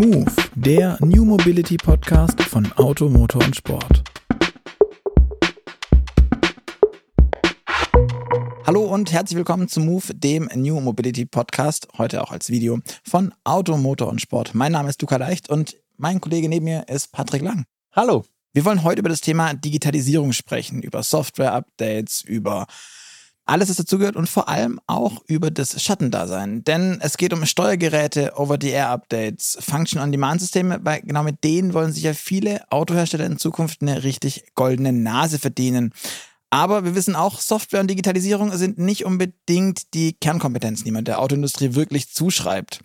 Move, der New Mobility Podcast von Auto, Motor und Sport. Hallo und herzlich willkommen zu Move, dem New Mobility Podcast, heute auch als Video von Auto, Motor und Sport. Mein Name ist Luca Leicht und mein Kollege neben mir ist Patrick Lang. Hallo. Wir wollen heute über das Thema Digitalisierung sprechen, über Software-Updates, über alles, was dazugehört und vor allem auch über das Schattendasein. Denn es geht um Steuergeräte, Over-the-Air-Updates, Function-on-Demand-Systeme, weil genau mit denen wollen sich ja viele Autohersteller in Zukunft eine richtig goldene Nase verdienen. Aber wir wissen auch, Software und Digitalisierung sind nicht unbedingt die Kernkompetenzen, die man der Autoindustrie wirklich zuschreibt.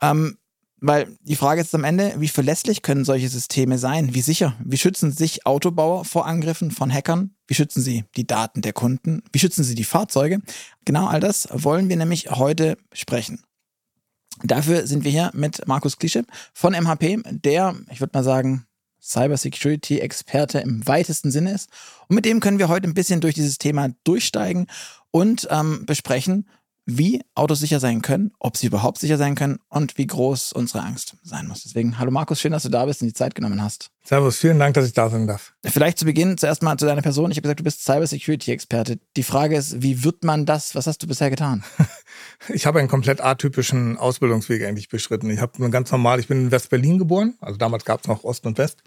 Ähm, weil die Frage ist am Ende, wie verlässlich können solche Systeme sein? Wie sicher? Wie schützen sich Autobauer vor Angriffen von Hackern? Wie schützen sie die Daten der Kunden? Wie schützen sie die Fahrzeuge? Genau all das wollen wir nämlich heute sprechen. Dafür sind wir hier mit Markus Klische von MHP, der, ich würde mal sagen, Cybersecurity-Experte im weitesten Sinne ist. Und mit dem können wir heute ein bisschen durch dieses Thema durchsteigen und ähm, besprechen, wie Autos sicher sein können, ob sie überhaupt sicher sein können und wie groß unsere Angst sein muss. Deswegen, hallo Markus, schön, dass du da bist und die Zeit genommen hast. Servus, vielen Dank, dass ich da sein darf. Vielleicht zu Beginn zuerst mal zu deiner Person. Ich habe gesagt, du bist Cybersecurity-Experte. Die Frage ist, wie wird man das? Was hast du bisher getan? Ich habe einen komplett atypischen Ausbildungsweg eigentlich beschritten. Ich habe ganz normal, ich bin in West-Berlin geboren, also damals gab es noch Ost und West.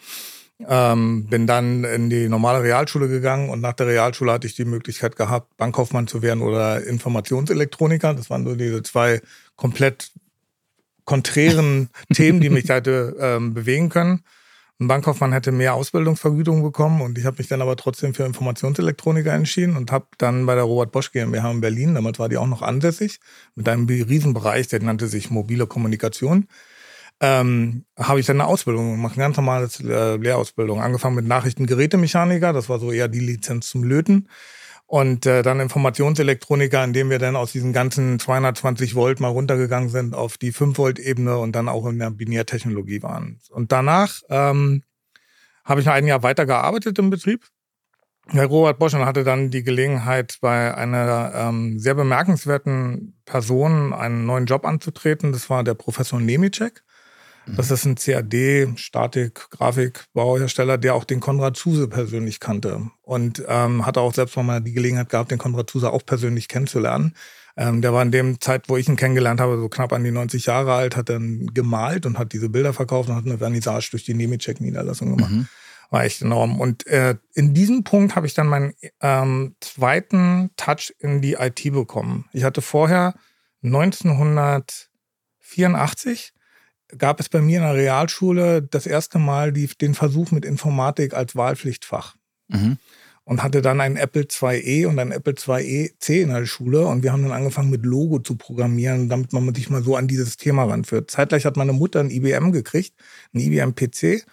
Ähm, bin dann in die normale Realschule gegangen und nach der Realschule hatte ich die Möglichkeit gehabt, Bankkaufmann zu werden oder Informationselektroniker. Das waren so diese zwei komplett konträren Themen, die mich hätte ähm, bewegen können. Ein Bankkaufmann hätte mehr Ausbildungsvergütung bekommen und ich habe mich dann aber trotzdem für Informationselektroniker entschieden und habe dann bei der Robert Bosch GmbH in Berlin, damals war die auch noch ansässig, mit einem Riesenbereich, der nannte sich mobile Kommunikation, ähm, habe ich dann eine Ausbildung gemacht, eine ganz normale äh, Lehrausbildung. Angefangen mit Nachrichtengerätemechaniker, das war so eher die Lizenz zum Löten. Und äh, dann Informationselektroniker, indem wir dann aus diesen ganzen 220 Volt mal runtergegangen sind auf die 5 Volt Ebene und dann auch in der Binärtechnologie waren. Und danach ähm, habe ich ein Jahr weitergearbeitet im Betrieb. Herr Robert Bosch hatte dann die Gelegenheit, bei einer ähm, sehr bemerkenswerten Person einen neuen Job anzutreten. Das war der Professor Nemicek. Das ist ein CAD, Statik, Grafikbauhersteller, der auch den Konrad Zuse persönlich kannte. Und ähm, hatte auch selbst mal die Gelegenheit gehabt, den Konrad Zuse auch persönlich kennenzulernen. Ähm, der war in dem Zeit, wo ich ihn kennengelernt habe, so knapp an die 90 Jahre alt, hat dann gemalt und hat diese Bilder verkauft und hat eine Vernissage durch die Nemetschek-Niederlassung gemacht. Mhm. War echt enorm. Und äh, in diesem Punkt habe ich dann meinen ähm, zweiten Touch in die IT bekommen. Ich hatte vorher 1984 gab es bei mir in der Realschule das erste Mal die, den Versuch mit Informatik als Wahlpflichtfach. Mhm. Und hatte dann einen Apple IIe und einen Apple IIe-C in der Schule. Und wir haben dann angefangen mit Logo zu programmieren, damit man sich mal so an dieses Thema ranführt. Zeitgleich hat meine Mutter ein IBM gekriegt, ein IBM-PC.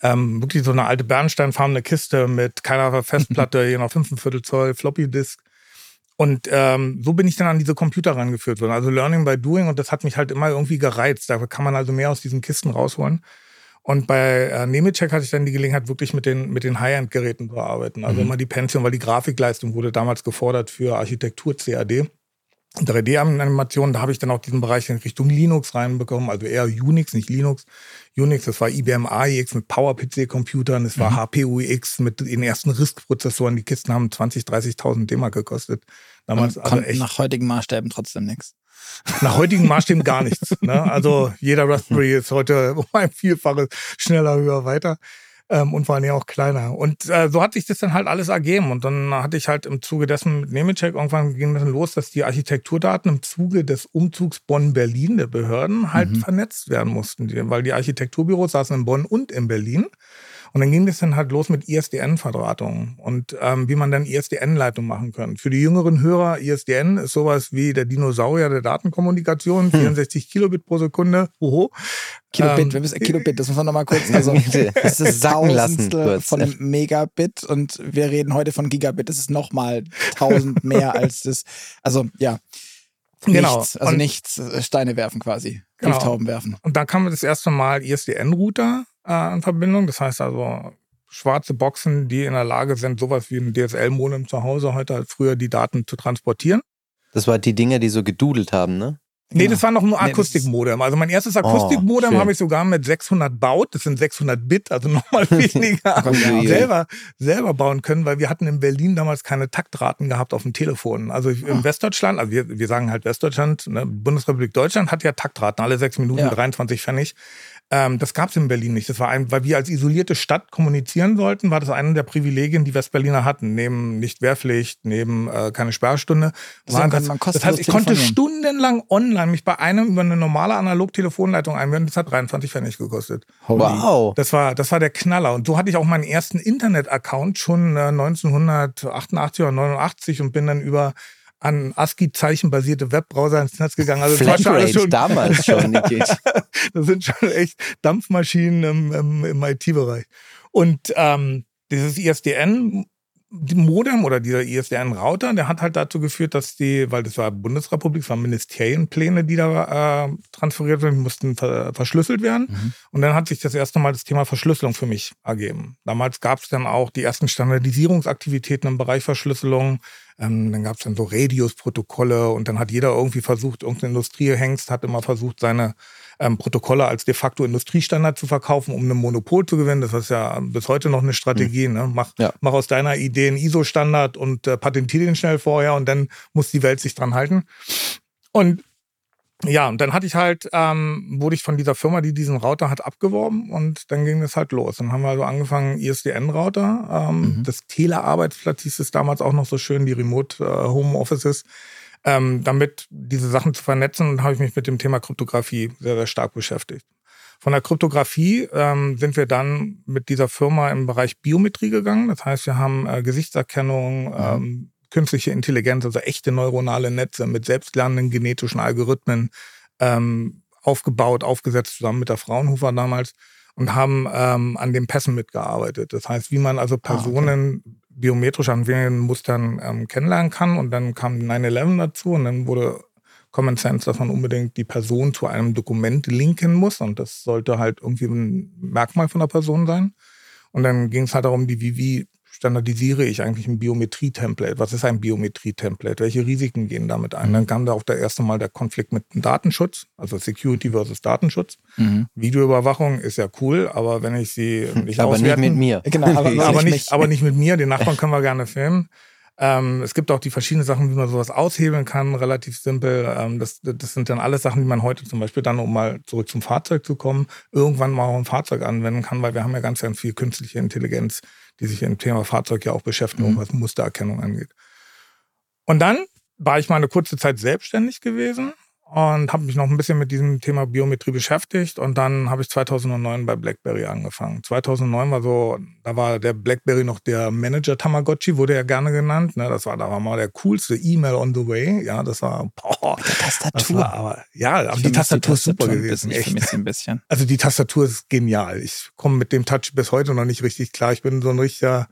Ähm, wirklich so eine alte bernsteinfarbene Kiste mit keiner Festplatte, hier noch 5 Zoll Floppy-Disk. Und ähm, so bin ich dann an diese Computer rangeführt worden. Also Learning by Doing und das hat mich halt immer irgendwie gereizt. Da kann man also mehr aus diesen Kisten rausholen. Und bei äh, Nemetschek hatte ich dann die Gelegenheit, wirklich mit den, mit den High-End-Geräten zu arbeiten. Also mhm. immer die Pension, weil die Grafikleistung wurde damals gefordert für Architektur CAD. 3D-Animation, da habe ich dann auch diesen Bereich in Richtung Linux reinbekommen, also eher Unix, nicht Linux. Unix, das war IBM AIX mit Power-PC-Computern, es war mhm. HPUX mit den ersten RISC-Prozessoren. Die Kisten haben 20.000, 30.000 D-Mark gekostet. Damals also echt nach heutigen Maßstäben trotzdem nichts. Nach heutigen Maßstäben gar nichts. Ne? Also jeder Raspberry ist heute um ein Vielfaches schneller, höher, weiter ähm, und vor allem auch kleiner. Und äh, so hat sich das dann halt alles ergeben. Und dann hatte ich halt im Zuge dessen mit Nemetschek irgendwann ging das dann los, dass die Architekturdaten im Zuge des Umzugs Bonn-Berlin der Behörden halt mhm. vernetzt werden mussten, weil die Architekturbüros saßen in Bonn und in Berlin. Und dann ging das dann halt los mit ISDN-Verdrahtungen und ähm, wie man dann ISDN-Leitung machen kann. Für die jüngeren Hörer, ISDN ist sowas wie der Dinosaurier der Datenkommunikation, 64 hm. Kilobit pro Sekunde. Oho. Kilobit, ähm, wir müssen Kilobit, das muss man nochmal kurz. Also, das ist das Tausendstel von einem Megabit und wir reden heute von Gigabit. Das ist nochmal tausend mehr als das. Also, ja. Genau. Nichts, also und, nichts, äh, Steine werfen quasi, genau. Brieftauben werfen. Und dann kam das erste Mal ISDN-Router äh, in Verbindung. Das heißt also schwarze Boxen, die in der Lage sind, sowas wie ein DSL-Modem zu Hause heute halt früher die Daten zu transportieren. Das war die Dinger, die so gedudelt haben, ne? Nee, das war noch ein Akustikmodem. Also mein erstes Akustikmodem oh, habe ich sogar mit 600 baut. Das sind 600 Bit, also nochmal weniger. selber, selber bauen können, weil wir hatten in Berlin damals keine Taktraten gehabt auf dem Telefon. Also in oh. Westdeutschland, also wir, wir sagen halt Westdeutschland, ne, Bundesrepublik Deutschland hat ja Taktraten, alle sechs Minuten ja. 23 Pfennig. Ähm, das gab es in Berlin nicht. Das war ein, weil wir als isolierte Stadt kommunizieren sollten, war das eine der Privilegien, die Westberliner hatten. Neben nicht Wehrpflicht, neben äh, keine Sperrstunde. So das, das heißt, ich konnte stundenlang online mich bei einem über eine normale Analog-Telefonleitung einwählen. Das hat 23 Pfennig gekostet. Wow. Das war, das war der Knaller. Und so hatte ich auch meinen ersten Internet-Account schon äh, 1988 oder 89 und bin dann über an ASCII-Zeichen-basierte Webbrowser ins Netz gegangen. Also Flatrate schon, damals schon, das sind schon echt Dampfmaschinen im, im, im IT-Bereich. Und ähm, dieses ISDN Modem oder dieser ISDN-Router, der hat halt dazu geführt, dass die, weil das war Bundesrepublik, es waren Ministerienpläne, die da äh, transferiert wurden, die mussten ver verschlüsselt werden. Mhm. Und dann hat sich das erste Mal das Thema Verschlüsselung für mich ergeben. Damals gab es dann auch die ersten Standardisierungsaktivitäten im Bereich Verschlüsselung. Ähm, dann gab es dann so Radius-Protokolle und dann hat jeder irgendwie versucht, irgendeine Industriehengst hat immer versucht, seine ähm, Protokolle als de facto Industriestandard zu verkaufen, um ein Monopol zu gewinnen. Das ist ja bis heute noch eine Strategie. Mhm. Ne? Mach, ja. mach aus deiner Idee einen ISO-Standard und äh, patentiere den schnell vorher und dann muss die Welt sich dran halten. Und ja, und dann hatte ich halt, ähm, wurde ich von dieser Firma, die diesen Router hat, abgeworben und dann ging es halt los. Dann haben wir also angefangen, ISDN-Router. Ähm, mhm. Das Telearbeitsplatz hieß es damals auch noch so schön, die Remote äh, Home Offices ähm, damit diese Sachen zu vernetzen, habe ich mich mit dem Thema Kryptographie sehr, sehr stark beschäftigt. Von der Kryptographie ähm, sind wir dann mit dieser Firma im Bereich Biometrie gegangen. Das heißt, wir haben äh, Gesichtserkennung, mhm. ähm, künstliche Intelligenz, also echte neuronale Netze mit selbstlernenden genetischen Algorithmen ähm, aufgebaut, aufgesetzt, zusammen mit der Fraunhofer damals und haben ähm, an den Pässen mitgearbeitet. Das heißt, wie man also Personen ah, okay biometrisch an wenigen Mustern ähm, kennenlernen kann. Und dann kam 9-11 dazu und dann wurde Common Sense, dass man unbedingt die Person zu einem Dokument linken muss. Und das sollte halt irgendwie ein Merkmal von der Person sein. Und dann ging es halt darum, die wie standardisiere ich eigentlich ein Biometrie-Template? Was ist ein Biometrie-Template? Welche Risiken gehen damit ein? Mhm. Dann kam da auch der erste Mal der Konflikt mit dem Datenschutz, also Security versus Datenschutz. Mhm. Videoüberwachung ist ja cool, aber wenn ich sie nicht aber auswerten, nicht mit mir. Genau, aber, aber, nicht, aber nicht mit mir. Den Nachbarn können wir gerne filmen. Ähm, es gibt auch die verschiedenen Sachen, wie man sowas aushebeln kann, relativ simpel. Ähm, das, das sind dann alles Sachen, die man heute zum Beispiel dann, um mal zurück zum Fahrzeug zu kommen, irgendwann mal auch im Fahrzeug anwenden kann, weil wir haben ja ganz, ganz viel künstliche Intelligenz, die sich im Thema Fahrzeug ja auch beschäftigen, mhm. was Mustererkennung angeht. Und dann war ich mal eine kurze Zeit selbstständig gewesen und habe mich noch ein bisschen mit diesem Thema Biometrie beschäftigt und dann habe ich 2009 bei BlackBerry angefangen. 2009 war so, da war der BlackBerry noch der Manager Tamagotchi, wurde ja gerne genannt. Ne? Das war da war mal der coolste E-Mail on the way. Ja, das war boah, der Tastatur. War, aber, ja, aber die Tastatur, ist super gewesen. Echt. Ein bisschen. Also die Tastatur ist genial. Ich komme mit dem Touch bis heute noch nicht richtig klar. Ich bin so ein richtiger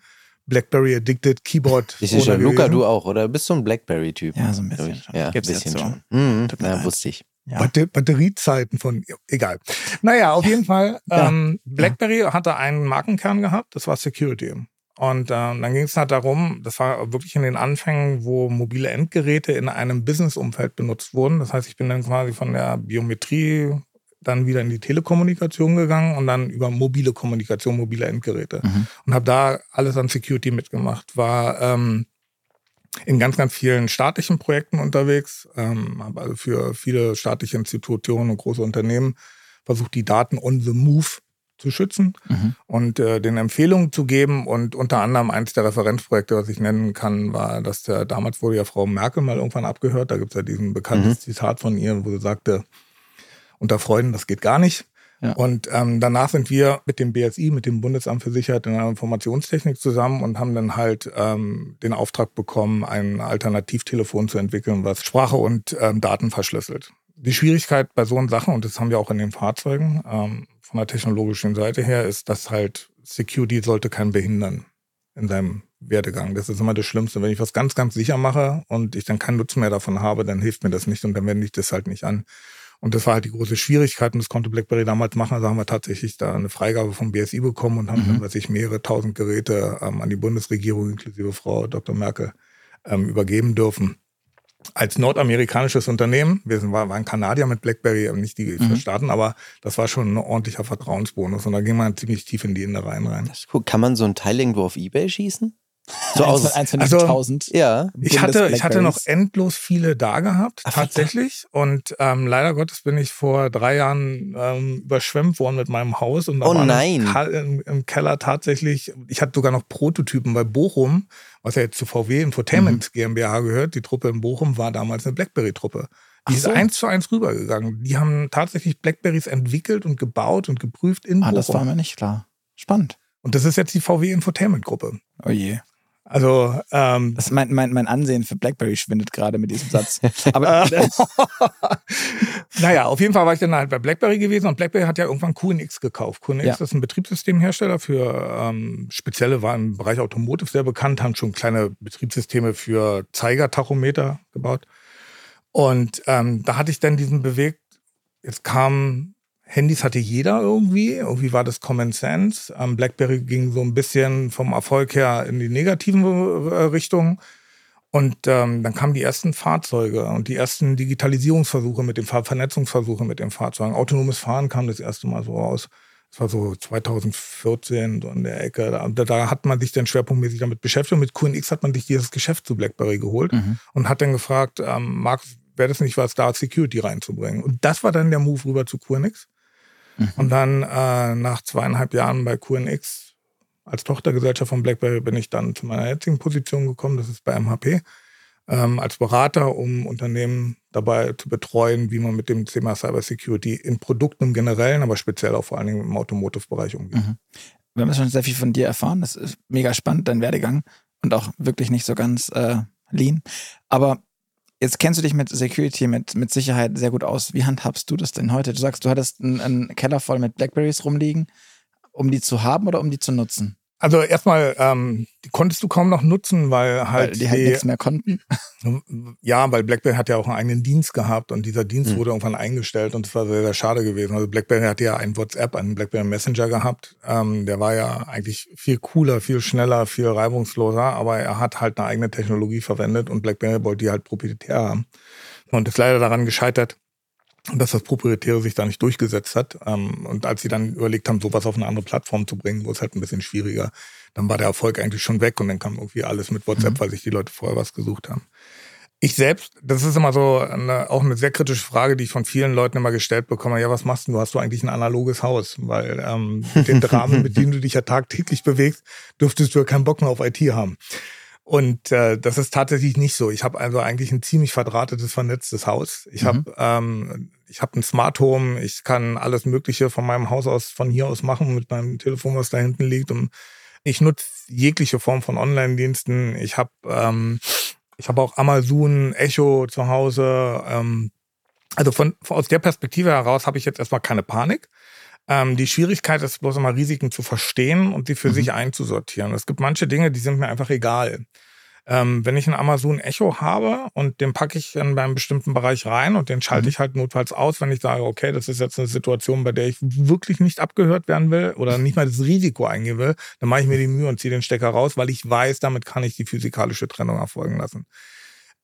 BlackBerry Addicted Keyboard. Ich schon. Luca, du auch, oder? Bist du ein BlackBerry-Typ? Ja, so ein bisschen. Schon. Ja, ein bisschen schon. Mhm. Ja, wusste ich. Ja. Batteriezeiten von, egal. Naja, auf jeden Fall, ja. ähm, BlackBerry ja. hatte einen Markenkern gehabt, das war Security. Und äh, dann ging es halt darum, das war wirklich in den Anfängen, wo mobile Endgeräte in einem Business-Umfeld benutzt wurden. Das heißt, ich bin dann quasi von der Biometrie dann wieder in die Telekommunikation gegangen und dann über mobile Kommunikation, mobile Endgeräte. Mhm. Und habe da alles an Security mitgemacht. War ähm, in ganz, ganz vielen staatlichen Projekten unterwegs, ähm, habe also für viele staatliche Institutionen und große Unternehmen versucht, die Daten on the move zu schützen mhm. und äh, den Empfehlungen zu geben. Und unter anderem eins der Referenzprojekte, was ich nennen kann, war, dass der, damals wurde ja Frau Merkel mal irgendwann abgehört. Da gibt es ja diesen bekannten mhm. Zitat von ihr, wo sie sagte, unter Freunden, das geht gar nicht. Ja. Und ähm, danach sind wir mit dem BSI, mit dem Bundesamt für Sicherheit und Informationstechnik zusammen und haben dann halt ähm, den Auftrag bekommen, ein Alternativtelefon zu entwickeln, was Sprache und ähm, Daten verschlüsselt. Die Schwierigkeit bei so einen Sachen, und das haben wir auch in den Fahrzeugen ähm, von der technologischen Seite her, ist, dass halt Security sollte keinen behindern in seinem Werdegang. Das ist immer das Schlimmste. Wenn ich was ganz, ganz sicher mache und ich dann keinen Nutzen mehr davon habe, dann hilft mir das nicht und dann wende ich das halt nicht an. Und das war halt die große Schwierigkeit und das konnte BlackBerry damals machen. Also haben wir tatsächlich da eine Freigabe vom BSI bekommen und haben mhm. dann, weiß ich, mehrere tausend Geräte ähm, an die Bundesregierung inklusive Frau Dr. Merkel ähm, übergeben dürfen. als nordamerikanisches Unternehmen, wir waren Kanadier mit BlackBerry, nicht die mhm. Staaten, aber das war schon ein ordentlicher Vertrauensbonus und da ging man ziemlich tief in die Innereien rein. Das ist cool. Kann man so ein Teil irgendwo auf Ebay schießen? So aus eins von also, 1000. Ja. Ich hatte, ich hatte noch endlos viele da gehabt, Ach, tatsächlich. Und ähm, leider Gottes bin ich vor drei Jahren ähm, überschwemmt worden mit meinem Haus. Und da oh nein. Im, Im, Keller tatsächlich, ich hatte sogar noch Prototypen bei Bochum, was ja jetzt zu VW Infotainment mhm. GmbH gehört. Die Truppe in Bochum war damals eine Blackberry-Truppe. Die so. ist eins zu eins rübergegangen. Die haben tatsächlich Blackberries entwickelt und gebaut und geprüft in ah, Bochum. das war mir nicht klar. Spannend. Und das ist jetzt die VW Infotainment Gruppe. Oh je. Also ähm, das mein, mein, mein Ansehen für BlackBerry schwindet gerade mit diesem Satz. Aber naja, auf jeden Fall war ich dann halt bei BlackBerry gewesen und BlackBerry hat ja irgendwann QNX gekauft. QNX ja. ist ein Betriebssystemhersteller für ähm, spezielle, war im Bereich Automotive sehr bekannt, haben schon kleine Betriebssysteme für Zeigertachometer gebaut. Und ähm, da hatte ich dann diesen Beweg, jetzt kam Handys hatte jeder irgendwie. Irgendwie war das Common Sense. Ähm, BlackBerry ging so ein bisschen vom Erfolg her in die negativen äh, Richtung. Und ähm, dann kamen die ersten Fahrzeuge und die ersten Digitalisierungsversuche mit dem Fahr Vernetzungsversuche mit den Fahrzeugen. Autonomes Fahren kam das erste Mal so raus. Das war so 2014 so in der Ecke. Da, da, hat man sich dann schwerpunktmäßig damit beschäftigt. Und mit QNX hat man sich dieses Geschäft zu BlackBerry geholt mhm. und hat dann gefragt, ähm, Markus, wäre das nicht was, da Security reinzubringen? Und das war dann der Move rüber zu QNX. Mhm. Und dann äh, nach zweieinhalb Jahren bei QNX als Tochtergesellschaft von BlackBerry bin ich dann zu meiner jetzigen Position gekommen, das ist bei MHP, ähm, als Berater, um Unternehmen dabei zu betreuen, wie man mit dem Thema Cybersecurity in Produkten im Generellen, aber speziell auch vor allen Dingen im Automotive-Bereich umgeht. Mhm. Wir haben schon sehr viel von dir erfahren. Das ist mega spannend, dein Werdegang und auch wirklich nicht so ganz äh, lean. Aber Jetzt kennst du dich mit Security, mit, mit Sicherheit sehr gut aus. Wie handhabst du das denn heute? Du sagst, du hattest einen, einen Keller voll mit Blackberries rumliegen, um die zu haben oder um die zu nutzen? Also erstmal, ähm, die konntest du kaum noch nutzen, weil halt. Weil die halt nichts mehr konnten. Ja, weil BlackBerry hat ja auch einen eigenen Dienst gehabt und dieser Dienst mhm. wurde irgendwann eingestellt und es war sehr, sehr schade gewesen. Also BlackBerry hatte ja einen WhatsApp, einen BlackBerry Messenger gehabt. Ähm, der war ja eigentlich viel cooler, viel schneller, viel reibungsloser, aber er hat halt eine eigene Technologie verwendet und BlackBerry wollte die halt proprietär haben. Und ist leider daran gescheitert, dass das Proprietäre sich da nicht durchgesetzt hat. Ähm, und als sie dann überlegt haben, sowas auf eine andere Plattform zu bringen, wurde es halt ein bisschen schwieriger. Dann war der Erfolg eigentlich schon weg und dann kam irgendwie alles mit WhatsApp, mhm. weil sich die Leute vorher was gesucht haben. Ich selbst, das ist immer so eine, auch eine sehr kritische Frage, die ich von vielen Leuten immer gestellt bekomme. Ja, was machst du? Hast du eigentlich ein analoges Haus? Weil ähm, mit den Dramen, mit denen du dich ja tagtäglich bewegst, dürftest du ja keinen Bock mehr auf IT haben. Und äh, das ist tatsächlich nicht so. Ich habe also eigentlich ein ziemlich verdrahtetes, vernetztes Haus. Ich mhm. habe ähm, ich habe ein Smart Home. Ich kann alles Mögliche von meinem Haus aus, von hier aus machen mit meinem Telefon, was da hinten liegt. Und ich nutze jegliche Form von Online-Diensten. Ich habe ähm, ich habe auch Amazon Echo zu Hause. Ähm, also von, von aus der Perspektive heraus habe ich jetzt erstmal keine Panik. Ähm, die Schwierigkeit ist bloß immer Risiken zu verstehen und sie für mhm. sich einzusortieren. Es gibt manche Dinge, die sind mir einfach egal. Ähm, wenn ich einen Amazon Echo habe und den packe ich in einem bestimmten Bereich rein und den schalte mhm. ich halt notfalls aus, wenn ich sage, okay, das ist jetzt eine Situation, bei der ich wirklich nicht abgehört werden will oder nicht mal das Risiko eingehen will, dann mache ich mir die Mühe und ziehe den Stecker raus, weil ich weiß, damit kann ich die physikalische Trennung erfolgen lassen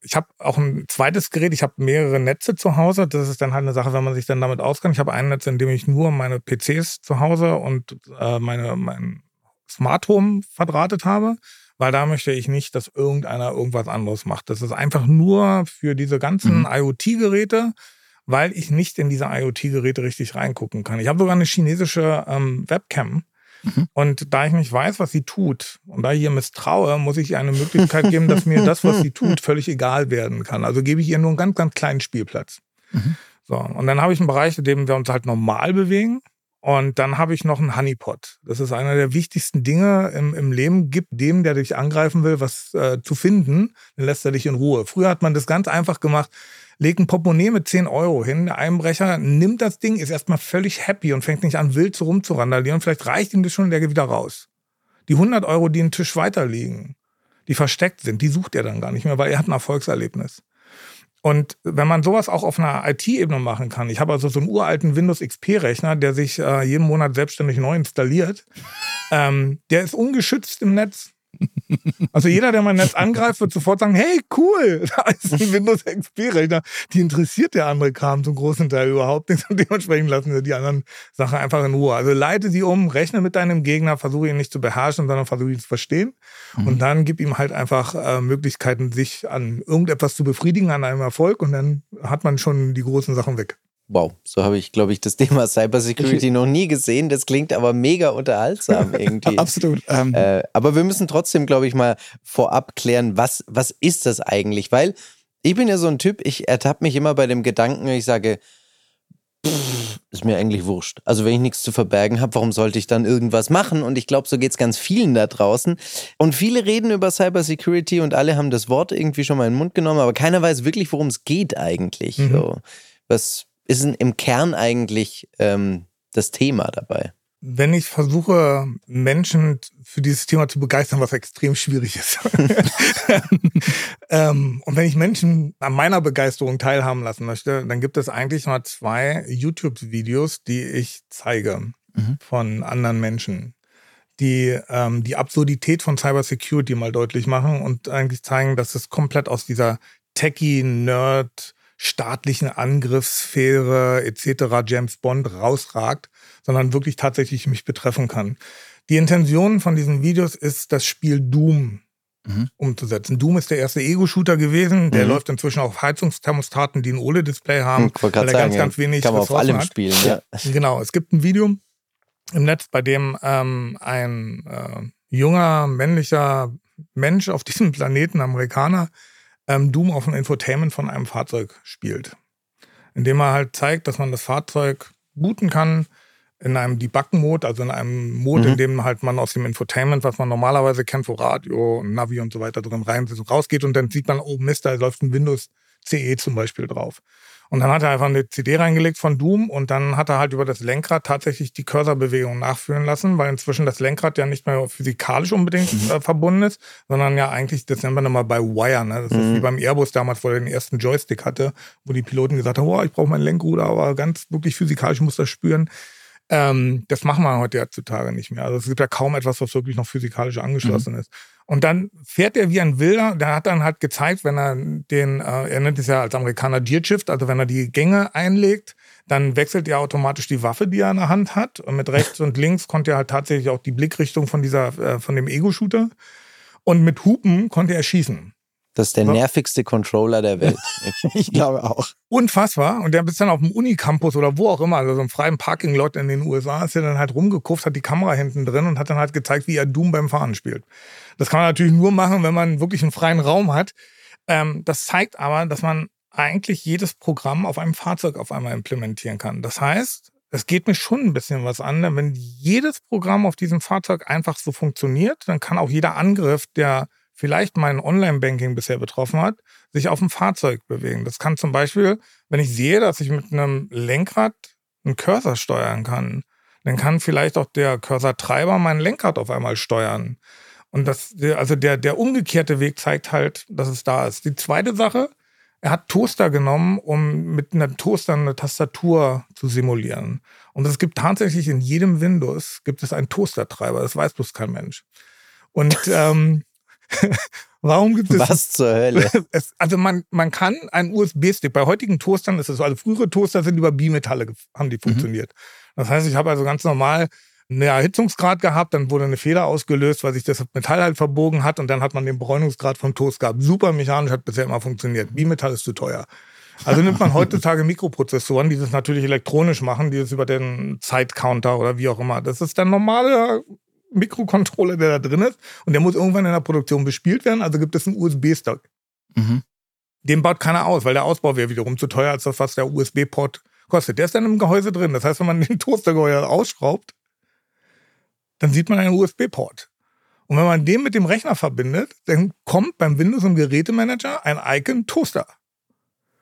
ich habe auch ein zweites Gerät, ich habe mehrere Netze zu Hause. Das ist dann halt eine Sache, wenn man sich dann damit auskennt. Ich habe ein Netz, in dem ich nur meine PCs zu Hause und äh, meine, mein Smart Home verdrahtet habe, weil da möchte ich nicht, dass irgendeiner irgendwas anderes macht. Das ist einfach nur für diese ganzen mhm. IoT-Geräte, weil ich nicht in diese IoT-Geräte richtig reingucken kann. Ich habe sogar eine chinesische ähm, Webcam Mhm. Und da ich nicht weiß, was sie tut und da ich ihr misstraue, muss ich ihr eine Möglichkeit geben, dass mir das, was sie tut, völlig egal werden kann. Also gebe ich ihr nur einen ganz, ganz kleinen Spielplatz. Mhm. So, und dann habe ich einen Bereich, in dem wir uns halt normal bewegen. Und dann habe ich noch einen Honeypot. Das ist einer der wichtigsten Dinge im, im Leben. Gibt dem, der dich angreifen will, was äh, zu finden, dann lässt er dich in Ruhe. Früher hat man das ganz einfach gemacht legt ein Portemonnaie mit 10 Euro hin, der Einbrecher nimmt das Ding, ist erstmal völlig happy und fängt nicht an, wild rumzurandalieren. Vielleicht reicht ihm das schon, der geht wieder raus. Die 100 Euro, die im Tisch weiter liegen, die versteckt sind, die sucht er dann gar nicht mehr, weil er hat ein Erfolgserlebnis. Und wenn man sowas auch auf einer IT-Ebene machen kann, ich habe also so einen uralten Windows XP-Rechner, der sich äh, jeden Monat selbstständig neu installiert, ähm, der ist ungeschützt im Netz. Also jeder, der mein Netz angreift, wird sofort sagen, hey, cool, da ist ein Windows XP-Rechner. Die interessiert der andere Kram zum großen Teil überhaupt nicht und dementsprechend lassen wir die anderen Sachen einfach in Ruhe. Also leite sie um, rechne mit deinem Gegner, versuche ihn nicht zu beherrschen, sondern versuche ihn zu verstehen mhm. und dann gib ihm halt einfach äh, Möglichkeiten, sich an irgendetwas zu befriedigen, an einem Erfolg und dann hat man schon die großen Sachen weg. Wow, so habe ich, glaube ich, das Thema Cybersecurity noch nie gesehen. Das klingt aber mega unterhaltsam irgendwie. Absolut. Ähm. Äh, aber wir müssen trotzdem, glaube ich, mal vorab klären, was, was ist das eigentlich? Weil ich bin ja so ein Typ, ich ertappe mich immer bei dem Gedanken, ich sage, pff, ist mir eigentlich wurscht. Also wenn ich nichts zu verbergen habe, warum sollte ich dann irgendwas machen? Und ich glaube, so geht es ganz vielen da draußen. Und viele reden über Cybersecurity und alle haben das Wort irgendwie schon mal in den Mund genommen, aber keiner weiß wirklich, worum es geht eigentlich. Mhm. So. Was, ist im Kern eigentlich ähm, das Thema dabei? Wenn ich versuche, Menschen für dieses Thema zu begeistern, was extrem schwierig ist. ähm, und wenn ich Menschen an meiner Begeisterung teilhaben lassen möchte, dann gibt es eigentlich mal zwei YouTube-Videos, die ich zeige mhm. von anderen Menschen, die ähm, die Absurdität von Cybersecurity mal deutlich machen und eigentlich zeigen, dass es komplett aus dieser Techie-Nerd- staatlichen Angriffssphäre etc. James Bond rausragt, sondern wirklich tatsächlich mich betreffen kann. Die Intention von diesen Videos ist, das Spiel Doom mhm. umzusetzen. Doom ist der erste Ego-Shooter gewesen. Der mhm. läuft inzwischen auf Heizungsthermostaten, die ein OLED-Display haben, weil er sagen, ganz, ganz wenig kann man auf allem hat. spielen. Ja. Genau. Es gibt ein Video im Netz, bei dem ähm, ein äh, junger männlicher Mensch auf diesem Planeten, Amerikaner, ähm, Doom auf ein Infotainment von einem Fahrzeug spielt. Indem er halt zeigt, dass man das Fahrzeug booten kann in einem Debuggen-Mode, also in einem Mode, mhm. in dem halt man aus dem Infotainment, was man normalerweise kennt, wo Radio, Navi und so weiter drin rein rausgeht und dann sieht man, oh Mist, da läuft ein Windows CE zum Beispiel drauf. Und dann hat er einfach eine CD reingelegt von Doom und dann hat er halt über das Lenkrad tatsächlich die Cursorbewegung nachführen lassen, weil inzwischen das Lenkrad ja nicht mehr physikalisch unbedingt mhm. äh, verbunden ist, sondern ja eigentlich, das nennt man immer bei Wire. Ne? Das mhm. ist wie beim Airbus damals, wo er den ersten Joystick hatte, wo die Piloten gesagt haben, oh, ich brauche mein Lenkruder, aber ganz wirklich physikalisch muss das spüren. Ähm, das machen wir heute heutzutage nicht mehr. Also es gibt ja kaum etwas, was wirklich noch physikalisch angeschlossen mhm. ist. Und dann fährt er wie ein Wilder. Der hat dann halt gezeigt, wenn er den, äh, er nennt es ja als Amerikaner Gear Shift, also wenn er die Gänge einlegt, dann wechselt er automatisch die Waffe, die er in der Hand hat. Und mit rechts und links konnte er halt tatsächlich auch die Blickrichtung von dieser, äh, von dem Ego-Shooter. Und mit Hupen konnte er schießen. Das ist der nervigste Controller der Welt. ich glaube auch. Unfassbar. Und der ist dann auf dem Unicampus oder wo auch immer, also so einem freien Parking-Lot in den USA, ist er dann halt rumgekufft, hat die Kamera hinten drin und hat dann halt gezeigt, wie er Doom beim Fahren spielt. Das kann man natürlich nur machen, wenn man wirklich einen freien Raum hat. Ähm, das zeigt aber, dass man eigentlich jedes Programm auf einem Fahrzeug auf einmal implementieren kann. Das heißt, es geht mir schon ein bisschen was an, wenn jedes Programm auf diesem Fahrzeug einfach so funktioniert, dann kann auch jeder Angriff, der vielleicht mein Online-Banking bisher betroffen hat, sich auf dem Fahrzeug bewegen. Das kann zum Beispiel, wenn ich sehe, dass ich mit einem Lenkrad einen Cursor steuern kann, dann kann vielleicht auch der Cursor-Treiber mein Lenkrad auf einmal steuern. Und das, also der, der umgekehrte Weg zeigt halt, dass es da ist. Die zweite Sache, er hat Toaster genommen, um mit einem Toaster eine Tastatur zu simulieren. Und es gibt tatsächlich in jedem Windows gibt es einen Toastertreiber. Das weiß bloß kein Mensch. Und ähm, Warum gibt es. Was zur Hölle? Es, also man, man kann einen USB-Stick, bei heutigen Toastern ist es so, also frühere Toaster sind über Bimetalle, haben die mhm. funktioniert. Mhm. Das heißt, ich habe also ganz normal einen Erhitzungsgrad gehabt, dann wurde eine Feder ausgelöst, weil sich das Metall halt verbogen hat und dann hat man den Bräunungsgrad vom Toast gehabt. Super mechanisch, hat bisher immer funktioniert. Bimetall ist zu teuer. Also nimmt man heutzutage Mikroprozessoren, die das natürlich elektronisch machen, die das über den Zeitcounter oder wie auch immer. Das ist der normale Mikrocontroller, der da drin ist. Und der muss irgendwann in der Produktion bespielt werden. Also gibt es einen USB-Stock. Mhm. Den baut keiner aus, weil der Ausbau wäre wiederum zu teuer als das, was der USB-Port kostet. Der ist dann im Gehäuse drin. Das heißt, wenn man den Toastergehäuse ausschraubt, dann sieht man einen USB-Port. Und wenn man den mit dem Rechner verbindet, dann kommt beim Windows im Gerätemanager ein Icon Toaster.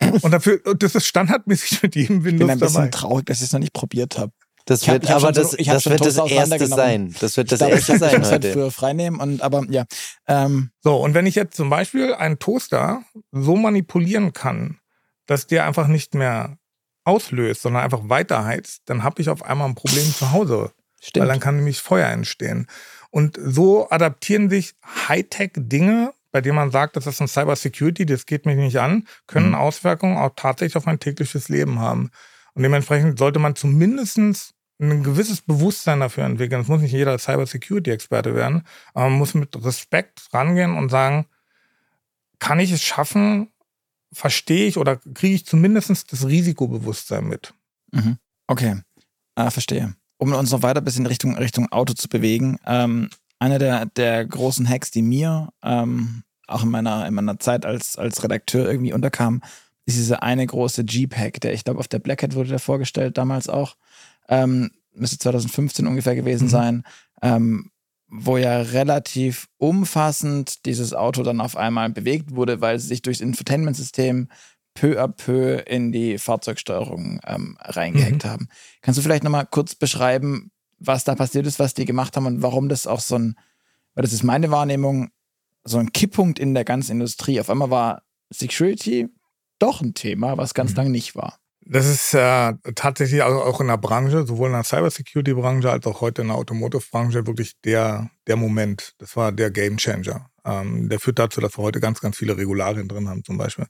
Und dafür, das ist standardmäßig mit jedem Windows dabei. Ich bin ein bisschen dabei. traurig, dass ich es noch nicht probiert habe. Das wird, aber das, so, das, wird das erste sein. Das wird das ich erste sein ich heute. Früher freinehmen und aber ja. Ähm. So und wenn ich jetzt zum Beispiel einen Toaster so manipulieren kann, dass der einfach nicht mehr auslöst, sondern einfach weiterheizt, dann habe ich auf einmal ein Problem zu Hause, Stimmt. weil dann kann nämlich Feuer entstehen. Und so adaptieren sich Hightech-Dinge, bei denen man sagt, das ist ein Cybersecurity, das geht mich nicht an, können mhm. Auswirkungen auch tatsächlich auf mein tägliches Leben haben. Und dementsprechend sollte man zumindest ein gewisses Bewusstsein dafür entwickeln. Es muss nicht jeder Cybersecurity-Experte werden, aber man muss mit Respekt rangehen und sagen, kann ich es schaffen, verstehe ich oder kriege ich zumindest das Risikobewusstsein mit. Mhm. Okay, ah, verstehe. Um uns noch weiter bis in Richtung, Richtung Auto zu bewegen, ähm, einer der, der großen Hacks, die mir ähm, auch in meiner, in meiner Zeit als, als Redakteur irgendwie unterkam, ist dieser eine große Jeep-Hack, der ich glaube auf der Black Hat wurde der vorgestellt damals auch. Ähm, müsste 2015 ungefähr gewesen mhm. sein, ähm, wo ja relativ umfassend dieses Auto dann auf einmal bewegt wurde, weil sie sich durchs Infotainment-System peu à peu in die Fahrzeugsteuerung ähm, reingehackt mhm. haben. Kannst du vielleicht nochmal kurz beschreiben, was da passiert ist, was die gemacht haben und warum das auch so ein, weil das ist meine Wahrnehmung, so ein Kipppunkt in der ganzen Industrie. Auf einmal war Security doch ein Thema, was ganz mhm. lange nicht war. Das ist äh, tatsächlich also auch in der Branche, sowohl in der Cybersecurity-Branche als auch heute in der Automotive-Branche wirklich der, der Moment. Das war der Gamechanger. Ähm, der führt dazu, dass wir heute ganz, ganz viele Regularien drin haben, zum Beispiel.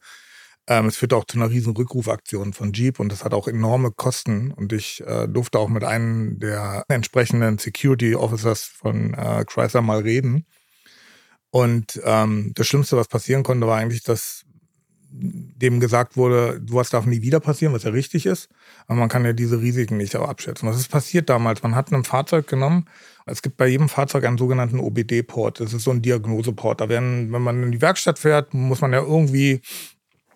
Ähm, es führt auch zu einer riesen Rückrufaktion von Jeep und das hat auch enorme Kosten. Und ich äh, durfte auch mit einem der entsprechenden Security Officers von äh, Chrysler mal reden. Und ähm, das Schlimmste, was passieren konnte, war eigentlich, dass dem gesagt wurde, sowas darf nie wieder passieren, was ja richtig ist. Aber man kann ja diese Risiken nicht abschätzen. Was ist passiert damals? Man hat ein Fahrzeug genommen. Es gibt bei jedem Fahrzeug einen sogenannten OBD-Port. Das ist so ein Diagnoseport. Da werden, wenn man in die Werkstatt fährt, muss man ja irgendwie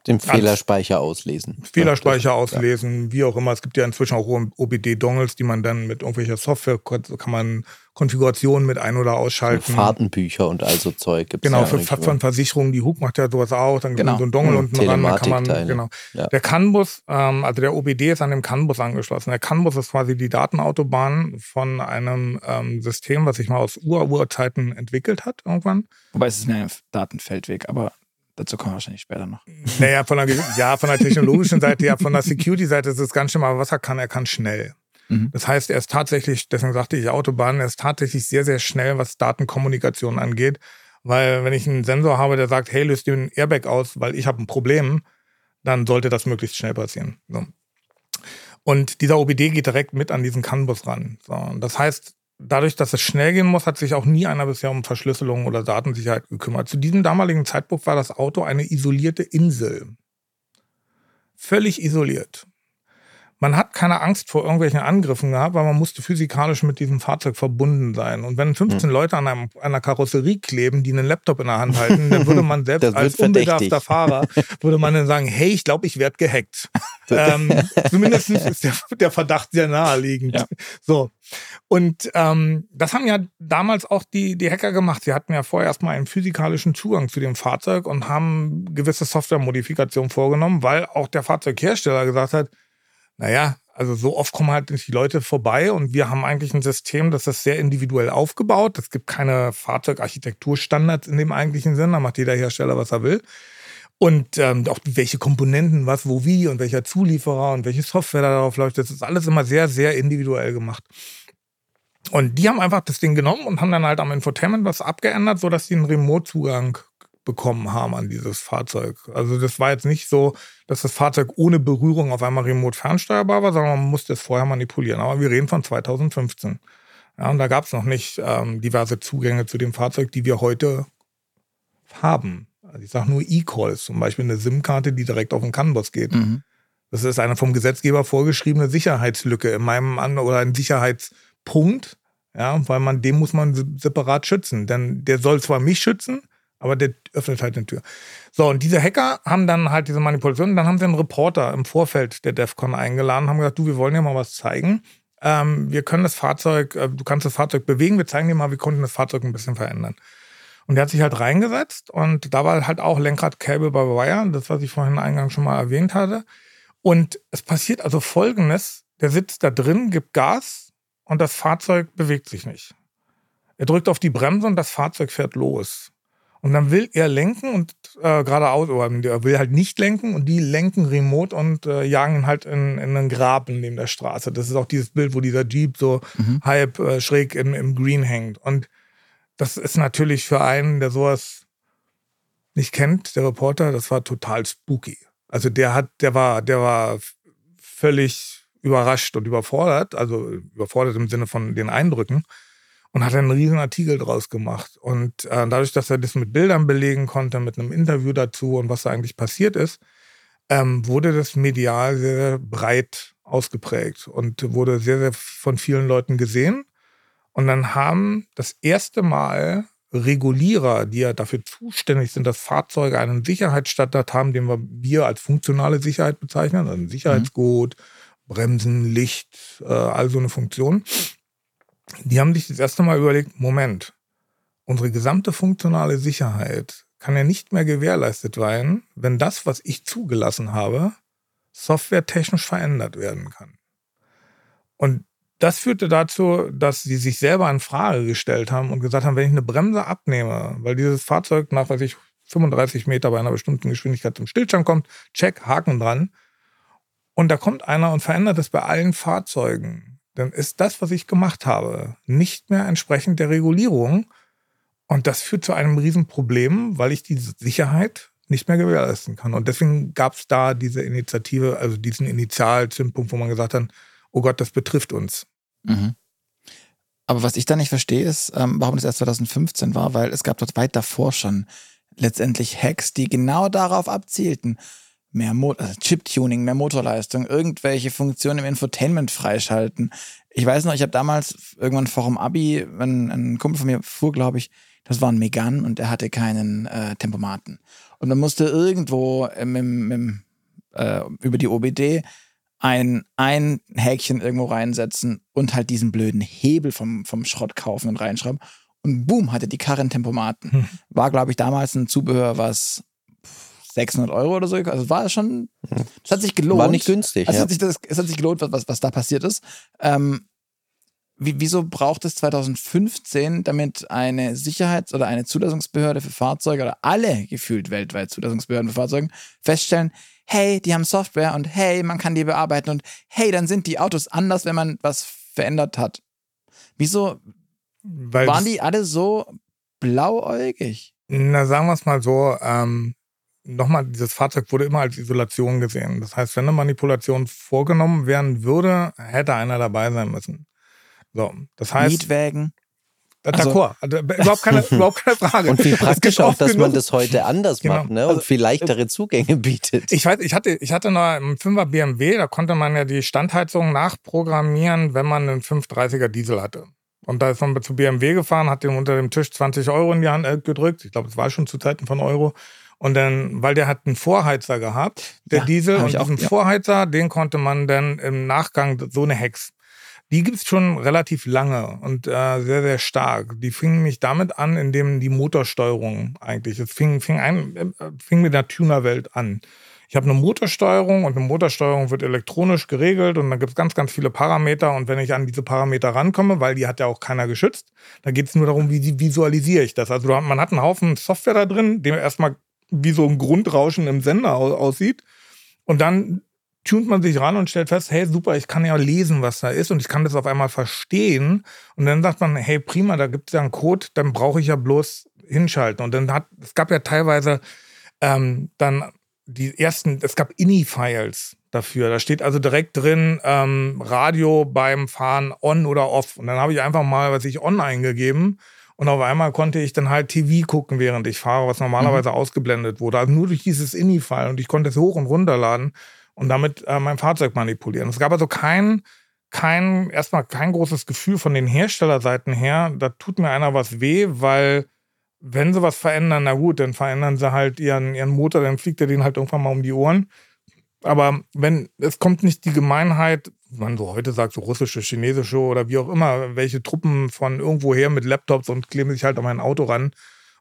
den Fehlerspeicher auslesen. Fehlerspeicher auslesen, wie auch immer. Es gibt ja inzwischen auch OBD-Dongles, die man dann mit irgendwelcher Software kann man Konfigurationen mit ein- oder ausschalten. So Fahrtenbücher und also Zeug gibt Genau, ja für, für Versicherungen, die Hook macht ja sowas auch, dann genau. gibt es so einen Dongle mhm, unten ran, dann kann man, genau. Ja. Der CAN-Bus, ähm, also der OBD ist an dem CAN-Bus angeschlossen. Der CAN-Bus ist quasi die Datenautobahn von einem ähm, System, was sich mal aus Ur-Urzeiten entwickelt hat irgendwann. Wobei es ist ein Datenfeldweg, aber Dazu kommen wir wahrscheinlich später noch. Naja, von der, ja, von der technologischen Seite, ja, von der Security-Seite ist es ganz schön, aber was er kann, er kann schnell. Mhm. Das heißt, er ist tatsächlich, deswegen sagte ich Autobahn, er ist tatsächlich sehr, sehr schnell, was Datenkommunikation angeht. Weil wenn ich einen Sensor habe, der sagt, hey, löst den Airbag aus, weil ich habe ein Problem, dann sollte das möglichst schnell passieren. So. Und dieser OBD geht direkt mit an diesen CAN-Bus ran. So. Das heißt, dadurch, dass es schnell gehen muss, hat sich auch nie einer bisher um Verschlüsselung oder Datensicherheit gekümmert. Zu diesem damaligen Zeitpunkt war das Auto eine isolierte Insel. Völlig isoliert. Man hat keine Angst vor irgendwelchen Angriffen gehabt, weil man musste physikalisch mit diesem Fahrzeug verbunden sein. Und wenn 15 hm. Leute an einem, einer Karosserie kleben, die einen Laptop in der Hand halten, dann würde man selbst als unbedarfter Fahrer, würde man dann sagen, hey, ich glaube, ich werde gehackt. ähm, zumindest ist der, der, Verdacht sehr naheliegend. Ja. So. Und ähm, das haben ja damals auch die, die Hacker gemacht. Sie hatten ja vorher erstmal einen physikalischen Zugang zu dem Fahrzeug und haben gewisse Softwaremodifikationen vorgenommen, weil auch der Fahrzeughersteller gesagt hat, naja, also so oft kommen halt nicht die Leute vorbei und wir haben eigentlich ein System, das ist sehr individuell aufgebaut. Es gibt keine Fahrzeugarchitekturstandards in dem eigentlichen Sinn, da macht jeder Hersteller, was er will. Und ähm, auch welche Komponenten, was, wo, wie und welcher Zulieferer und welche Software darauf läuft, das ist alles immer sehr, sehr individuell gemacht. Und die haben einfach das Ding genommen und haben dann halt am Infotainment was abgeändert, sodass sie einen Remote-Zugang bekommen haben an dieses Fahrzeug. Also das war jetzt nicht so, dass das Fahrzeug ohne Berührung auf einmal remote fernsteuerbar war, sondern man musste es vorher manipulieren. Aber wir reden von 2015. Ja, und da gab es noch nicht ähm, diverse Zugänge zu dem Fahrzeug, die wir heute haben. Also ich sage nur E-Calls, zum Beispiel eine SIM-Karte, die direkt auf den CAN-Bus geht. Mhm. Das ist eine vom Gesetzgeber vorgeschriebene Sicherheitslücke in meinem An oder ein Sicherheitspunkt, ja, weil man den muss man separat schützen. Denn der soll zwar mich schützen, aber der öffnet halt eine Tür. So, und diese Hacker haben dann halt diese Manipulation. Dann haben sie einen Reporter im Vorfeld der DEFCON eingeladen, haben gesagt, du, wir wollen dir mal was zeigen. Ähm, wir können das Fahrzeug, äh, du kannst das Fahrzeug bewegen, wir zeigen dir mal, wir konnten das Fahrzeug ein bisschen verändern. Und der hat sich halt reingesetzt und da war halt auch Lenkrad Cable by Wire, das, was ich vorhin eingangs schon mal erwähnt hatte. Und es passiert also Folgendes, der sitzt da drin, gibt Gas und das Fahrzeug bewegt sich nicht. Er drückt auf die Bremse und das Fahrzeug fährt los. Und dann will er lenken und äh, geradeaus, oder er will halt nicht lenken und die lenken remote und äh, jagen halt in, in einen Graben neben der Straße. Das ist auch dieses Bild, wo dieser Jeep so mhm. halb äh, schräg im, im Green hängt. Und das ist natürlich für einen, der sowas nicht kennt, der Reporter, das war total spooky. Also der hat, der war, der war völlig überrascht und überfordert, also überfordert im Sinne von den Eindrücken und hat einen riesen Artikel draus gemacht. Und äh, dadurch, dass er das mit Bildern belegen konnte, mit einem Interview dazu und was da eigentlich passiert ist, ähm, wurde das medial sehr, breit ausgeprägt und wurde sehr, sehr von vielen Leuten gesehen. Und dann haben das erste Mal Regulierer, die ja dafür zuständig sind, dass Fahrzeuge einen Sicherheitsstandard haben, den wir, wir als funktionale Sicherheit bezeichnen, also ein Sicherheitsgut, Bremsen, Licht, äh, all so eine Funktion. Die haben sich das erste Mal überlegt, Moment, unsere gesamte funktionale Sicherheit kann ja nicht mehr gewährleistet werden, wenn das, was ich zugelassen habe, softwaretechnisch verändert werden kann. Und das führte dazu, dass sie sich selber in Frage gestellt haben und gesagt haben, wenn ich eine Bremse abnehme, weil dieses Fahrzeug nach, weiß ich, 35 Meter bei einer bestimmten Geschwindigkeit zum Stillstand kommt, check, Haken dran. Und da kommt einer und verändert es bei allen Fahrzeugen. Dann ist das, was ich gemacht habe, nicht mehr entsprechend der Regulierung. Und das führt zu einem Riesenproblem, weil ich diese Sicherheit nicht mehr gewährleisten kann. Und deswegen gab es da diese Initiative, also diesen Initialzündpunkt, wo man gesagt hat, oh Gott, das betrifft uns. Mhm. Aber was ich da nicht verstehe, ist, ähm, warum das erst 2015 war, weil es gab dort weit davor schon letztendlich Hacks, die genau darauf abzielten. Mehr Mo also Chip-Tuning, mehr Motorleistung, irgendwelche Funktionen im Infotainment freischalten. Ich weiß noch, ich habe damals irgendwann vor dem Abi, wenn ein Kumpel von mir fuhr, glaube ich, das war ein Megan und er hatte keinen äh, Tempomaten. Und man musste irgendwo im, im, im, äh, über die OBD ein, ein Häkchen irgendwo reinsetzen und halt diesen blöden Hebel vom, vom Schrott kaufen und reinschrauben. Und boom, hatte die Karre einen Tempomaten. Hm. War, glaube ich, damals ein Zubehör, was 600 Euro oder so. Also war schon, es hat sich gelohnt. War nicht günstig. Also ja. es, hat sich das, es hat sich gelohnt, was, was, was da passiert ist. Ähm, wie, wieso braucht es 2015, damit eine Sicherheits- oder eine Zulassungsbehörde für Fahrzeuge oder alle gefühlt weltweit Zulassungsbehörden für Fahrzeuge feststellen, hey, die haben Software und hey, man kann die bearbeiten und hey, dann sind die Autos anders, wenn man was verändert hat. Wieso Weil waren die alle so blauäugig? Na, sagen wir es mal so, ähm, nochmal, dieses Fahrzeug wurde immer als Isolation gesehen. Das heißt, wenn eine Manipulation vorgenommen werden würde, hätte einer dabei sein müssen. So, das heißt. Mietwägen. Also, D'accord, also, überhaupt, keine, überhaupt keine Frage. Und wie praktisch auch, dass man das heute anders genau. macht ne? und also, viel leichtere Zugänge bietet. Ich weiß, ich hatte, ich hatte noch einen 5er BMW, da konnte man ja die Standheizung nachprogrammieren, wenn man einen 530er Diesel hatte. Und da ist man zu BMW gefahren, hat dem unter dem Tisch 20 Euro in die Hand äh, gedrückt. Ich glaube, es war schon zu Zeiten von Euro. Und dann, weil der hat einen Vorheizer gehabt, der ja, Diesel, und diesen auch, ja. Vorheizer, den konnte man dann im Nachgang so eine Hex die gibt's schon relativ lange und äh, sehr, sehr stark. Die fingen nämlich damit an, indem die Motorsteuerung eigentlich, es fing, fing, ein, äh, fing mit der Tunerwelt an. Ich habe eine Motorsteuerung und eine Motorsteuerung wird elektronisch geregelt und dann gibt es ganz, ganz viele Parameter. Und wenn ich an diese Parameter rankomme, weil die hat ja auch keiner geschützt, dann geht es nur darum, wie visualisiere ich das. Also man hat einen Haufen Software da drin, dem erstmal wie so ein Grundrauschen im Sender aussieht. Und dann tunt man sich ran und stellt fest, hey, super, ich kann ja lesen, was da ist und ich kann das auf einmal verstehen. Und dann sagt man, hey, prima, da gibt es ja einen Code, dann brauche ich ja bloß hinschalten. Und dann hat, es gab ja teilweise ähm, dann die ersten, es gab INI-Files dafür. Da steht also direkt drin, ähm, Radio beim Fahren on oder off. Und dann habe ich einfach mal, was ich on eingegeben. Und auf einmal konnte ich dann halt TV gucken, während ich fahre, was normalerweise mhm. ausgeblendet wurde. Also nur durch dieses INI-File. Und ich konnte es hoch und runterladen und damit äh, mein Fahrzeug manipulieren. Es gab also kein, kein, erstmal kein großes Gefühl von den Herstellerseiten her, da tut mir einer was weh, weil wenn sie was verändern, na gut, dann verändern sie halt ihren, ihren Motor, dann fliegt er den halt irgendwann mal um die Ohren. Aber wenn, es kommt nicht die Gemeinheit, man so heute sagt, so russische, chinesische oder wie auch immer, welche Truppen von irgendwoher mit Laptops und kleben sich halt an mein Auto ran,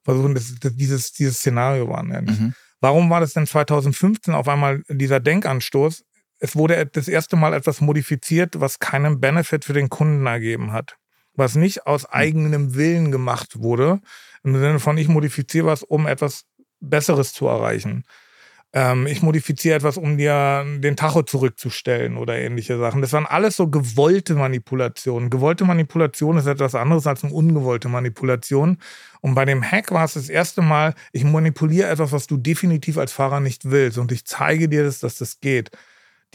versuchen, das, das, dieses, dieses Szenario waren ja nicht. Mhm. Warum war das denn 2015 auf einmal dieser Denkanstoß? Es wurde das erste Mal etwas modifiziert, was keinen Benefit für den Kunden ergeben hat. Was nicht aus hm. eigenem Willen gemacht wurde, im Sinne von ich modifiziere was, um etwas Besseres zu erreichen. Ähm, ich modifiziere etwas, um dir den Tacho zurückzustellen oder ähnliche Sachen. Das waren alles so gewollte Manipulationen. Gewollte Manipulation ist etwas anderes als eine ungewollte Manipulation. Und bei dem Hack war es das erste Mal, ich manipuliere etwas, was du definitiv als Fahrer nicht willst. Und ich zeige dir, das, dass das geht.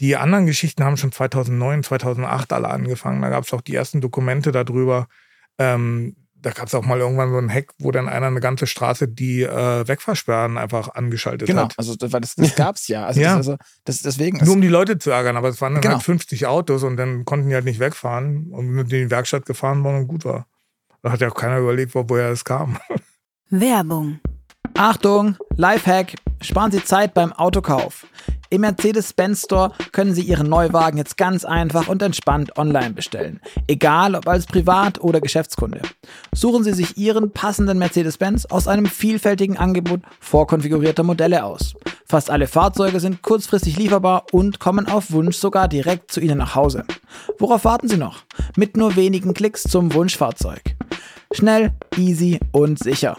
Die anderen Geschichten haben schon 2009, 2008 alle angefangen. Da gab es auch die ersten Dokumente darüber. Ähm, da gab es auch mal irgendwann so einen Hack, wo dann einer eine ganze Straße die äh, Wegfahrsperren einfach angeschaltet genau. hat. Genau, also das, das gab es ja. Also, ja. Das, also das, deswegen Nur um die Leute zu ärgern, aber es waren dann Genau. halt 50 Autos und dann konnten die halt nicht wegfahren und mit in die Werkstatt gefahren waren und gut war. Da hat ja auch keiner überlegt, wo, woher es kam. Werbung. Achtung, Lifehack, sparen Sie Zeit beim Autokauf. Im Mercedes-Benz Store können Sie Ihren Neuwagen jetzt ganz einfach und entspannt online bestellen. Egal ob als Privat- oder Geschäftskunde. Suchen Sie sich Ihren passenden Mercedes-Benz aus einem vielfältigen Angebot vorkonfigurierter Modelle aus. Fast alle Fahrzeuge sind kurzfristig lieferbar und kommen auf Wunsch sogar direkt zu Ihnen nach Hause. Worauf warten Sie noch? Mit nur wenigen Klicks zum Wunschfahrzeug. Schnell, easy und sicher.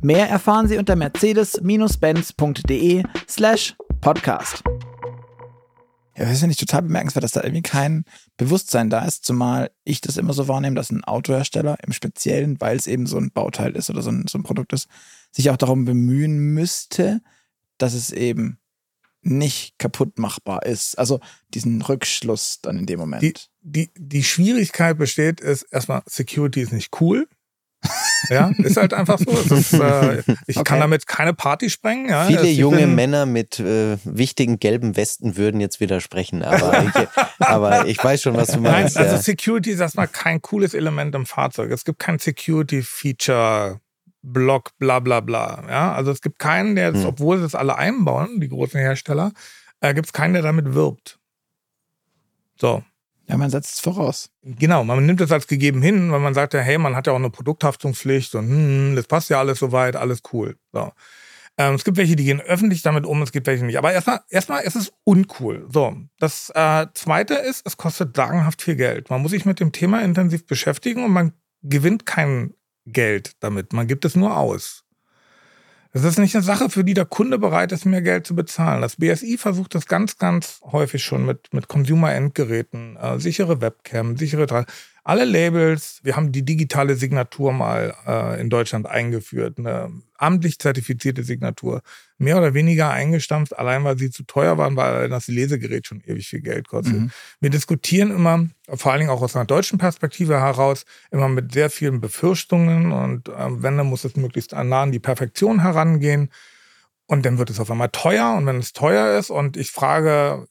Mehr erfahren Sie unter mercedes-benz.de slash podcast. Ja, das finde ich total bemerkenswert, dass da irgendwie kein Bewusstsein da ist, zumal ich das immer so wahrnehme, dass ein Autohersteller im Speziellen, weil es eben so ein Bauteil ist oder so ein, so ein Produkt ist, sich auch darum bemühen müsste, dass es eben nicht kaputt machbar ist. Also diesen Rückschluss dann in dem Moment. Die, die, die Schwierigkeit besteht, ist erstmal, Security ist nicht cool. Ja, ist halt einfach so. Ist, äh, ich Okay. kann damit keine Party sprengen. Ja. Viele ich junge Männer mit äh, wichtigen gelben Westen würden jetzt widersprechen, aber ich, aber ich weiß schon, was du Nein, meinst. also ja. Security ist erstmal kein cooles Element im Fahrzeug. Es gibt kein Security-Feature, Block, bla bla bla. Ja, also es gibt keinen, der, jetzt, Hm. obwohl sie es alle einbauen, die großen Hersteller, äh, gibt es keinen, der damit wirbt. So. Ja, man setzt es voraus. Genau, man nimmt es als gegeben hin, weil man sagt ja, hey, man hat ja auch eine Produkthaftungspflicht und hm, das passt ja alles soweit, alles cool. So. Ähm, es gibt welche, die gehen öffentlich damit um, es gibt welche nicht. Aber erstmal, erstmal ist es uncool. So, das äh, Zweite ist, es kostet sagenhaft viel Geld. Man muss sich mit dem Thema intensiv beschäftigen und man gewinnt kein Geld damit. Man gibt es nur aus. Das ist nicht eine Sache, für die der Kunde bereit ist, mehr Geld zu bezahlen. Das BSI versucht das ganz, ganz häufig schon mit, mit Consumer-Endgeräten, äh, sichere Webcam, sichere alle Labels. Wir haben die digitale Signatur mal äh, in Deutschland eingeführt, eine amtlich zertifizierte Signatur. Mehr oder weniger eingestampft, allein weil sie zu teuer waren, weil das Lesegerät schon ewig viel Geld kostet. Mhm. Wir diskutieren immer, vor allen Dingen auch aus einer deutschen Perspektive heraus, immer mit sehr vielen Befürchtungen und ähm, wenn, dann muss es möglichst nah an die Perfektion herangehen. Und dann wird es auf einmal teuer und wenn es teuer ist und ich frage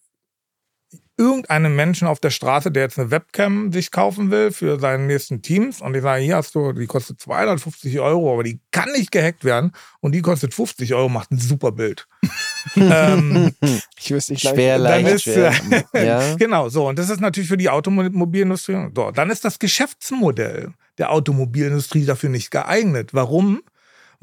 irgendeinen Menschen auf der Straße, der jetzt eine Webcam sich kaufen will für seine nächsten Teams und ich sage, hier hast du, die kostet 250 Euro, aber die kann nicht gehackt werden und die kostet 50 Euro, macht ein super Bild. ähm, Ich wüsste nicht Schwer, dann leicht, ist, schwer. ja. Genau, so. Und das ist natürlich für die Automobilindustrie. So, dann ist das Geschäftsmodell der Automobilindustrie dafür nicht geeignet. Warum?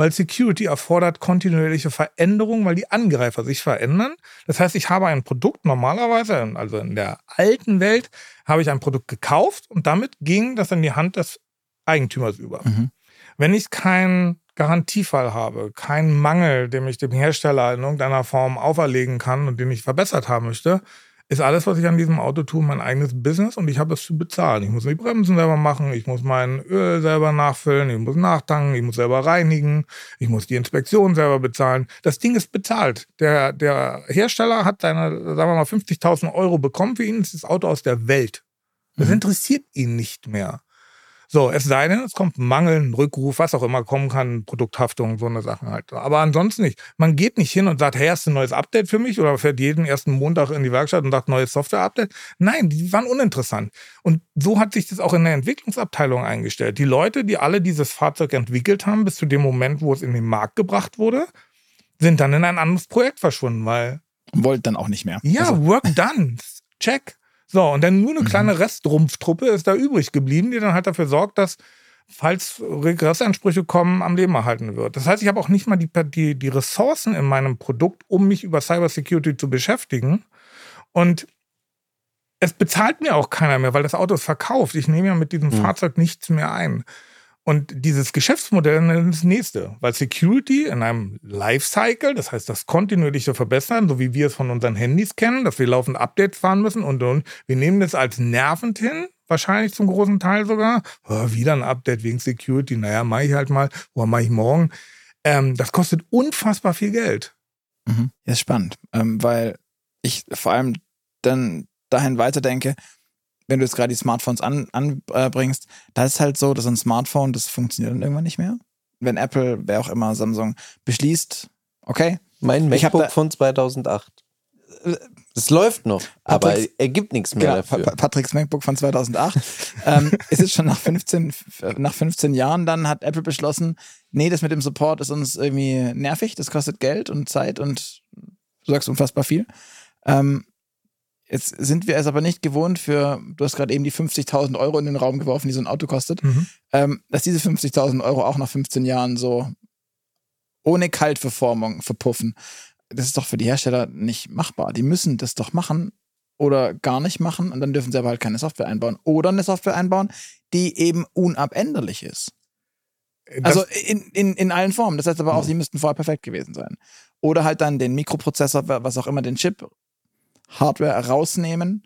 Weil Security erfordert kontinuierliche Veränderungen, weil die Angreifer sich verändern. Das heißt, ich habe ein Produkt normalerweise, also in der alten Welt, habe ich ein Produkt gekauft und damit ging das in die Hand des Eigentümers über. Mhm. Wenn ich keinen Garantiefall habe, keinen Mangel, den ich dem Hersteller in irgendeiner Form auferlegen kann und den ich verbessert haben möchte, ist alles, was ich an diesem Auto tue, mein eigenes Business und ich habe es zu bezahlen. Ich muss die Bremsen selber machen, ich muss mein Öl selber nachfüllen, ich muss nachtanken, ich muss selber reinigen, ich muss die Inspektion selber bezahlen. Das Ding ist bezahlt. Der, der Hersteller hat seine, sagen wir mal, 50.000 Euro bekommen. Für ihn ist das Auto aus der Welt. Das Mhm. interessiert ihn nicht mehr. So, es sei denn, es kommt ein Mangel, ein Rückruf, was auch immer kommen kann, Produkthaftung, so eine Sachen halt. Aber ansonsten nicht. Man geht nicht hin und sagt, hey, hast du ein neues Update für mich? Oder fährt jeden ersten Montag in die Werkstatt und sagt, neues Software-Update? Nein, die waren uninteressant. Und so hat sich das auch in der Entwicklungsabteilung eingestellt. Die Leute, die alle dieses Fahrzeug entwickelt haben, bis zu dem Moment, wo es in den Markt gebracht wurde, sind dann in ein anderes Projekt verschwunden, weil wollt dann auch nicht mehr. ja, Also, work done. Check. So, und dann nur eine Mhm. kleine Restrumpftruppe ist da übrig geblieben, die dann halt dafür sorgt, dass, falls Regressansprüche kommen, am Leben erhalten wird. Das heißt, ich habe auch nicht mal die, die, die Ressourcen in meinem Produkt, um mich über Cybersecurity zu beschäftigen. Und es bezahlt mir auch keiner mehr, weil das Auto ist verkauft. Ich nehme ja mit diesem Mhm. Fahrzeug nichts mehr ein. Und dieses Geschäftsmodell ist das nächste, weil Security in einem Lifecycle, das heißt das kontinuierliche Verbessern, so wie wir es von unseren Handys kennen, dass wir laufend Updates fahren müssen und, und wir nehmen das als nervend hin, wahrscheinlich zum großen Teil sogar. Oh, wieder ein Update wegen Security, naja, mache ich halt mal, oder mache ich morgen. Ähm, das kostet unfassbar viel Geld. Mhm. Ja, ist spannend, ähm, weil ich vor allem dann dahin weiterdenke, wenn du jetzt gerade die Smartphones anbringst, an, äh, da ist halt so, dass ein Smartphone, das funktioniert dann irgendwann nicht mehr. Wenn Apple, wer auch immer, Samsung beschließt, okay. Mein MacBook von 2008. Es läuft noch, aber er gibt nichts mehr genau, dafür. Patricks MacBook von 2008. ähm, es ist schon nach 15, nach 15 Jahren, dann hat Apple beschlossen, nee, das mit dem Support ist uns irgendwie nervig, das kostet Geld und Zeit und du sagst unfassbar viel. Ähm, Jetzt sind wir es aber nicht gewohnt für, du hast gerade eben die 50.000 Euro in den Raum geworfen, die so ein Auto kostet, mhm. ähm, dass diese 50.000 Euro auch nach 15 Jahren so ohne Kaltverformung verpuffen. Das ist doch für die Hersteller nicht machbar. Die müssen das doch machen oder gar nicht machen und dann dürfen sie aber halt keine Software einbauen. Oder eine Software einbauen, die eben unabänderlich ist. Das also in, in, in allen Formen. Das heißt aber auch, mhm. sie müssten vorher perfekt gewesen sein. Oder halt dann den Mikroprozessor, was auch immer, den Chip Hardware rausnehmen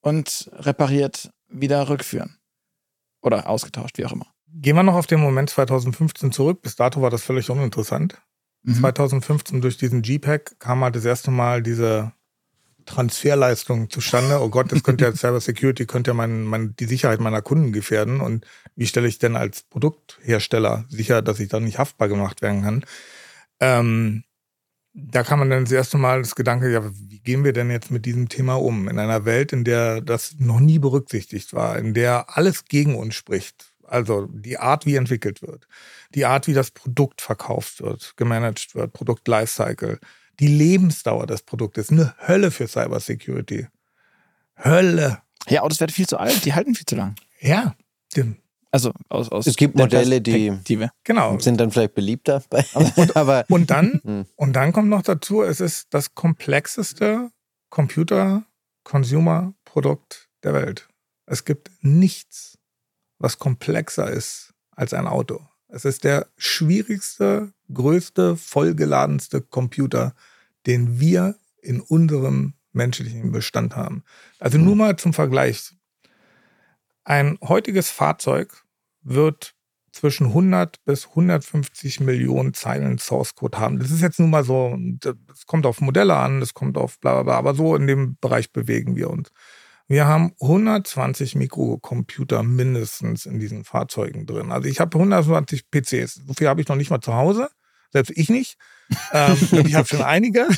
und repariert wieder rückführen. Oder ausgetauscht, wie auch immer. Gehen wir noch auf den Moment 2015 zurück. Bis dato war das völlig uninteressant. Mhm. 2015 durch diesen G-Pack kam halt das erste Mal diese Transferleistung zustande. Oh Gott, das könnte ja Cyber Security, könnte ja mein, mein, die Sicherheit meiner Kunden gefährden. Und wie stelle ich denn als Produkthersteller sicher, dass ich dann nicht haftbar gemacht werden kann? Ähm, da kann man dann das erste Mal das Gedanke, ja, wie gehen wir denn jetzt mit diesem Thema um? In einer Welt, in der das noch nie berücksichtigt war, in der alles gegen uns spricht. Also die Art, wie entwickelt wird, die Art, wie das Produkt verkauft wird, gemanagt wird, Produkt Lifecycle, die Lebensdauer des Produktes, eine Hölle für Cybersecurity. Hölle. Ja, Autos werden viel zu alt, die halten viel zu lang. Ja, stimmt. Also aus, aus es gibt Modelle, die genau. sind dann vielleicht beliebter. und, aber, und, dann, hm. und dann kommt noch dazu, es ist das komplexeste Computer-Consumer-Produkt der Welt. Es gibt nichts, was komplexer ist als ein Auto. Es ist der schwierigste, größte, vollgeladenste Computer, den wir in unserem menschlichen Bestand haben. Also nur hm. mal zum Vergleich. Ein heutiges Fahrzeug wird zwischen 100 bis 150 Millionen Zeilen Source Code haben. Das ist jetzt nun mal so, das kommt auf Modelle an, das kommt auf bla bla bla, aber so in dem Bereich bewegen wir uns. Wir haben 120 Mikrocomputer mindestens in diesen Fahrzeugen drin. Also ich habe 120 PCs. So viel habe ich noch nicht mal zu Hause. Selbst ich nicht. ähm, ich habe schon einige.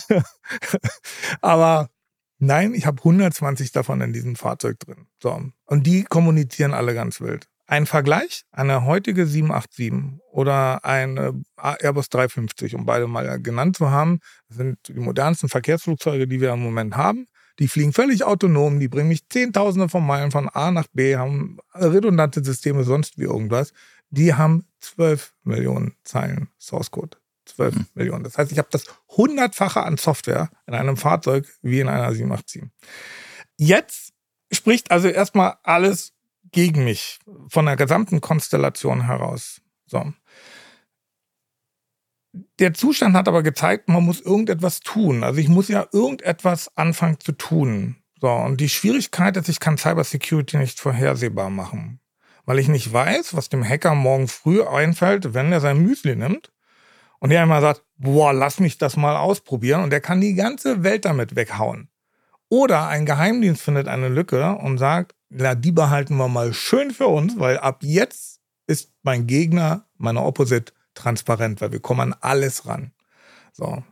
aber nein, ich habe 120 davon in diesem Fahrzeug drin. So. Und die kommunizieren alle ganz wild. Ein Vergleich, eine heutige 787 oder ein Airbus 350, um beide mal genannt zu haben, sind die modernsten Verkehrsflugzeuge, die wir im Moment haben. Die fliegen völlig autonom, die bringen mich Zehntausende von Meilen von A nach B, haben redundante Systeme, sonst wie irgendwas. Die haben 12 Millionen Zeilen Source Code. 12 mhm. Millionen. Das heißt, ich habe das hundertfache an Software in einem Fahrzeug wie in einer 787. Jetzt spricht also erstmal alles gegen mich von der gesamten Konstellation heraus. So. Der Zustand hat aber gezeigt, man muss irgendetwas tun. Also ich muss ja irgendetwas anfangen zu tun. So, und die Schwierigkeit ist, ich kann Cybersecurity nicht vorhersehbar machen. Weil ich nicht weiß, was dem Hacker morgen früh einfällt, wenn er sein Müsli nimmt und der einmal sagt, boah, lass mich das mal ausprobieren und der kann die ganze Welt damit weghauen. Oder ein Geheimdienst findet eine Lücke und sagt, na, die behalten wir mal schön für uns, weil ab jetzt ist mein Gegner, meine Opposite, transparent, weil wir kommen an alles ran. So.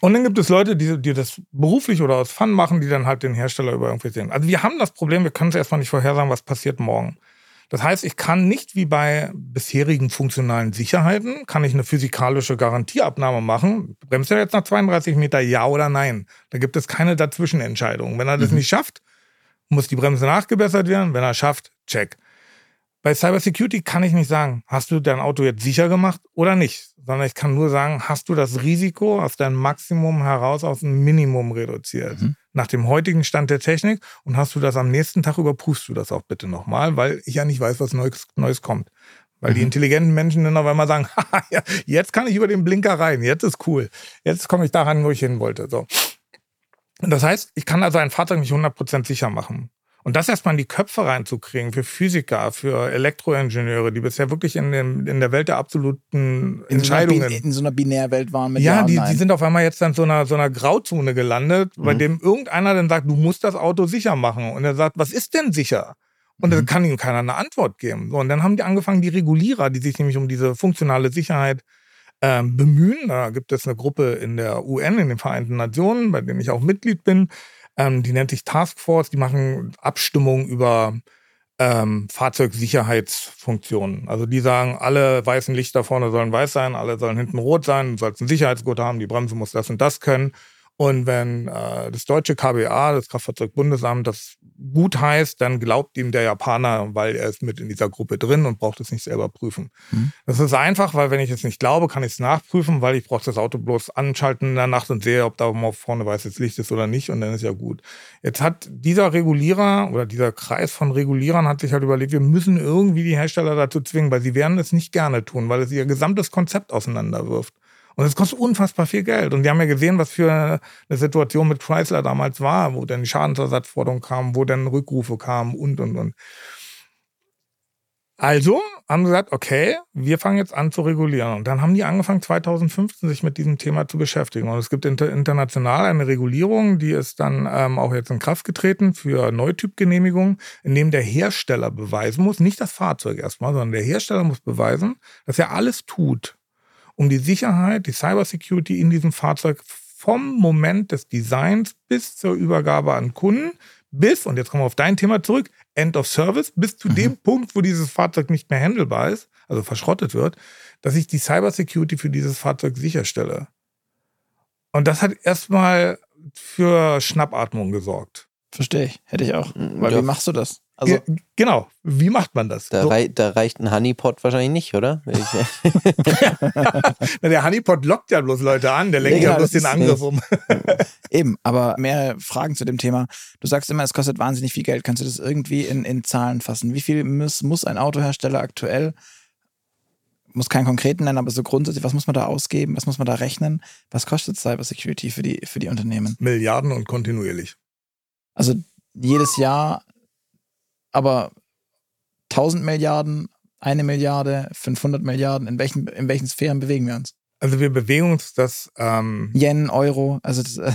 Und dann gibt es Leute, die, die das beruflich oder aus Fun machen, die dann halt den Hersteller über irgendwie sehen. Also wir haben das Problem, wir können es erstmal nicht vorhersagen, was passiert morgen. Das heißt, ich kann nicht wie bei bisherigen funktionalen Sicherheiten, kann ich eine physikalische Garantieabnahme machen. Bremst er jetzt nach 32 Meter, ja oder nein? Da gibt es keine Dazwischenentscheidung. Wenn er das mhm. nicht schafft, muss die Bremse nachgebessert werden. Wenn er schafft, check. Bei Cybersecurity kann ich nicht sagen, hast du dein Auto jetzt sicher gemacht oder nicht, sondern ich kann nur sagen, hast du das Risiko aus deinem Maximum heraus auf ein Minimum reduziert. Mhm. Nach dem heutigen Stand der Technik und hast du das am nächsten Tag überprüfst du das auch bitte nochmal, weil ich ja nicht weiß, was Neues, Neues kommt. Weil die Mhm. intelligenten Menschen dann auf einmal sagen, Haha, ja, jetzt kann ich über den Blinker rein, jetzt ist cool. Jetzt komme ich daran, wo ich hin wollte. So. Das heißt, ich kann also ein Fahrzeug nicht 100% sicher machen. Und das erstmal in die Köpfe reinzukriegen für Physiker, für Elektroingenieure, die bisher wirklich in, dem, in der Welt der absoluten In so, Entscheidungen. Bin- in so einer Binärwelt waren mit Ja, und die, die sind auf einmal jetzt in so einer, so einer Grauzone gelandet, bei Mhm. dem irgendeiner dann sagt, du musst das Auto sicher machen. Und er sagt, was ist denn sicher? Und Mhm. dann kann ihm keiner eine Antwort geben. So, und dann haben die angefangen, die Regulierer, die sich nämlich um diese funktionale Sicherheit ähm, bemühen. Da gibt es eine Gruppe in der UN, in den Vereinten Nationen, bei dem ich auch Mitglied bin. Ähm, die nennt sich Task Force. Die machen Abstimmungen über ähm, Fahrzeugsicherheitsfunktionen. Also die sagen, alle weißen Lichter vorne sollen weiß sein, alle sollen hinten rot sein, du sollst einen Sicherheitsgurt haben, die Bremse muss das und das können. Und wenn äh, das deutsche KBA, das Kraftfahrzeugbundesamt, das gut heißt, dann glaubt ihm der Japaner, weil er ist mit in dieser Gruppe drin und braucht es nicht selber prüfen. Mhm. Das ist einfach, weil wenn ich es nicht glaube, kann ich es nachprüfen, weil ich brauche das Auto bloß anschalten in der Nacht und sehe, ob da vorne weißes Licht ist oder nicht und dann ist ja gut. Jetzt hat dieser Regulierer oder dieser Kreis von Regulierern hat sich halt überlegt, wir müssen irgendwie die Hersteller dazu zwingen, weil sie werden es nicht gerne tun, weil es ihr gesamtes Konzept auseinanderwirft. Und es kostet unfassbar viel Geld. Und wir haben ja gesehen, was für eine Situation mit Chrysler damals war, wo dann die Schadensersatzforderung kam, wo dann Rückrufe kamen und, und, und. Also haben sie gesagt, okay, wir fangen jetzt an zu regulieren. Und dann haben die angefangen, 2015 sich mit diesem Thema zu beschäftigen. Und es gibt inter international eine Regulierung, die ist dann ähm, auch jetzt in Kraft getreten für Neutypgenehmigungen, in dem der Hersteller beweisen muss, nicht das Fahrzeug erstmal, sondern der Hersteller muss beweisen, dass er alles tut, um die Sicherheit, die Cybersecurity in diesem Fahrzeug vom Moment des Designs bis zur Übergabe an Kunden, bis, und jetzt kommen wir auf dein Thema zurück, End of Service, bis zu dem Punkt, wo dieses Fahrzeug nicht mehr handelbar ist, also verschrottet wird, dass ich die Cybersecurity für dieses Fahrzeug sicherstelle. Und das hat erstmal für Schnappatmung gesorgt. Verstehe ich. Hätte ich auch. Mhm, Weil ja. wie machst du das? Also, Ge- genau. Wie macht man das? Da, So, rei da reicht ein Honeypot wahrscheinlich nicht, oder? Na, der Honeypot lockt ja bloß Leute an, der lenkt Ja, ja, bloß den Angriff um. eben, aber mehrere Fragen zu dem Thema. Du sagst immer, es kostet wahnsinnig viel Geld. Kannst du das irgendwie in, in Zahlen fassen? Wie viel muss, muss ein Autohersteller aktuell, muss keinen konkreten nennen, aber so grundsätzlich, was muss man da ausgeben? Was muss man da rechnen? Was kostet Cybersecurity für die, für die Unternehmen? Milliarden und kontinuierlich. Also jedes Jahr, aber 1000 Milliarden, eine Milliarde, 500 Milliarden, in welchen, in welchen Sphären bewegen wir uns? Also wir bewegen uns das, ähm, Yen, Euro, also das, äh,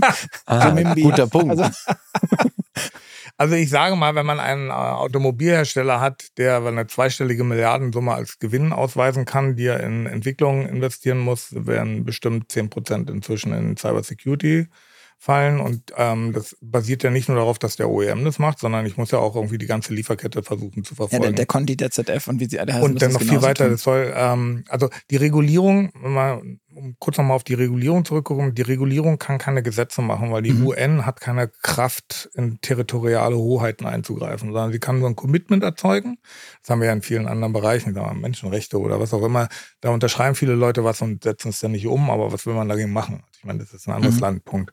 ah, guter Punkt. Also, also ich sage mal, wenn man einen äh, Automobilhersteller hat, der eine zweistellige Milliardensumme als Gewinn ausweisen kann, die er in Entwicklung investieren muss, werden bestimmt 10 Prozent inzwischen in Cybersecurity fallen. Und ähm, das basiert ja nicht nur darauf, dass der OEM das macht, sondern ich muss ja auch irgendwie die ganze Lieferkette versuchen zu ja, verfolgen. der, der Conti, der ZF und wie sie alle heißen. und dann noch viel weiter. tun. Das soll, ähm, also die Regulierung, wenn man, um kurz nochmal auf die Regulierung zurückzukommen, die Regulierung kann keine Gesetze machen, weil die Mhm. UN hat keine Kraft, in territoriale Hoheiten einzugreifen, sondern sie kann nur ein Commitment erzeugen. Das haben wir ja in vielen anderen Bereichen, sagen wir mal Menschenrechte oder was auch immer. Da unterschreiben viele Leute was und setzen es dann nicht um, aber was will man dagegen machen? Ich meine, das ist ein anderes Mhm. Land, Punkt.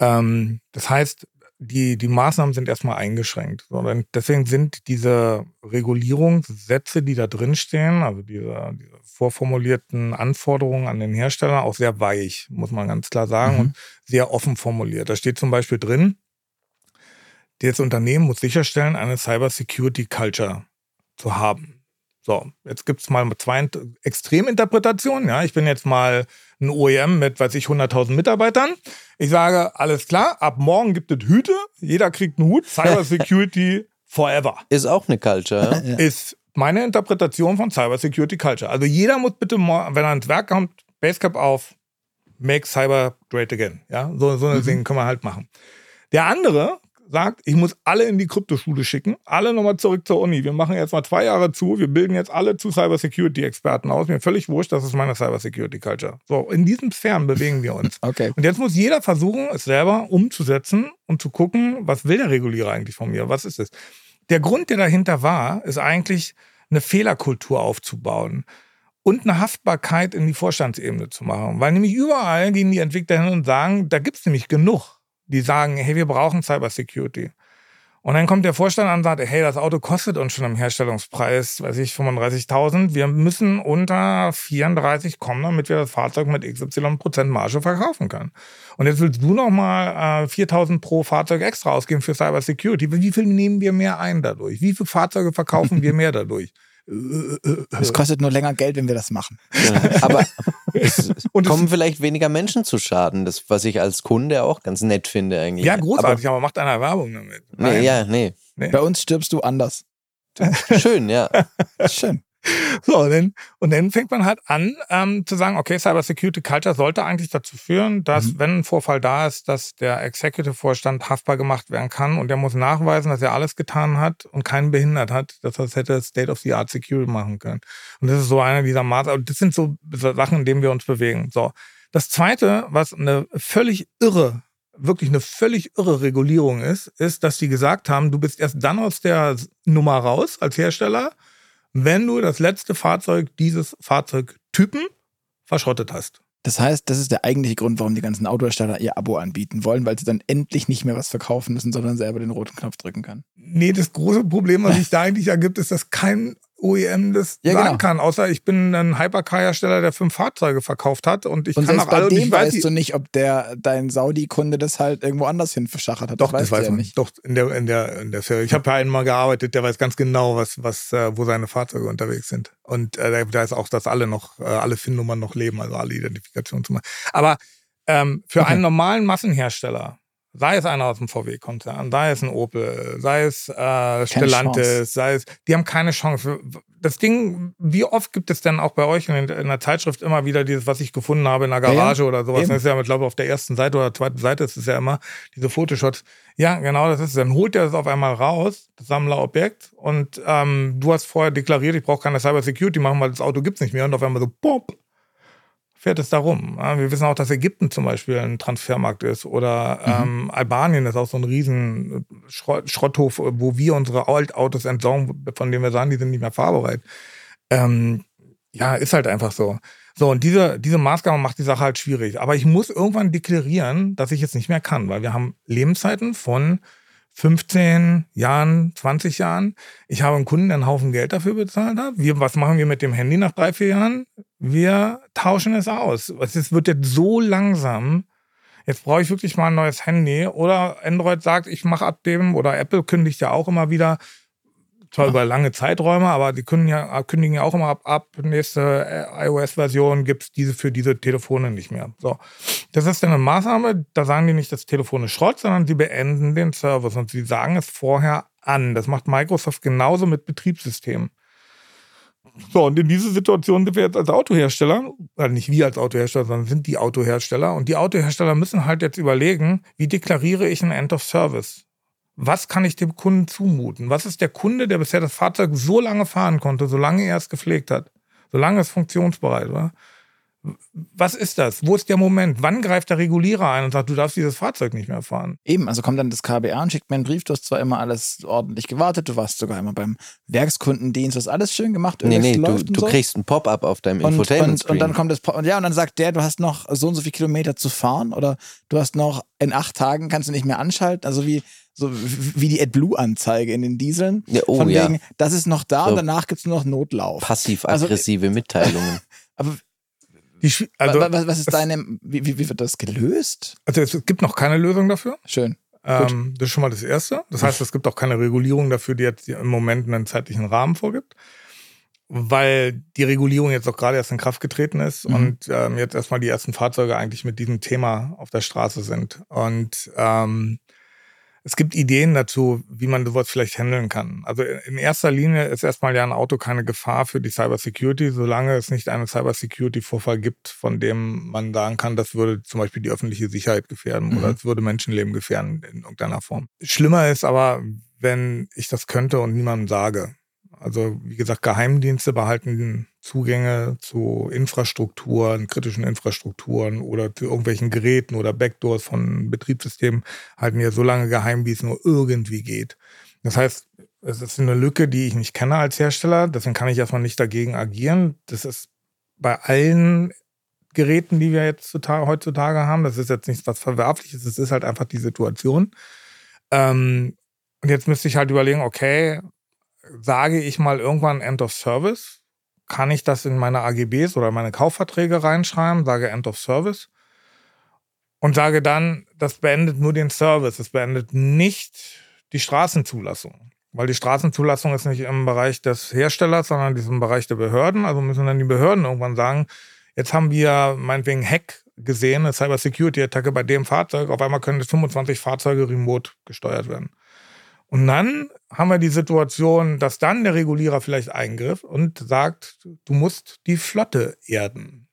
Ähm, das heißt, die, die Maßnahmen sind erstmal eingeschränkt. So, deswegen sind diese Regulierungssätze, die da drin stehen, also diese, diese vorformulierten Anforderungen an den Hersteller, auch sehr weich, muss man ganz klar sagen, Mhm. und sehr offen formuliert. Da steht zum Beispiel drin, das Unternehmen muss sicherstellen, eine Cyber Security Culture zu haben. So, jetzt gibt's mal zwei Int- Extreminterpretationen. Ja, ich bin jetzt mal ein OEM mit, weiß ich, 100.000 Mitarbeitern. Ich sage, alles klar, ab morgen gibt es Hüte, jeder kriegt einen Hut, Cyber Security forever. Ist auch eine Culture. Ja? Ist meine Interpretation von Cyber Security Culture. Also jeder muss bitte, wenn er ins Werk kommt, Basecap auf, make Cyber great again. Ja, so, so eine Mhm. Dinge können wir halt machen. Der andere sagt, ich muss alle in die Kryptoschule schicken, alle nochmal zurück zur Uni. Wir machen jetzt mal zwei Jahre zu, wir bilden jetzt alle zu Cyber Security Experten aus. Mir völlig wurscht, das ist meine Cyber Security Culture. So, in diesen Sphären bewegen wir uns. Okay. Und jetzt muss jeder versuchen, es selber umzusetzen und zu gucken, was will der Regulierer eigentlich von mir? Was ist es? Der Grund, der dahinter war, ist eigentlich eine Fehlerkultur aufzubauen und eine Haftbarkeit in die Vorstandsebene zu machen. Weil nämlich überall gehen die Entwickler hin und sagen, da gibt's nämlich genug, die sagen, hey, wir brauchen Cybersecurity. Und dann kommt der Vorstand an und sagt, hey, das Auto kostet uns schon im Herstellungspreis, weiß ich, 35.000. Wir müssen unter 34 kommen, damit wir das Fahrzeug mit XY Prozent Marge verkaufen können. Und jetzt willst du noch mal äh, 4.000 pro Fahrzeug extra ausgeben für Cyber Security. Wie viel nehmen wir mehr ein dadurch? Wie viele Fahrzeuge verkaufen wir mehr dadurch? Es kostet nur länger Geld, wenn wir das machen. Ja, aber es kommen vielleicht weniger Menschen zu Schaden, das, was ich als Kunde auch ganz nett finde eigentlich. Ja, großartig, aber, aber macht einer Werbung damit. Nee, ja, nee. nee. Bei uns stirbst du anders. Schön, ja. Schön. So, und dann, und dann fängt man halt an ähm, zu sagen, okay, Cyber Security Culture sollte eigentlich dazu führen, dass, mhm. wenn ein Vorfall da ist, dass der Executive-Vorstand haftbar gemacht werden kann und der muss nachweisen, dass er alles getan hat und keinen behindert hat, dass er das hätte State-of-the-Art Security machen können. Und das ist so einer dieser Maßnahmen. Das sind so Sachen, in denen wir uns bewegen. So. Das zweite, was eine völlig irre wirklich eine völlig irre Regulierung ist, ist, dass die gesagt haben, du bist erst dann aus der Nummer raus als Hersteller, wenn du das letzte Fahrzeug dieses Fahrzeugtypen verschrottet hast. Das heißt, das ist der eigentliche Grund, warum die ganzen Autohersteller ihr Abo anbieten wollen, weil sie dann endlich nicht mehr was verkaufen müssen, sondern selber den roten Knopf drücken können. Nee, das große Problem, was sich da eigentlich ergibt, ist, dass kein OEM das ja, sagen genau. kann. Außer ich bin ein Hypercar-Hersteller, der fünf Fahrzeuge verkauft hat und ich und kann auch bei dem ich weißt du nicht, ob der dein Saudi-Kunde das halt irgendwo anders hin verschachert hat. Doch, das, das weiß man nicht. Doch, in der, in der, in der Serie. Ich habe ja einmal gearbeitet, der weiß ganz genau, was, was, äh, wo seine Fahrzeuge unterwegs sind. Und äh, da ist auch, dass alle noch, äh, alle FIN-Nummern noch leben, also alle Identifikationsnummern. Aber ähm, für okay. einen normalen Massenhersteller Sei es einer aus dem VW-Konzern, sei es ein Opel, sei es äh, Stellantis, sei es, die haben keine Chance. Das Ding, wie oft gibt es denn auch bei euch in, in der Zeitschrift immer wieder dieses, was ich gefunden habe in der Garage ja, oder sowas? Eben. Das ist ja, ich glaube, auf der ersten Seite oder zweiten Seite ist es ja immer diese Photoshots. Ja, genau, das ist es. Dann holt er das auf einmal raus, das Sammlerobjekt, und ähm, du hast vorher deklariert, ich brauche keine Cyber Security machen, weil das Auto gibt's nicht mehr. Und auf einmal so, pop, fährt es darum. Wir wissen auch, dass Ägypten zum Beispiel ein Transfermarkt ist oder mhm. ähm, Albanien ist auch so ein riesen Schrotthof, wo wir unsere Altautos entsorgen, von denen wir sagen, die sind nicht mehr fahrbereit. Ähm, ja, ist halt einfach so. So, und diese, diese Maßgabe macht die Sache halt schwierig. Aber ich muss irgendwann deklarieren, dass ich jetzt nicht mehr kann, weil wir haben Lebenszeiten von 15 Jahren, 20 Jahren. Ich habe einen Kunden, der einen Haufen Geld dafür bezahlt hat. Wir, was machen wir mit dem Handy nach drei, vier Jahren? Wir tauschen es aus. Es wird jetzt so langsam. Jetzt brauche ich wirklich mal ein neues Handy. Oder Android sagt, ich mache ab dem, oder Apple kündigt ja auch immer wieder, zwar ja. über lange Zeiträume, aber die kündigen ja, kündigen ja auch immer ab, ab nächste äh, iOS-Version gibt es diese für diese Telefone nicht mehr. So. Das ist dann eine Maßnahme, da sagen die nicht, das Telefon ist Schrott, sondern sie beenden den Service und sie sagen es vorher an. Das macht Microsoft genauso mit Betriebssystemen. So, und in diese Situation sind wir jetzt als Autohersteller, also nicht wir als Autohersteller, sondern sind die Autohersteller. Und die Autohersteller müssen halt jetzt überlegen, wie deklariere ich ein End of Service? Was kann ich dem Kunden zumuten? Was ist der Kunde, der bisher das Fahrzeug so lange fahren konnte, solange er es gepflegt hat, solange es funktionsbereit war? Was ist das? Wo ist der Moment? Wann greift der Regulierer ein und sagt, du darfst dieses Fahrzeug nicht mehr fahren? Eben, also kommt dann das KBA und schickt mir einen Brief, du hast zwar immer alles ordentlich gewartet, du warst sogar immer beim Werkskundendienst, du hast alles schön gemacht. Nee, nee, du, du so. kriegst ein Pop-up auf deinem Infotainment. Und, und, und, dann kommt das Pop und ja, und dann sagt der, du hast noch so und so viele Kilometer zu fahren oder du hast noch in acht Tagen kannst du nicht mehr anschalten. Also wie, so wie die AdBlue-Anzeige in den Dieseln. Ja, oh, Von wegen, ja. das ist noch da so und danach gibt es nur noch Notlauf. Passiv-aggressive also, Mitteilungen. Aber also, was, was ist deine, wie, wie, wird das gelöst? Also es gibt noch keine Lösung dafür. Schön. Ähm, das ist schon mal das Erste. Das heißt, es gibt auch keine Regulierung dafür, die jetzt im Moment einen zeitlichen Rahmen vorgibt. Weil die Regulierung jetzt auch gerade erst in Kraft getreten ist mhm. und ähm, jetzt erstmal die ersten Fahrzeuge eigentlich mit diesem Thema auf der Straße sind. Und ähm, es gibt Ideen dazu, wie man sowas vielleicht handeln kann. Also in erster Linie ist erstmal ja ein Auto keine Gefahr für die Cybersecurity, solange es nicht einen Cybersecurity-Vorfall gibt, von dem man sagen kann, das würde zum Beispiel die öffentliche Sicherheit gefährden mhm. oder es würde Menschenleben gefährden in irgendeiner Form. Schlimmer ist aber, wenn ich das könnte und niemandem sage. Also wie gesagt, Geheimdienste behalten Zugänge zu Infrastrukturen, kritischen Infrastrukturen oder zu irgendwelchen Geräten oder Backdoors von Betriebssystemen halten ja so lange geheim, wie es nur irgendwie geht. Das heißt, es ist eine Lücke, die ich nicht kenne als Hersteller, deswegen kann ich erstmal nicht dagegen agieren. Das ist bei allen Geräten, die wir jetzt heutzutage haben, das ist jetzt nichts was Verwerfliches, es ist halt einfach die Situation. Ähm, Und jetzt müsste ich halt überlegen, okay, sage ich mal irgendwann End of Service? Kann ich das in meine AGBs oder meine Kaufverträge reinschreiben? Sage End of Service. Und sage dann, das beendet nur den Service. Es beendet nicht die Straßenzulassung. Weil die Straßenzulassung ist nicht im Bereich des Herstellers, sondern ist im Bereich der Behörden. Also müssen dann die Behörden irgendwann sagen, jetzt haben wir meinetwegen Hack gesehen, eine Cyber Security Attacke bei dem Fahrzeug. Auf einmal können 25 Fahrzeuge remote gesteuert werden. Und dann haben wir die Situation, dass dann der Regulierer vielleicht eingriff und sagt, du musst die Flotte erden.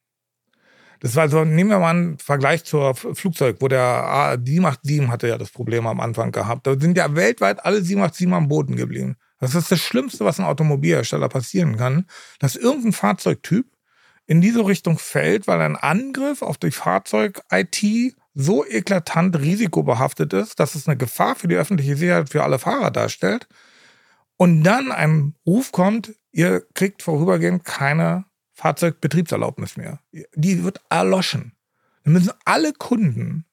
Das war so, nehmen wir mal einen Vergleich zur Flugzeug, wo der A787 hatte ja das Problem am Anfang gehabt. Da sind ja weltweit alle 787 am Boden geblieben. Das ist das Schlimmste, was ein Automobilhersteller passieren kann, dass irgendein Fahrzeugtyp in diese Richtung fällt, weil ein Angriff auf die Fahrzeug-IT so eklatant risikobehaftet ist, dass es eine Gefahr für die öffentliche Sicherheit für alle Fahrer darstellt. Und dann ein Ruf kommt, ihr kriegt vorübergehend keine Fahrzeugbetriebserlaubnis mehr. Die wird erloschen. Dann müssen alle Kunden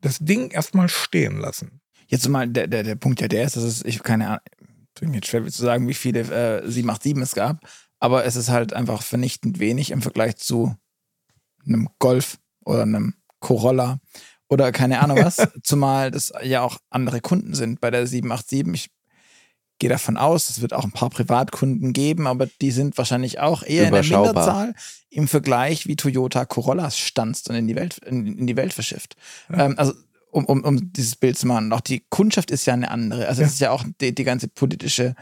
das Ding erstmal stehen lassen. Jetzt mal, der, der, der Punkt ja der ist, dass es, ich keine Ahnung, tut mir jetzt schwer zu sagen, wie viele äh, 787 es gab, aber es ist halt einfach vernichtend wenig im Vergleich zu einem Golf oder einem Corolla oder keine Ahnung was, zumal das ja auch andere Kunden sind bei der 787. Ich gehe davon aus, es wird auch ein paar Privatkunden geben, aber die sind wahrscheinlich auch eher in der Minderzahl im Vergleich, wie Toyota Corollas stanzt und in die Welt, in, in die Welt verschifft. Ja. Ähm, also um, um, um dieses Bild zu machen. Auch die Kundschaft ist ja eine andere. Also es ist ja auch die, die ganze politische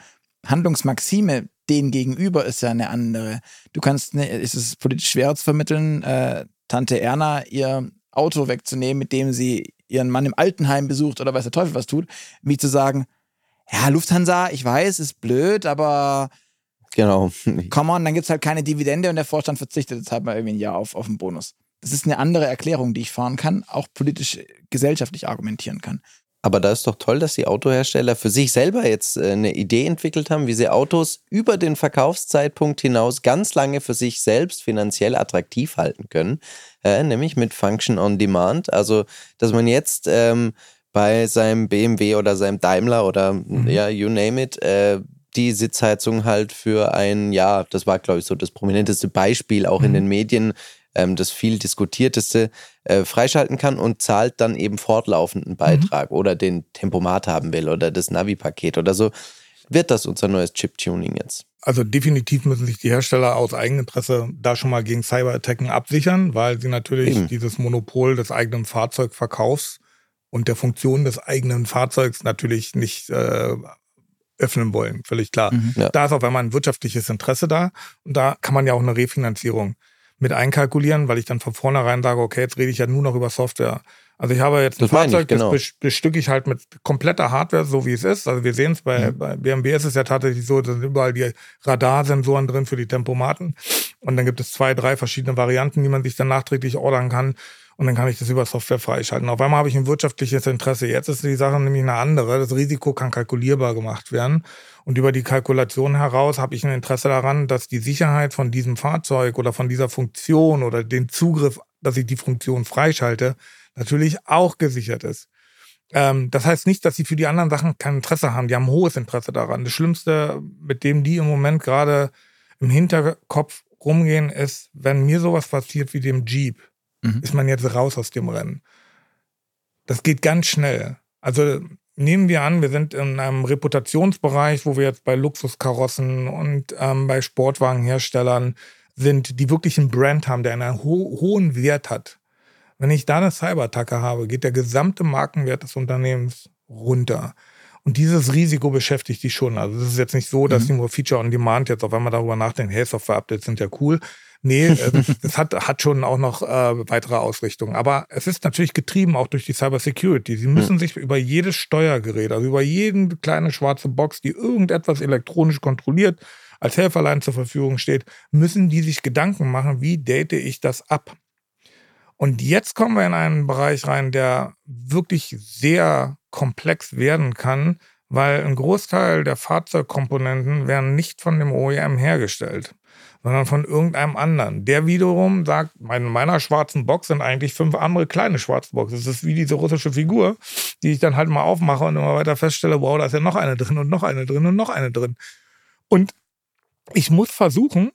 Handlungsmaxime denen gegenüber ist ja eine andere. Du kannst, ne, ist es politisch schwerer zu vermitteln, äh, Tante Erna ihr Auto wegzunehmen, mit dem sie ihren Mann im Altenheim besucht oder weiß der Teufel was tut, wie zu sagen, ja, Lufthansa, ich weiß, ist blöd, aber genau. Come on, dann gibt es halt keine Dividende und der Vorstand verzichtet jetzt halt mal irgendwie ein Jahr auf, auf einen Bonus. Das ist eine andere Erklärung, die ich fahren kann, auch politisch, gesellschaftlich argumentieren kann. Aber da ist doch toll, dass die Autohersteller für sich selber jetzt äh, eine Idee entwickelt haben, wie sie Autos über den Verkaufszeitpunkt hinaus ganz lange für sich selbst finanziell attraktiv halten können, äh, nämlich mit Function on Demand. Also, dass man jetzt ähm, bei seinem BMW oder seinem Daimler oder mhm. ja, you name it, äh, die Sitzheizung halt für ein, ja, das war, glaube ich, so das prominenteste Beispiel auch mhm. in den Medien, ähm, das viel diskutierteste, äh, freischalten kann und zahlt dann eben fortlaufenden mhm. Beitrag mhm. oder den Tempomat haben will oder das Navi-Paket oder so. Wird das unser neues Chip-Tuning jetzt? Also definitiv müssen sich die Hersteller aus Eigeninteresse da schon mal gegen Cyberattacken absichern, weil sie natürlich Eben. dieses Monopol des eigenen Fahrzeugverkaufs und der Funktion des eigenen Fahrzeugs natürlich nicht äh, öffnen wollen, völlig klar. Mhm, ja. Da ist auf einmal ein wirtschaftliches Interesse da und da kann man ja auch eine Refinanzierung mit einkalkulieren, weil ich dann von vornherein sage, okay, jetzt rede ich ja nur noch über Software. Also ich habe jetzt ein das Fahrzeug, ich, genau. das bestücke ich halt mit kompletter Hardware, so wie es ist. Also wir sehen es bei, mhm. bei BMW ist es ja tatsächlich so, da sind überall die Radarsensoren drin für die Tempomaten. Und dann gibt es zwei, drei verschiedene Varianten, die man sich dann nachträglich ordern kann. Und dann kann ich das über Software freischalten. Auf einmal habe ich ein wirtschaftliches Interesse. Jetzt ist die Sache nämlich eine andere. Das Risiko kann kalkulierbar gemacht werden. Und über die Kalkulation heraus habe ich ein Interesse daran, dass die Sicherheit von diesem Fahrzeug oder von dieser Funktion oder den Zugriff, dass ich die Funktion freischalte, natürlich auch gesichert ist. Ähm, das heißt nicht, dass sie für die anderen Sachen kein Interesse haben. Die haben hohes Interesse daran. Das Schlimmste, mit dem die im Moment gerade im Hinterkopf rumgehen, ist, wenn mir sowas passiert wie dem Jeep, mhm. ist man jetzt raus aus dem Rennen. Das geht ganz schnell. Also nehmen wir an, wir sind in einem Reputationsbereich, wo wir jetzt bei Luxuskarossen und ähm, bei Sportwagenherstellern sind, die wirklich einen Brand haben, der einen ho hohen Wert hat. Wenn ich da eine Cyberattacke habe, geht der gesamte Markenwert des Unternehmens runter. Und dieses Risiko beschäftigt die schon. Also es ist jetzt nicht so, dass mhm. die nur Feature on Demand jetzt auf einmal darüber nachdenken, hey, Software-Updates sind ja cool. Nee, es hat, hat schon auch noch äh, weitere Ausrichtungen. Aber es ist natürlich getrieben auch durch die Cyber Security. Sie müssen mhm. sich über jedes Steuergerät, also über jeden kleine schwarze Box, die irgendetwas elektronisch kontrolliert, als Helferlein zur Verfügung steht, müssen die sich Gedanken machen, wie date ich das ab? Und jetzt kommen wir in einen Bereich rein, der wirklich sehr komplex werden kann, weil ein Großteil der Fahrzeugkomponenten werden nicht von dem OEM hergestellt, sondern von irgendeinem anderen. Der wiederum sagt, in meiner schwarzen Box sind eigentlich fünf andere kleine schwarze Boxen. Das ist wie diese russische Figur, die ich dann halt mal aufmache und immer weiter feststelle, wow, da ist ja noch eine drin und noch eine drin und noch eine drin. Und ich muss versuchen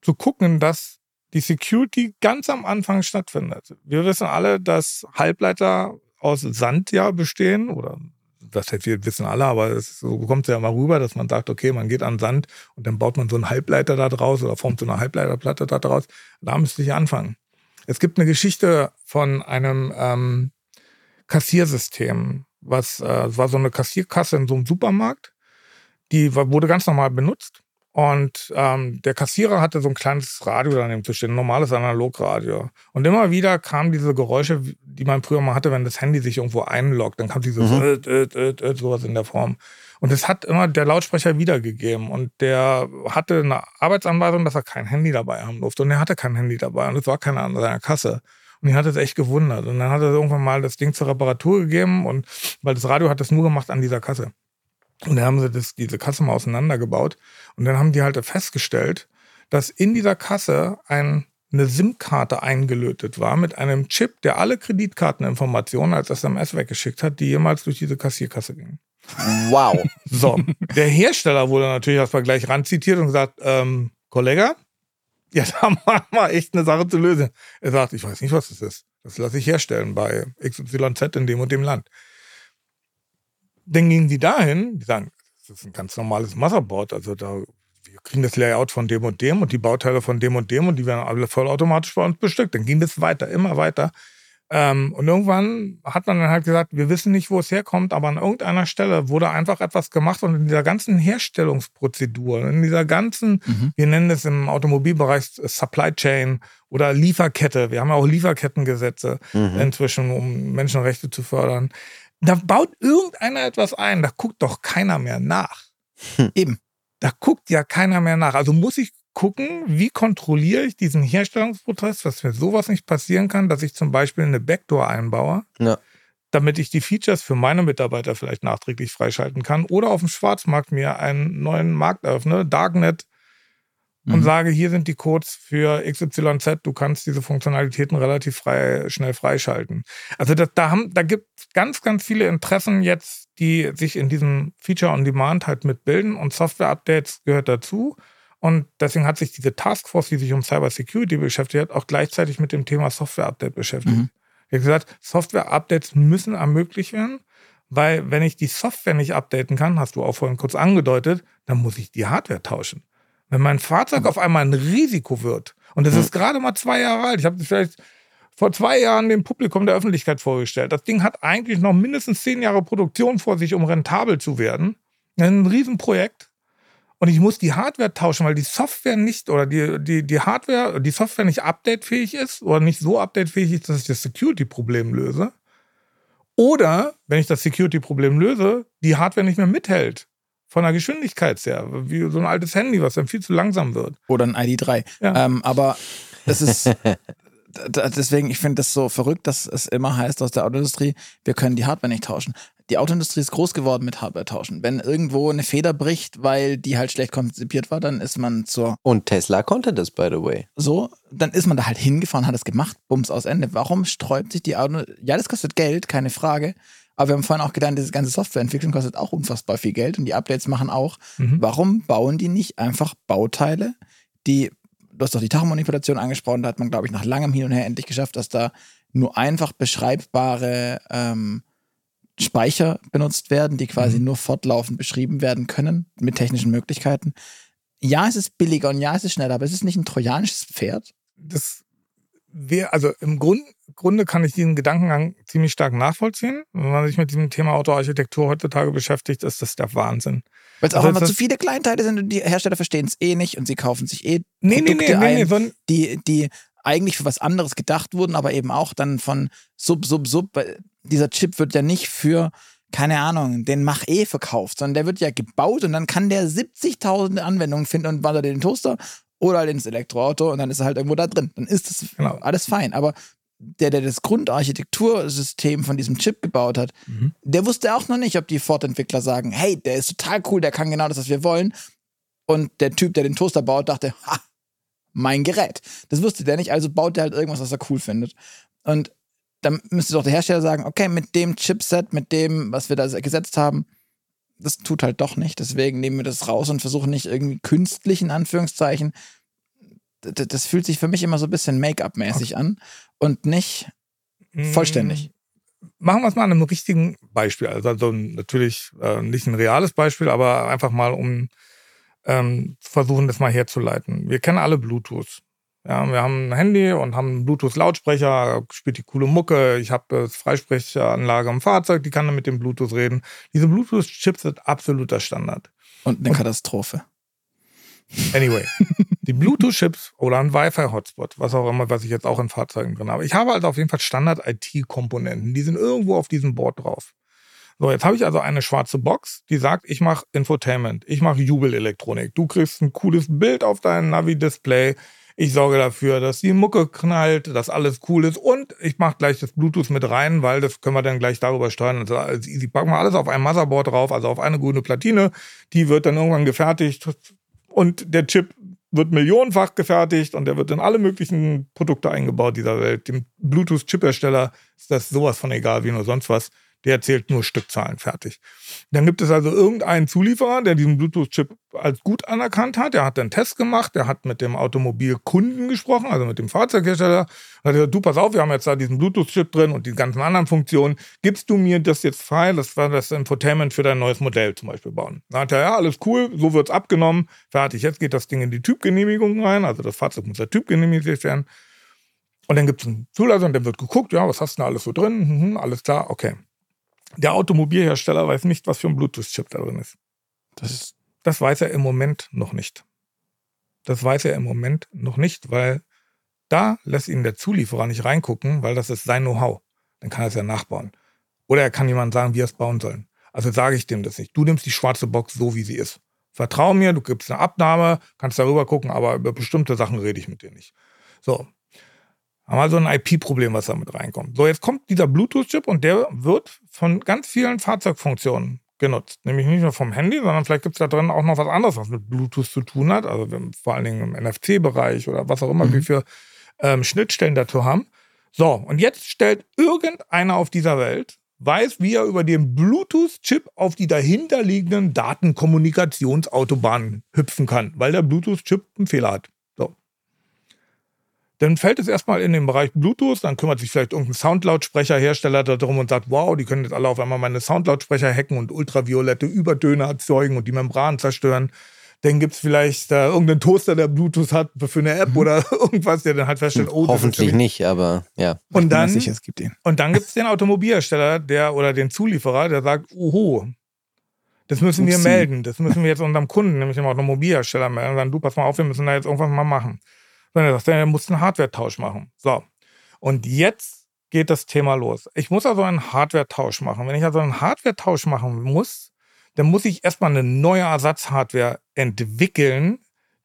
zu gucken, dass die Security ganz am Anfang stattfindet. Wir wissen alle, dass Halbleiter aus Sand ja bestehen oder das heißt, wir wissen alle, aber es, so kommt es ja mal rüber, dass man sagt, okay, man geht an Sand und dann baut man so einen Halbleiter da draus oder formt so eine Halbleiterplatte da draus. Da müsste ich anfangen. Es gibt eine Geschichte von einem ähm, Kassiersystem, was äh, war so eine Kassierkasse in so einem Supermarkt. Die wurde ganz normal benutzt und ähm, der Kassierer hatte so ein kleines Radio daneben zu stehen, ein normales Analogradio. Und immer wieder kamen diese Geräusche, die man früher mal hatte, wenn das Handy sich irgendwo einloggt. Dann kam dieses mhm. äh, äh, äh, sowas in der Form. Und es hat immer der Lautsprecher wiedergegeben. Und der hatte eine Arbeitsanweisung, dass er kein Handy dabei haben durfte. Und er hatte kein Handy dabei. Und es war keiner an seiner Kasse. Und ich hatte es echt gewundert. Und dann hat er irgendwann mal das Ding zur Reparatur gegeben. Und weil das Radio hat das nur gemacht an dieser Kasse. Und dann haben sie das, diese Kasse mal auseinandergebaut. Und dann haben die halt festgestellt, dass in dieser Kasse ein, eine SIM-Karte eingelötet war mit einem Chip, der alle Kreditkarteninformationen als SMS weggeschickt hat, die jemals durch diese Kassierkasse gingen. Wow. So, der Hersteller wurde natürlich erstmal gleich ranzitiert und gesagt, ähm, Kollege, ja, da haben wir echt eine Sache zu lösen. Er sagt, ich weiß nicht, was das ist. Das lasse ich herstellen bei XYZ in dem und dem Land. Dann gehen die dahin, die sagen, das ist ein ganz normales Motherboard, also da wir kriegen das Layout von dem und dem und die Bauteile von dem und dem und die werden alle vollautomatisch bei uns bestückt. Dann ging das weiter, immer weiter. Ähm, und irgendwann hat man dann halt gesagt, wir wissen nicht, wo es herkommt, aber an irgendeiner Stelle wurde einfach etwas gemacht und in dieser ganzen Herstellungsprozedur, in dieser ganzen, mhm. wir nennen es im Automobilbereich Supply Chain oder Lieferkette, wir haben ja auch Lieferkettengesetze mhm. inzwischen, um Menschenrechte zu fördern. Da baut irgendeiner etwas ein, da guckt doch keiner mehr nach. Hm. Eben. Da guckt ja keiner mehr nach. Also muss ich gucken, wie kontrolliere ich diesen Herstellungsprozess, dass mir sowas nicht passieren kann, dass ich zum Beispiel eine Backdoor einbaue, ja. damit ich die Features für meine Mitarbeiter vielleicht nachträglich freischalten kann oder auf dem Schwarzmarkt mir einen neuen Markt eröffne, Darknet, und mhm. sage, hier sind die Codes für XYZ, du kannst diese Funktionalitäten relativ frei, schnell freischalten. Also das, da, haben, da gibt es ganz, ganz viele Interessen jetzt, die sich in diesem Feature on Demand halt mitbilden und Software-Updates gehört dazu. Und deswegen hat sich diese Taskforce, die sich um Cyber Security beschäftigt hat, auch gleichzeitig mit dem Thema Software-Update beschäftigt. Mhm. Hat gesagt, Software-Updates müssen ermöglicht werden, weil wenn ich die Software nicht updaten kann, hast du auch vorhin kurz angedeutet, dann muss ich die Hardware tauschen. Wenn mein Fahrzeug auf einmal ein Risiko wird, und es ist gerade mal zwei Jahre alt, ich habe das vielleicht vor zwei Jahren dem Publikum der Öffentlichkeit vorgestellt. Das Ding hat eigentlich noch mindestens zehn Jahre Produktion vor sich, um rentabel zu werden. Ein Riesenprojekt. Und ich muss die Hardware tauschen, weil die Software nicht oder die, die, die Hardware, die Software nicht updatefähig ist oder nicht so updatefähig ist, dass ich das Security-Problem löse. Oder, wenn ich das Security-Problem löse, die Hardware nicht mehr mithält von der Geschwindigkeit her, wie so ein altes Handy, was dann viel zu langsam wird. Oder ein ID3. Ja. Ähm, aber das ist deswegen, ich finde das so verrückt, dass es immer heißt aus der Autoindustrie, wir können die Hardware nicht tauschen. Die Autoindustrie ist groß geworden mit Hardware tauschen. Wenn irgendwo eine Feder bricht, weil die halt schlecht konzipiert war, dann ist man zur. Und Tesla konnte das, by the way. So, dann ist man da halt hingefahren, hat es gemacht, bums aus Ende. Warum sträubt sich die Auto? Ja, das kostet Geld, keine Frage. Aber wir haben vorhin auch gedacht, diese ganze Softwareentwicklung kostet auch unfassbar viel Geld und die Updates machen auch. Mhm. Warum bauen die nicht einfach Bauteile, die, du hast doch die Tachmanipulation angesprochen, da hat man, glaube ich, nach langem Hin und Her endlich geschafft, dass da nur einfach beschreibbare ähm, Speicher benutzt werden, die quasi mhm. nur fortlaufend beschrieben werden können mit technischen Möglichkeiten. Ja, es ist billiger und ja, es ist schneller, aber es ist nicht ein trojanisches Pferd. Das wäre, also im Grund, Grunde kann ich diesen Gedankengang ziemlich stark nachvollziehen. Wenn man sich mit diesem Thema Autoarchitektur heutzutage beschäftigt, ist das der Wahnsinn. Weil es auch also immer zu viele Kleinteile sind und die Hersteller verstehen es eh nicht und sie kaufen sich eh nee, Produkte nee, nee, ein, die, die eigentlich für was anderes gedacht wurden, aber eben auch dann von Sub, Sub, Sub. Dieser Chip wird ja nicht für, keine Ahnung, den Mach E verkauft, sondern der wird ja gebaut und dann kann der 70.000 Anwendungen finden und wandert den Toaster oder ins Elektroauto und dann ist er halt irgendwo da drin. Dann ist das genau. alles fein. Aber der, der das Grundarchitektursystem von diesem Chip gebaut hat, mhm. der wusste auch noch nicht, ob die Ford-Entwickler sagen, hey, der ist total cool, der kann genau das, was wir wollen. Und der Typ, der den Toaster baut, dachte, ha, mein Gerät. Das wusste der nicht, also baut der halt irgendwas, was er cool findet. Und dann müsste doch der Hersteller sagen, okay, mit dem Chipset, mit dem, was wir da gesetzt haben, das tut halt doch nicht. Deswegen nehmen wir das raus und versuchen nicht irgendwie künstlich, in Anführungszeichen. Das, das fühlt sich für mich immer so ein bisschen Make-up-mäßig okay. an und nicht mm. vollständig. Machen wir es mal an einem richtigen Beispiel. Also, also natürlich äh, nicht ein reales Beispiel, aber einfach mal, um ähm, versuchen, das mal herzuleiten. Wir kennen alle Bluetooth. Ja, wir haben ein Handy und haben einen Bluetooth-Lautsprecher, spielt die coole Mucke. Ich habe äh, Freisprechanlage im Fahrzeug, die kann dann mit dem Bluetooth reden. Diese Bluetooth-Chips sind absoluter Standard. Und eine und, Katastrophe. Anyway, die Bluetooth-Chips oder ein Wi-Fi-Hotspot, was auch immer, was ich jetzt auch in Fahrzeugen drin habe. Ich habe also auf jeden Fall Standard-IT-Komponenten. Die sind irgendwo auf diesem Board drauf. So, jetzt habe ich also eine schwarze Box, die sagt, ich mache Infotainment, ich mache Jubelelektronik. Du kriegst ein cooles Bild auf dein Navi-Display ich sorge dafür, dass die Mucke knallt, dass alles cool ist und ich mache gleich das Bluetooth mit rein, weil das können wir dann gleich darüber steuern. Also als easy packen wir alles auf ein Motherboard drauf, also auf eine grüne Platine. Die wird dann irgendwann gefertigt und der Chip wird millionenfach gefertigt und der wird in alle möglichen Produkte eingebaut dieser Welt. Dem Bluetooth-Chip-Hersteller ist das sowas von egal wie nur sonst was der zählt nur Stückzahlen fertig. Dann gibt es also irgendeinen Zulieferer, der diesen Bluetooth-Chip als gut anerkannt hat. Der hat einen Test gemacht, der hat mit dem Automobilkunden gesprochen, also mit dem Fahrzeughersteller. Hat gesagt, du pass auf, wir haben jetzt da diesen Bluetooth-Chip drin und die ganzen anderen Funktionen. Gibst du mir das jetzt frei? Das war das Infotainment für dein neues Modell zum Beispiel bauen. Dann hat er, ja, alles cool, so wird's abgenommen, fertig. Jetzt geht das Ding in die Typgenehmigung rein, also das Fahrzeug muss ja typgenehmigt werden. Und dann gibt es einen Zulassung, dann wird geguckt, ja, was hast du da alles so drin? Mhm, alles klar, okay. Der Automobilhersteller weiß nicht, was für ein Bluetooth-Chip da drin ist. Das, ist. das weiß er im Moment noch nicht. Das weiß er im Moment noch nicht, weil da lässt ihn der Zulieferer nicht reingucken, weil das ist sein Know-how. Dann kann er es ja nachbauen. Oder er kann jemand sagen, wie er es bauen soll. Also sage ich dem das nicht. Du nimmst die schwarze Box so, wie sie ist. Vertrau mir, du gibst eine Abnahme, kannst darüber gucken, aber über bestimmte Sachen rede ich mit dir nicht. So, haben also ein IP-Problem, was da mit reinkommt. So, jetzt kommt dieser Bluetooth-Chip und der wird von ganz vielen Fahrzeugfunktionen genutzt. Nämlich nicht nur vom Handy, sondern vielleicht gibt es da drin auch noch was anderes, was mit Bluetooth zu tun hat. Also vor allen Dingen im NFC-Bereich oder was auch immer mhm. wir für ähm, Schnittstellen dazu haben. So, und jetzt stellt irgendeiner auf dieser Welt, weiß, wie er über den Bluetooth-Chip auf die dahinterliegenden Datenkommunikationsautobahnen hüpfen kann, weil der Bluetooth-Chip einen Fehler hat. Dann fällt es erstmal in den Bereich Bluetooth, dann kümmert sich vielleicht irgendein Soundlautsprecherhersteller darum und sagt, wow, die können jetzt alle auf einmal meine Soundlautsprecher hacken und ultraviolette Übertöne erzeugen und die Membran zerstören. Dann gibt es vielleicht äh, irgendeinen Toaster, der Bluetooth hat für eine App mhm. oder irgendwas, der dann halt feststellt, oh, Hoffentlich nicht, aber ja. Und dann, sicher, es gibt ihn. Und dann gibt es den Automobilhersteller, der oder den Zulieferer, der sagt, oho, das müssen wir melden. Das müssen wir jetzt unserem Kunden, nämlich dem Automobilhersteller melden. Und dann, du, pass mal auf, wir müssen da jetzt irgendwas mal machen sondern er sagt, er muss einen Hardware-Tausch machen. So. Und jetzt geht das Thema los. Ich muss also einen Hardware-Tausch machen. Wenn ich also einen Hardware-Tausch machen muss, dann muss ich erstmal eine neue Ersatzhardware entwickeln,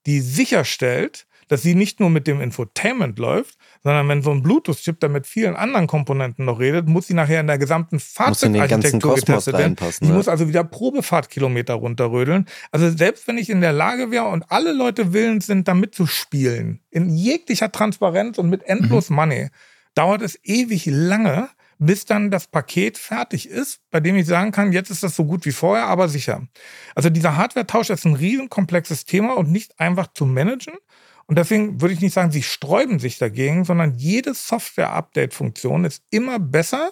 die sicherstellt, dass sie nicht nur mit dem Infotainment läuft, sondern wenn so ein Bluetooth-Chip dann mit vielen anderen Komponenten noch redet, muss sie nachher in der gesamten Fahrzeugarchitektur getestet werden. Die muss also wieder Probefahrtkilometer runterrödeln. Also selbst wenn ich in der Lage wäre und alle Leute willens sind, da mitzuspielen, in jeglicher Transparenz und mit endlos mhm. Money, dauert es ewig lange, bis dann das Paket fertig ist, bei dem ich sagen kann, jetzt ist das so gut wie vorher, aber sicher. Also dieser Hardware-Tausch ist ein riesenkomplexes Thema und nicht einfach zu managen. Und deswegen würde ich nicht sagen, sie sträuben sich dagegen, sondern jede Software-Update-Funktion ist immer besser,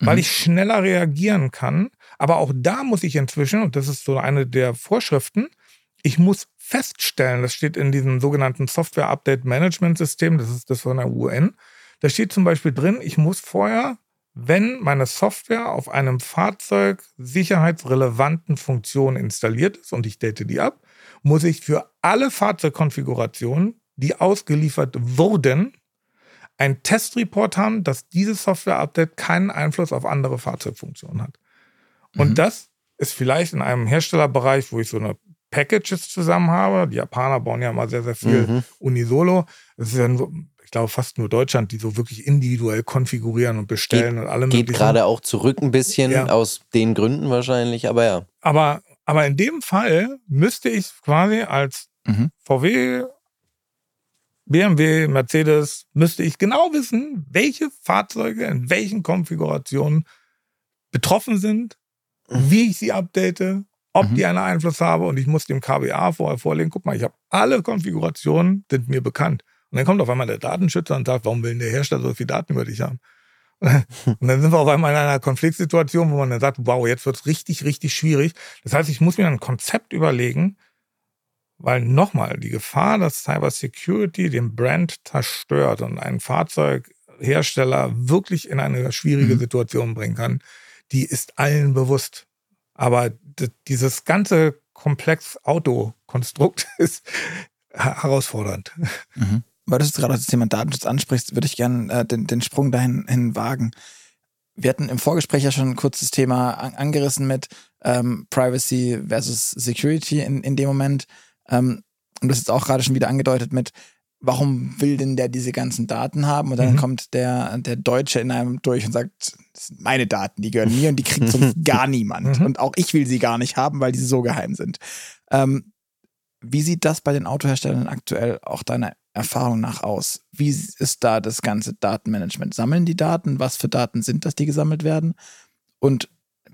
weil mhm. ich schneller reagieren kann. Aber auch da muss ich inzwischen, und das ist so eine der Vorschriften, ich muss feststellen, das steht in diesem sogenannten Software-Update-Management-System, das ist das von der UN, da steht zum Beispiel drin, ich muss vorher, wenn meine Software auf einem Fahrzeug sicherheitsrelevanten Funktionen installiert ist und ich date die ab, muss ich für alle Fahrzeugkonfigurationen, die ausgeliefert wurden, ein Testreport haben, dass dieses Software-Update keinen Einfluss auf andere Fahrzeugfunktionen hat. Und mhm. das ist vielleicht in einem Herstellerbereich, wo ich so eine Packages zusammen habe. Die Japaner bauen ja mal sehr, sehr viel mhm. Unisolo. Das ist ja so, ich glaube fast nur Deutschland, die so wirklich individuell konfigurieren und bestellen geht, und alle Geht gerade auch zurück ein bisschen, ja. aus den Gründen wahrscheinlich, aber ja. Aber, aber in dem Fall müsste ich quasi als mhm. VW, BMW, Mercedes, müsste ich genau wissen, welche Fahrzeuge in welchen Konfigurationen betroffen sind, mhm. wie ich sie update, ob mhm. die einen Einfluss haben und ich muss dem KBA vorher vorlegen, guck mal, ich habe alle Konfigurationen, sind mir bekannt. Und dann kommt auf einmal der Datenschützer und sagt, warum will denn der Hersteller so viele Daten über dich haben? Und dann sind wir auf einmal in einer Konfliktsituation, wo man dann sagt, wow, jetzt wird es richtig, richtig schwierig. Das heißt, ich muss mir ein Konzept überlegen, weil nochmal, die Gefahr, dass Cyber Security den Brand zerstört und einen Fahrzeughersteller wirklich in eine schwierige mhm. Situation bringen kann, die ist allen bewusst. Aber dieses ganze komplex Autokonstrukt ist herausfordernd. Mhm. Weil du jetzt gerade das Thema Datenschutz ansprichst, würde ich gerne äh, den, den Sprung dahin hin wagen. Wir hatten im Vorgespräch ja schon ein kurzes Thema an, angerissen mit ähm, Privacy versus Security in, in dem Moment. Ähm, und das ist auch gerade schon wieder angedeutet mit, warum will denn der diese ganzen Daten haben? Und dann mhm. kommt der, der Deutsche in einem durch und sagt, das sind meine Daten, die gehören mir und die kriegt sonst gar niemand. Mhm. Und auch ich will sie gar nicht haben, weil die so geheim sind. Ähm, wie sieht das bei den Autoherstellern aktuell auch deiner Erfahrung nach aus? Wie ist da das ganze Datenmanagement? Sammeln die Daten? Was für Daten sind das, die gesammelt werden? Und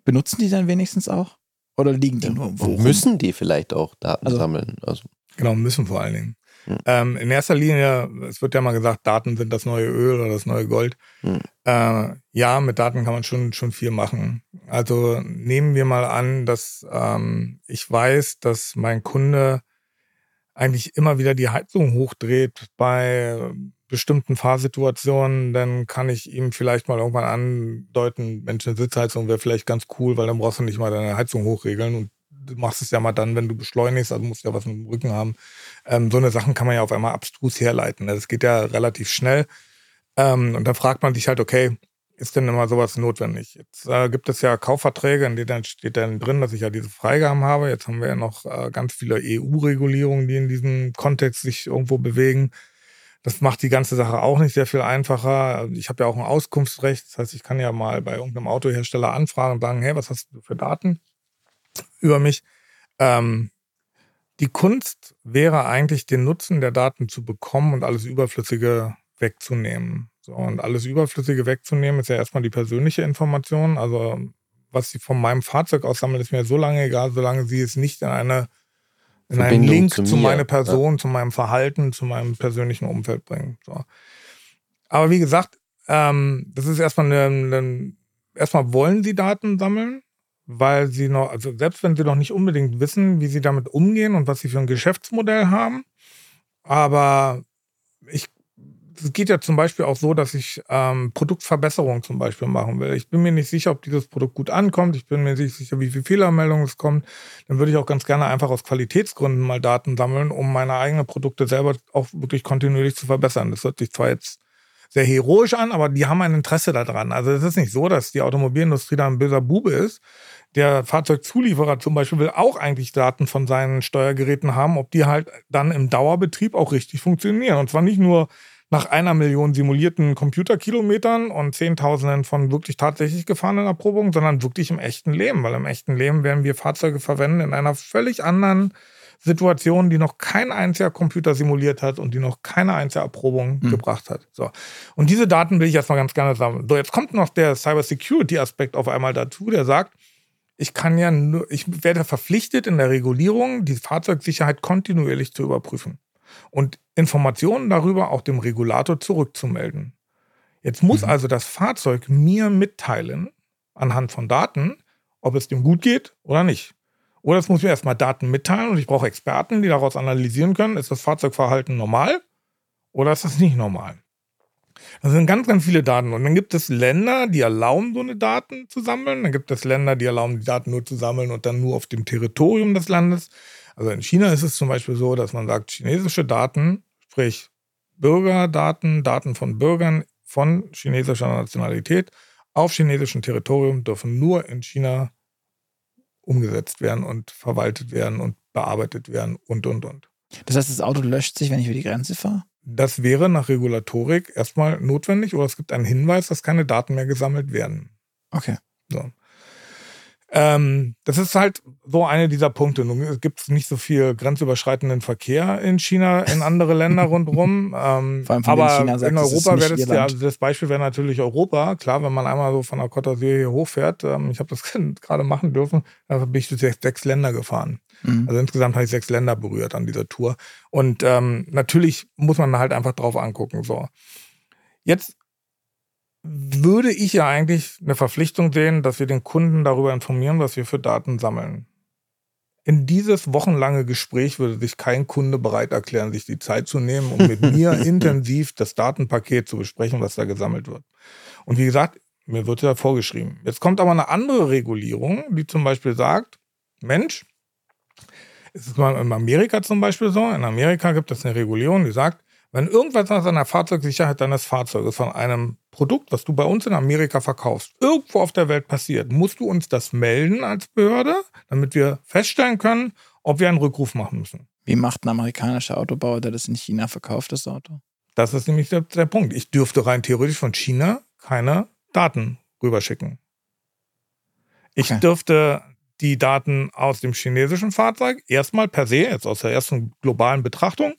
benutzen die dann wenigstens auch? Oder liegen die nur wo? Müssen die vielleicht auch Daten also, sammeln? Also. Genau, müssen vor allen Dingen. Hm. Ähm, in erster Linie, es wird ja mal gesagt, Daten sind das neue Öl oder das neue Gold. Hm. Äh, ja, mit Daten kann man schon, schon viel machen. Also nehmen wir mal an, dass ähm, ich weiß, dass mein Kunde eigentlich immer wieder die Heizung hochdreht bei bestimmten Fahrsituationen, dann kann ich ihm vielleicht mal irgendwann andeuten, Mensch, eine Sitzheizung wäre vielleicht ganz cool, weil dann brauchst du nicht mal deine Heizung hochregeln und du machst es ja mal dann, wenn du beschleunigst, also musst ja was im Rücken haben. Ähm, so eine Sachen kann man ja auf einmal abstrus herleiten. Das geht ja relativ schnell. Ähm, und dann fragt man sich halt, okay, ist denn immer sowas notwendig? Jetzt äh, gibt es ja Kaufverträge, in denen steht dann drin, dass ich ja diese Freigaben habe. Jetzt haben wir ja noch äh, ganz viele EU-Regulierungen, die in diesem Kontext sich irgendwo bewegen. Das macht die ganze Sache auch nicht sehr viel einfacher. Ich habe ja auch ein Auskunftsrecht. Das heißt, ich kann ja mal bei irgendeinem Autohersteller anfragen und sagen, hey, was hast du für Daten über mich? Ähm, die Kunst wäre eigentlich, den Nutzen der Daten zu bekommen und alles Überflüssige wegzunehmen. So, und alles Überflüssige wegzunehmen, ist ja erstmal die persönliche Information. Also, was sie von meinem Fahrzeug aussammeln, ist mir so lange egal, solange sie es nicht in eine in einen Link zu, zu meiner Person, ja. zu meinem Verhalten, zu meinem persönlichen Umfeld bringen. So. Aber wie gesagt, ähm, das ist erstmal eine, eine, erstmal wollen sie Daten sammeln, weil sie noch, also selbst wenn sie noch nicht unbedingt wissen, wie sie damit umgehen und was sie für ein Geschäftsmodell haben, aber ich es geht ja zum Beispiel auch so, dass ich ähm, Produktverbesserungen zum Beispiel machen will. Ich bin mir nicht sicher, ob dieses Produkt gut ankommt. Ich bin mir nicht sicher, wie viele Fehlermeldungen es kommt. Dann würde ich auch ganz gerne einfach aus Qualitätsgründen mal Daten sammeln, um meine eigenen Produkte selber auch wirklich kontinuierlich zu verbessern. Das hört sich zwar jetzt sehr heroisch an, aber die haben ein Interesse daran. Also es ist nicht so, dass die Automobilindustrie da ein böser Bube ist. Der Fahrzeugzulieferer zum Beispiel will auch eigentlich Daten von seinen Steuergeräten haben, ob die halt dann im Dauerbetrieb auch richtig funktionieren. Und zwar nicht nur nach einer Million simulierten Computerkilometern und Zehntausenden von wirklich tatsächlich gefahrenen Erprobungen, sondern wirklich im echten Leben. Weil im echten Leben werden wir Fahrzeuge verwenden in einer völlig anderen Situation, die noch kein einziger Computer simuliert hat und die noch keine einzige Erprobung mhm. gebracht hat. So. Und diese Daten will ich erstmal ganz gerne sammeln. So, jetzt kommt noch der Cybersecurity-Aspekt auf einmal dazu, der sagt, ich kann ja nur, ich werde verpflichtet in der Regulierung, die Fahrzeugsicherheit kontinuierlich zu überprüfen und Informationen darüber auch dem Regulator zurückzumelden. Jetzt muss mhm. also das Fahrzeug mir mitteilen, anhand von Daten, ob es dem gut geht oder nicht. Oder es muss mir erstmal Daten mitteilen und ich brauche Experten, die daraus analysieren können, ist das Fahrzeugverhalten normal oder ist das nicht normal. Das sind ganz, ganz viele Daten. Und dann gibt es Länder, die erlauben, so eine Daten zu sammeln. Dann gibt es Länder, die erlauben, die Daten nur zu sammeln und dann nur auf dem Territorium des Landes. Also in China ist es zum Beispiel so, dass man sagt, chinesische Daten, sprich Bürgerdaten, Daten von Bürgern von chinesischer Nationalität auf chinesischem Territorium dürfen nur in China umgesetzt werden und verwaltet werden und bearbeitet werden und, und, und. Das heißt, das Auto löscht sich, wenn ich über die Grenze fahre? das wäre nach Regulatorik erstmal notwendig oder es gibt einen Hinweis, dass keine Daten mehr gesammelt werden. Okay. So. Ähm, das ist halt so eine dieser Punkte. Nun gibt es nicht so viel grenzüberschreitenden Verkehr in China, in andere Länder rundherum. Ähm, Vor allem aber China sagt, in Europa wäre das ja, also das Beispiel wäre natürlich Europa. Klar, wenn man einmal so von der Côte d'Azur hier hochfährt, ähm, ich habe das gerade machen dürfen, da bin ich durch sechs, sechs Länder gefahren. Mhm. Also insgesamt habe ich sechs Länder berührt an dieser Tour. Und ähm, natürlich muss man halt einfach drauf angucken. So. Jetzt würde ich ja eigentlich eine Verpflichtung sehen, dass wir den Kunden darüber informieren, was wir für Daten sammeln. In dieses wochenlange Gespräch würde sich kein Kunde bereit erklären, sich die Zeit zu nehmen, um mit mir intensiv das Datenpaket zu besprechen, was da gesammelt wird. Und wie gesagt, mir wird ja vorgeschrieben. Jetzt kommt aber eine andere Regulierung, die zum Beispiel sagt, Mensch, es ist mal in Amerika zum Beispiel so, in Amerika gibt es eine Regulierung, die sagt, wenn irgendwas an der Fahrzeugsicherheit deines Fahrzeuges von einem Produkt, was du bei uns in Amerika verkaufst, irgendwo auf der Welt passiert, musst du uns das melden als Behörde, damit wir feststellen können, ob wir einen Rückruf machen müssen. Wie macht ein amerikanischer Autobauer, der das in China verkauft, das Auto? Das ist nämlich der, der Punkt. Ich dürfte rein theoretisch von China keine Daten rüberschicken. Ich Okay. dürfte die Daten aus dem chinesischen Fahrzeug erstmal per se, jetzt aus der ersten globalen Betrachtung,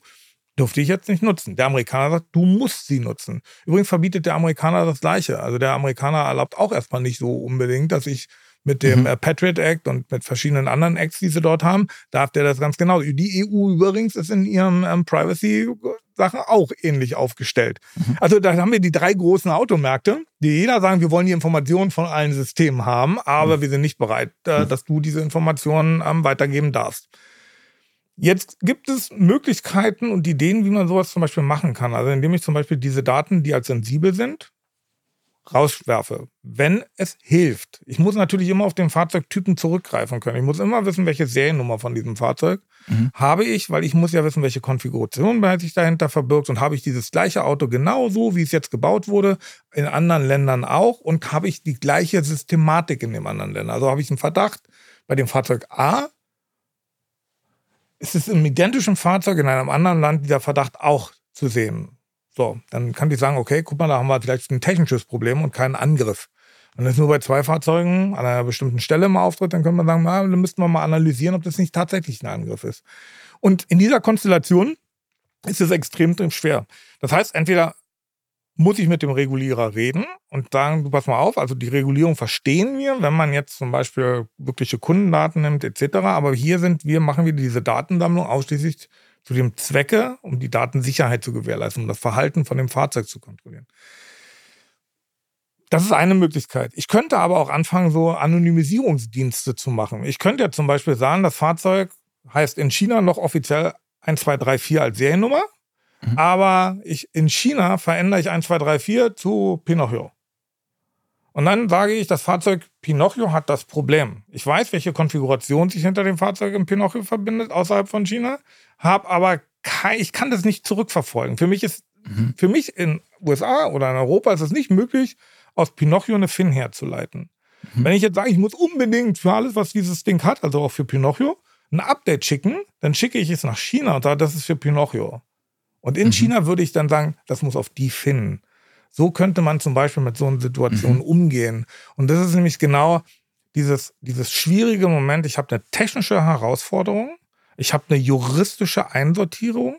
dürfte ich jetzt nicht nutzen. Der Amerikaner sagt, du musst sie nutzen. Übrigens verbietet der Amerikaner das Gleiche. Also der Amerikaner erlaubt auch erstmal nicht so unbedingt, dass ich mit dem Mhm. äh, Patriot Act und mit verschiedenen anderen Acts, die sie dort haben, darf der das ganz genau. Die EU übrigens ist in ihren ähm, Privacy-Sachen auch ähnlich aufgestellt. Also da haben wir die drei großen Automärkte, die jeder sagen, wir wollen die Informationen von allen Systemen haben, aber wir sind nicht bereit, äh, dass du diese Informationen ähm, weitergeben darfst. Jetzt gibt es Möglichkeiten und Ideen, wie man sowas zum Beispiel machen kann. Also indem ich zum Beispiel diese Daten, die als sensibel sind, rauswerfe, wenn es hilft. Ich muss natürlich immer auf den Fahrzeugtypen zurückgreifen können. Ich muss immer wissen, welche Seriennummer von diesem Fahrzeug Mhm. habe ich, weil ich muss ja wissen, welche Konfiguration sich dahinter verbirgt und habe ich dieses gleiche Auto genauso, wie es jetzt gebaut wurde, in anderen Ländern auch und habe ich die gleiche Systematik in dem anderen Ländern. Also habe ich einen Verdacht bei dem Fahrzeug A, ist es im identischen Fahrzeug in einem anderen Land dieser Verdacht auch zu sehen. So, dann kann ich sagen, okay, guck mal, da haben wir vielleicht ein technisches Problem und keinen Angriff. Wenn das nur bei zwei Fahrzeugen an einer bestimmten Stelle mal auftritt, dann können wir sagen, na, dann müssten wir mal analysieren, ob das nicht tatsächlich ein Angriff ist. Und in dieser Konstellation ist es extrem schwer. Das heißt, entweder muss ich mit dem Regulierer reden und sagen, du pass mal auf, also die Regulierung verstehen wir, wenn man jetzt zum Beispiel wirkliche Kundendaten nimmt etc. Aber hier sind wir, machen wir diese Datensammlung ausschließlich zu dem Zwecke, um die Datensicherheit zu gewährleisten, um das Verhalten von dem Fahrzeug zu kontrollieren. Das ist eine Möglichkeit. Ich könnte aber auch anfangen, so Anonymisierungsdienste zu machen. Ich könnte ja zum Beispiel sagen, das Fahrzeug heißt in China noch offiziell 1234 als Seriennummer, Mhm. aber ich, in China verändere ich 1234 zu Pinocchio. Und dann sage ich, das Fahrzeug Pinocchio hat das Problem. Ich weiß, welche Konfiguration sich hinter dem Fahrzeug im Pinocchio verbindet, außerhalb von China, habe aber kein, ich kann das nicht zurückverfolgen. Für mich ist, Mhm. für mich in USA oder in Europa ist es nicht möglich, aus Pinocchio eine Fin herzuleiten. Mhm. Wenn ich jetzt sage, ich muss unbedingt für alles, was dieses Ding hat, also auch für Pinocchio, ein Update schicken, dann schicke ich es nach China und sage, das ist für Pinocchio. Und in Mhm. China würde ich dann sagen, das muss auf die Fin. So könnte man zum Beispiel mit so einer Situation Mhm. umgehen. Und das ist nämlich genau dieses, dieses schwierige Moment. Ich habe eine technische Herausforderung, ich habe eine juristische Einsortierung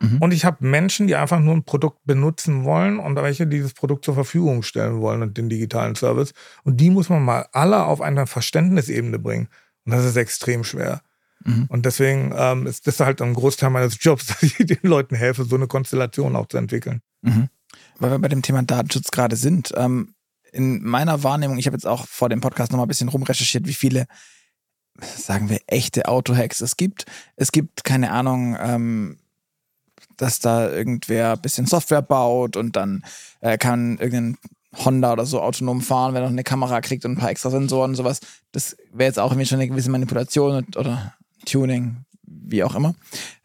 Mhm. und ich habe Menschen, die einfach nur ein Produkt benutzen wollen und welche dieses Produkt zur Verfügung stellen wollen und den digitalen Service. Und die muss man mal alle auf eine Verständnisebene bringen. Und das ist extrem schwer. Mhm. Und deswegen ähm, ist das halt ein Großteil meines Jobs, dass ich den Leuten helfe, so eine Konstellation auch zu entwickeln. Mhm. Weil wir bei dem Thema Datenschutz gerade sind. Ähm, in meiner Wahrnehmung, ich habe jetzt auch vor dem Podcast noch mal ein bisschen rumrecherchiert, wie viele, sagen wir, echte Autohacks es gibt. Es gibt, keine Ahnung, ähm, dass da irgendwer ein bisschen Software baut und dann äh, kann irgendein Honda oder so autonom fahren, wenn er noch eine Kamera kriegt und ein paar extra Sensoren und sowas. Das wäre jetzt auch irgendwie schon eine gewisse Manipulation oder Tuning, wie auch immer.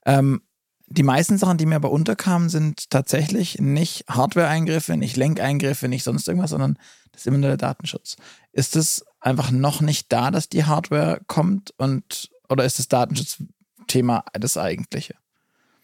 Ähm, die meisten Sachen, die mir aber unterkamen, sind tatsächlich nicht Hardware-Eingriffe, nicht Lenkeingriffe, nicht sonst irgendwas, sondern das ist immer nur der Datenschutz. Ist es einfach noch nicht da, dass die Hardware kommt und oder ist das Datenschutzthema das eigentliche?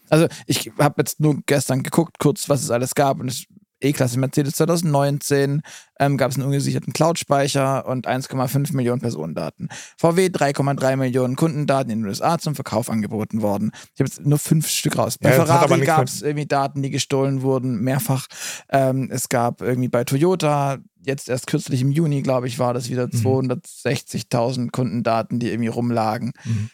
Also ich habe jetzt nur gestern geguckt, kurz, was es alles gab und es E-Klasse Mercedes 2019 ähm, gab es einen ungesicherten Cloud-Speicher und 1,5 Millionen Personendaten. VW 3,3 Millionen Kundendaten in den USA zum Verkauf angeboten worden. Ich habe jetzt nur fünf Stück raus. Bei Ja, Ferrari gab es irgendwie Daten, die gestohlen wurden, mehrfach. Ähm, es gab irgendwie bei Toyota, jetzt erst kürzlich im Juni, glaube ich, war das wieder 260.000 Kundendaten, die irgendwie rumlagen. Mhm.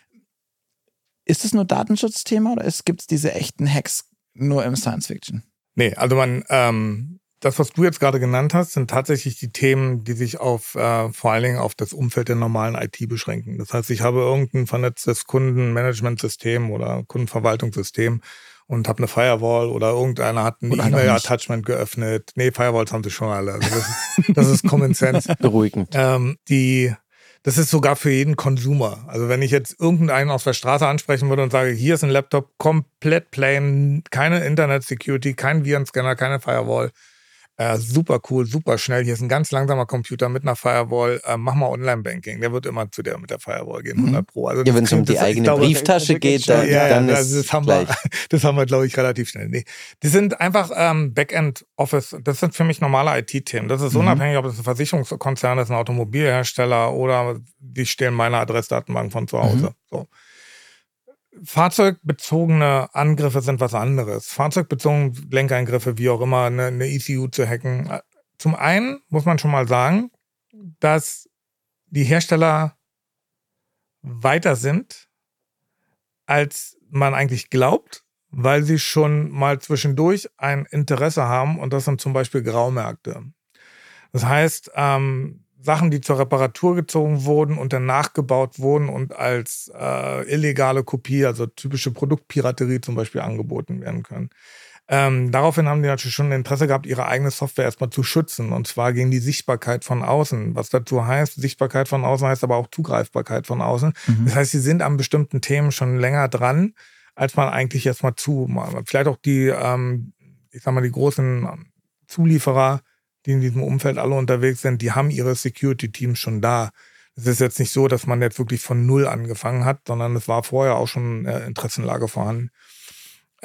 Ist das nur Datenschutzthema oder gibt es diese echten Hacks nur im Science Fiction? Nee, also man, ähm, das, was du jetzt gerade genannt hast, sind tatsächlich die Themen, die sich auf äh, vor allen Dingen auf das Umfeld der normalen IT beschränken. Das heißt, ich habe irgendein vernetztes Kundenmanagementsystem oder Kundenverwaltungssystem und habe eine Firewall oder irgendeiner hat ein E-Mail-Attachment geöffnet. Nee, Firewalls haben sie schon alle. Also das, ist, das ist Common Sense. Beruhigend. Ähm, die, das ist sogar für jeden Consumer. Also wenn ich jetzt irgendeinen aus der Straße ansprechen würde und sage, hier ist ein Laptop, komplett plain, keine Internet-Security, kein Virenscanner, keine Firewall, äh, super cool, super schnell. Hier ist ein ganz langsamer Computer mit einer Firewall. Äh, mach mal Online-Banking. Der wird immer zu der mit der Firewall gehen, 100 Pro. Also Ja, wenn es um die das- eigene glaube, Brieftasche geht, dann, ja, dann ja, ist es das haben wir, gleich. das haben wir, glaube ich, relativ schnell. Nee. Die sind einfach ähm, Backend-Office. Das sind für mich normale IT-Themen. Das ist Mhm. unabhängig, ob es ein Versicherungskonzern ist, ein Automobilhersteller oder die stehlen meine Adressdatenbank von zu Hause. Mhm. So. Fahrzeugbezogene Angriffe sind was anderes. Fahrzeugbezogene Lenkeingriffe, wie auch immer, eine, eine ECU zu hacken. Zum einen muss man schon mal sagen, dass die Hersteller weiter sind, als man eigentlich glaubt, weil sie schon mal zwischendurch ein Interesse haben und das sind zum Beispiel Graumärkte. Das heißt, ähm, Sachen, die zur Reparatur gezogen wurden und dann nachgebaut wurden und als äh, illegale Kopie, also typische Produktpiraterie zum Beispiel angeboten werden können. Ähm, daraufhin haben die natürlich schon Interesse gehabt, ihre eigene Software erstmal zu schützen. Und zwar gegen die Sichtbarkeit von außen. Was dazu heißt, Sichtbarkeit von außen heißt aber auch Zugreifbarkeit von außen. Mhm. Das heißt, sie sind an bestimmten Themen schon länger dran, als man eigentlich erstmal zu. Vielleicht auch die, ähm, ich sag mal, die großen Zulieferer, die in diesem Umfeld alle unterwegs sind, die haben ihre Security-Teams schon da. Es ist jetzt nicht so, dass man jetzt wirklich von Null angefangen hat, sondern es war vorher auch schon äh, Interessenlage vorhanden.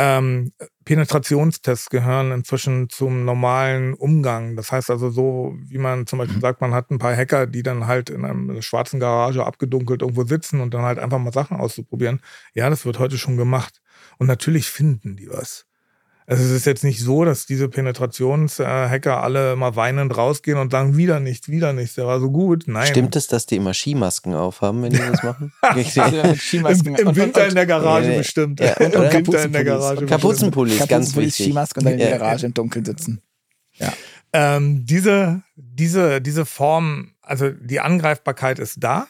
Ähm, Penetrationstests gehören inzwischen zum normalen Umgang. Das heißt also so, wie man zum Beispiel sagt, man hat ein paar Hacker, die dann halt in einer schwarzen Garage abgedunkelt irgendwo sitzen und dann halt einfach mal Sachen auszuprobieren. Ja, das wird heute schon gemacht. Und natürlich finden die was. Also es ist jetzt nicht so, dass diese Penetrationshacker alle mal weinend rausgehen und sagen, wieder nichts, wieder nichts, der war so gut. Nein. Stimmt es, dass die immer Skimasken aufhaben, wenn die das machen? Ich sehe- mit Im, Skimasken Im und- Winter und- in der Garage Ja, nee. bestimmt. Ja, Im? Winter in der Garage. Kapuzenpullis, ganz Kapuzenpullis, wichtig. Skimaske und dann in der Ja, Garage im Dunkeln sitzen. Ähm, diese, diese, diese Form, also die Angreifbarkeit ist da.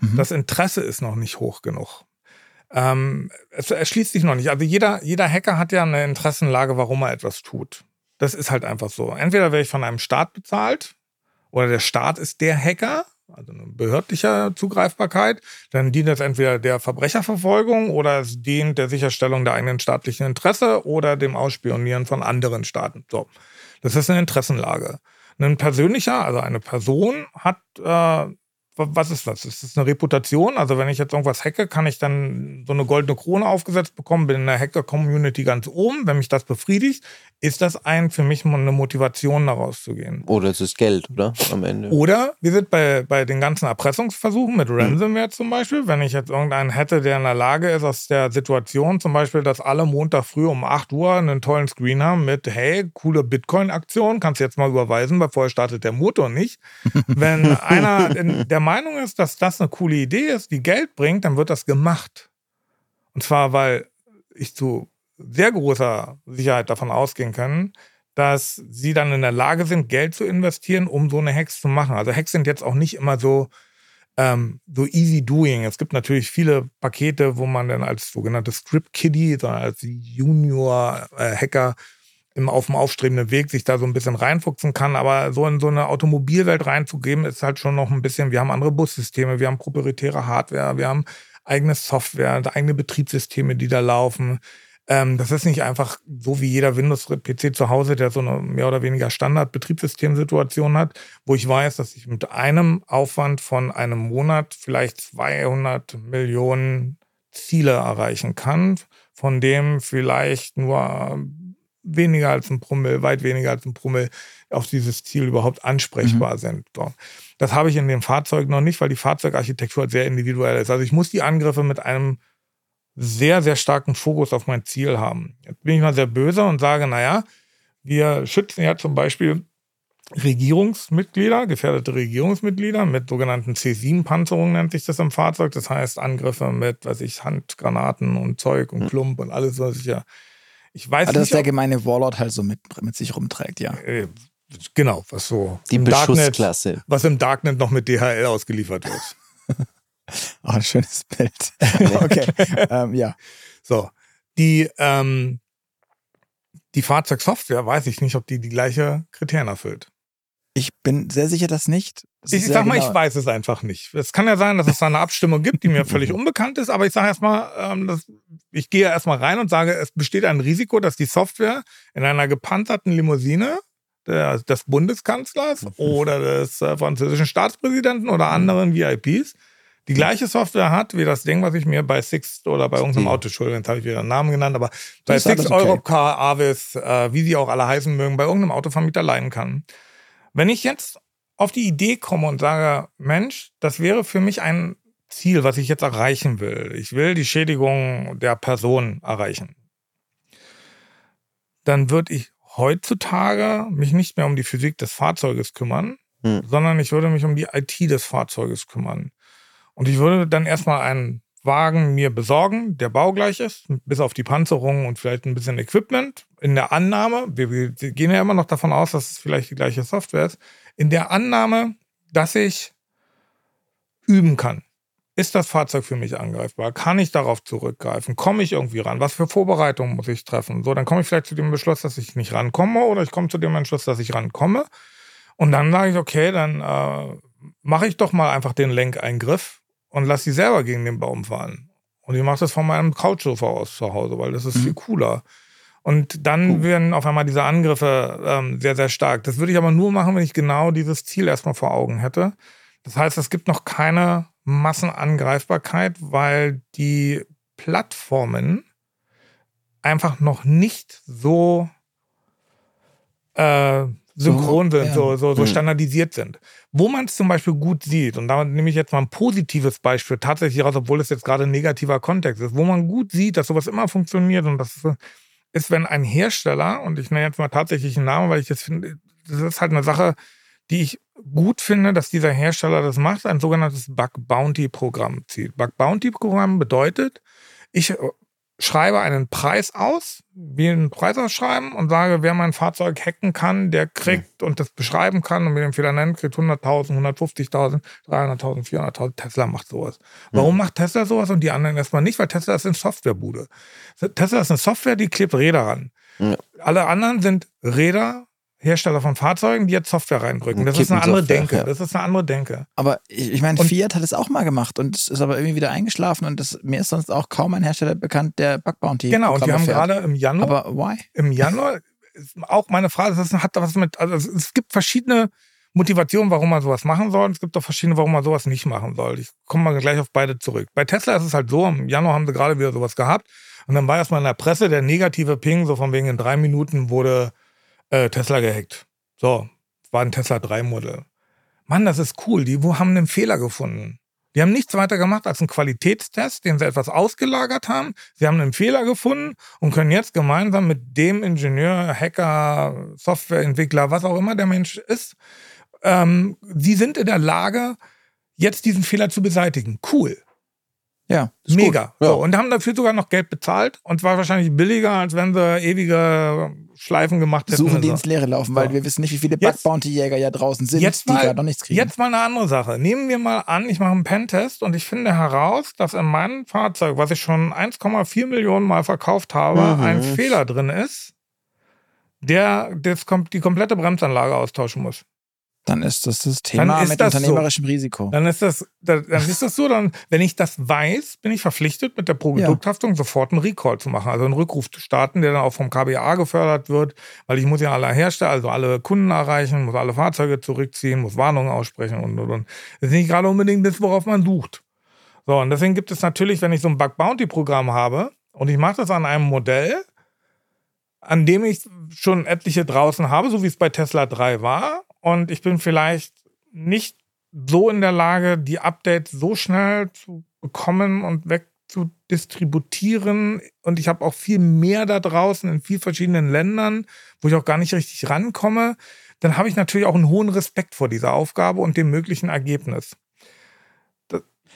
Mhm. Das Interesse ist noch nicht hoch genug. Ähm, es erschließt sich noch nicht. Also jeder, jeder Hacker hat ja eine Interessenlage, warum er etwas tut. Das ist halt einfach so. Entweder werde ich von einem Staat bezahlt oder der Staat ist der Hacker, also eine behördliche Zugreifbarkeit. Dann dient es entweder der Verbrecherverfolgung oder es dient der Sicherstellung der eigenen staatlichen Interesse oder dem Ausspionieren von anderen Staaten. So. Das ist eine Interessenlage. Ein persönlicher, also eine Person hat, äh, was ist das? Ist das eine Reputation? Also wenn ich jetzt irgendwas hacke, kann ich dann so eine goldene Krone aufgesetzt bekommen, bin in der Hacker-Community ganz oben. Wenn mich das befriedigt, ist das ein für mich eine Motivation, da rauszugehen. Oder es ist Geld, oder? Am Ende. Oder wir sind bei, bei den ganzen Erpressungsversuchen mit Ransomware zum Beispiel. Wenn ich jetzt irgendeinen hätte, der in der Lage ist, aus der Situation zum Beispiel, dass alle Montag früh um 8 Uhr einen tollen Screen haben mit, hey, coole Bitcoin-Aktion, kannst du jetzt mal überweisen, weil vorher startet der Motor nicht. Wenn einer in der Meinung ist, dass das eine coole Idee ist, die Geld bringt, dann wird das gemacht. Und zwar, weil ich zu sehr großer Sicherheit davon ausgehen kann, dass sie dann in der Lage sind, Geld zu investieren, um so eine Hacks zu machen. Also Hacks sind jetzt auch nicht immer so, ähm, so easy doing. Es gibt natürlich viele Pakete, wo man dann als sogenanntes Script Kiddie, als Junior-Hacker im, auf dem aufstrebenden Weg sich da so ein bisschen reinfuchsen kann. Aber so in so eine Automobilwelt reinzugeben, ist halt schon noch ein bisschen, wir haben andere Bussysteme, wir haben proprietäre Hardware, wir haben eigene Software, eigene Betriebssysteme, die da laufen. Ähm, das ist nicht einfach so wie jeder Windows-PC zu Hause, der so eine mehr oder weniger Standard-Betriebssystemsituation hat, wo ich weiß, dass ich mit einem Aufwand von einem Monat vielleicht 200 Millionen Ziele erreichen kann, von dem vielleicht nur weniger als ein Promille, weit weniger als ein Promille auf dieses Ziel überhaupt ansprechbar mhm. sind. So. Das habe ich in dem Fahrzeug noch nicht, weil die Fahrzeugarchitektur halt sehr individuell ist. Also ich muss die Angriffe mit einem sehr, sehr starken Fokus auf mein Ziel haben. Jetzt bin ich mal sehr böse und sage, naja, wir schützen ja zum Beispiel Regierungsmitglieder, gefährdete Regierungsmitglieder mit sogenannten C7-Panzerungen nennt sich das im Fahrzeug. Das heißt Angriffe mit, weiß ich, Handgranaten und Zeug und hm. Klump und alles, was ich ja. Ich weiß Aber nicht. Das der gemeine Warlord halt so mit, mit sich rumträgt, ja. Äh, genau, was so. Die Beschussklasse. Darknet, was im Darknet noch mit DHL ausgeliefert wird. oh, ein schönes Bild. okay, ähm, ja. So, die, ähm, die Fahrzeugsoftware weiß ich nicht, ob die die gleiche Kriterien erfüllt. Ich bin sehr sicher, dass nicht. Das ich sag mal, genau. ich weiß es einfach nicht. Es kann ja sein, dass es da eine Abstimmung gibt, die mir völlig unbekannt ist, aber ich sage erstmal, ähm, ich gehe erstmal rein und sage, es besteht ein Risiko, dass die Software in einer gepanzerten Limousine der, des Bundeskanzlers mhm. oder des äh, französischen Staatspräsidenten oder anderen VIPs die gleiche Software hat wie das Ding, was ich mir bei Six oder bei irgendeinem Auto, Entschuldigung, jetzt habe ich wieder einen Namen genannt, aber bei Six, okay. Europcar, Avis, äh, wie sie auch alle heißen mögen, bei irgendeinem Autovermieter leihen kann. Wenn ich jetzt auf die Idee komme und sage, Mensch, das wäre für mich ein Ziel, was ich jetzt erreichen will. Ich will die Schädigung der Person erreichen. Dann würde ich heutzutage mich nicht mehr um die Physik des Fahrzeuges kümmern, hm. sondern ich würde mich um die IT des Fahrzeuges kümmern. Und ich würde dann erstmal einen Wagen mir besorgen, der baugleich ist, bis auf die Panzerung und vielleicht ein bisschen Equipment. In der Annahme, wir, gehen ja immer noch davon aus, dass es vielleicht die gleiche Software ist, in der Annahme, dass ich üben kann. Ist das Fahrzeug für mich angreifbar? Kann ich darauf zurückgreifen? Komme ich irgendwie ran? Was für Vorbereitungen muss ich treffen? So, dann komme ich vielleicht zu dem Beschluss, dass ich nicht rankomme oder ich komme zu dem Entschluss, dass ich rankomme. Und dann sage ich, okay, dann äh, mache ich doch mal einfach den Lenkeingriff und lass sie selber gegen den Baum fahren. Und ich mache das von meinem Couchsofa aus zu Hause, weil das ist mhm. viel cooler. Und dann uh. werden auf einmal diese Angriffe ähm, sehr, sehr stark. Das würde ich aber nur machen, wenn ich genau dieses Ziel erstmal vor Augen hätte. Das heißt, es gibt noch keine Massenangreifbarkeit, weil die Plattformen einfach noch nicht so äh, synchron sind, ja. so, so, so mhm. standardisiert sind. Wo man es zum Beispiel gut sieht, und da nehme ich jetzt mal ein positives Beispiel tatsächlich raus, obwohl es jetzt gerade ein negativer Kontext ist, wo man gut sieht, dass sowas immer funktioniert und das ist, wenn ein Hersteller, und ich nenne jetzt mal tatsächlich einen Namen, weil ich das finde, das ist halt eine Sache, die ich gut finde, dass dieser Hersteller das macht, ein sogenanntes Bug Bounty Programm zieht. Bug Bounty Programm bedeutet, ich schreibe einen Preis aus, wie einen Preis ausschreiben und sage, wer mein Fahrzeug hacken kann, der kriegt und das beschreiben kann und mir den Fehler nennt, kriegt 100.000, 150.000, 300.000, 400.000. Tesla macht sowas. Warum macht Tesla sowas und die anderen erstmal nicht? Weil Tesla ist eine Softwarebude. Tesla ist eine Software, die klebt Räder ran. Ja. Alle anderen sind Räder, Hersteller von Fahrzeugen, die jetzt Software reindrücken. Das ist eine andere Software, Denke. Ja. Das ist eine andere Denke. Aber ich, ich meine, Fiat hat es auch mal gemacht und ist aber irgendwie wieder eingeschlafen und das, mir ist sonst auch kaum ein Hersteller bekannt, der Bug Bounty Genau, und die haben gerade im Januar. Aber why? Im Januar, auch meine Frage, das hat was mit, also es gibt verschiedene Motivationen, warum man sowas machen soll. Es gibt auch verschiedene, warum man sowas nicht machen soll. Ich komme mal gleich auf beide zurück. Bei Tesla ist es halt so, im Januar haben sie gerade wieder sowas gehabt und dann war erstmal in der Presse der negative Ping, so von wegen in drei Minuten wurde äh, Tesla gehackt. So, war ein Tesla 3 Modell. Mann, das ist cool. Die haben einen Fehler gefunden. Die haben nichts weiter gemacht als einen Qualitätstest, den sie etwas ausgelagert haben. Sie haben einen Fehler gefunden und können jetzt gemeinsam mit dem Ingenieur, Hacker, Softwareentwickler, was auch immer der Mensch ist, ähm, sie sind in der Lage, jetzt diesen Fehler zu beseitigen. Cool. Ja. Mega. Ja. So, und haben dafür sogar noch Geld bezahlt und zwar wahrscheinlich billiger, als wenn sie ewige Schleifen gemacht hätten. Suchen die ins Leere laufen, weil ja. wir wissen nicht, wie viele Bug Bounty Jäger ja draußen sind, jetzt mal, die noch nichts kriegen. Jetzt mal eine andere Sache. Nehmen wir mal an, ich mache einen Pentest und ich finde heraus, dass in meinem Fahrzeug, was ich schon 1,4 Millionen Mal verkauft habe, mhm. ein Fehler drin ist, der das, die komplette Bremsanlage austauschen muss. Dann ist das das Thema mit unternehmerischem so. Risiko. Dann ist das, dann ist das so, dann, wenn ich das weiß, bin ich verpflichtet, mit der Produkthaftung ja. sofort einen Recall zu machen, also einen Rückruf zu starten, der dann auch vom KBA gefördert wird, weil ich muss ja alle Hersteller, also alle Kunden erreichen, muss alle Fahrzeuge zurückziehen, muss Warnungen aussprechen und, und, und. Das ist nicht gerade unbedingt das, worauf man sucht. So, und deswegen gibt es natürlich, wenn ich so ein Bug Bounty Programm habe und ich mache das an einem Modell, an dem ich schon etliche draußen habe, so wie es bei Tesla 3 war, und ich bin vielleicht nicht so in der Lage, die Updates so schnell zu bekommen und weg zu distributieren. Und ich habe auch viel mehr da draußen in vielen verschiedenen Ländern, wo ich auch gar nicht richtig rankomme. Dann habe ich natürlich auch einen hohen Respekt vor dieser Aufgabe und dem möglichen Ergebnis.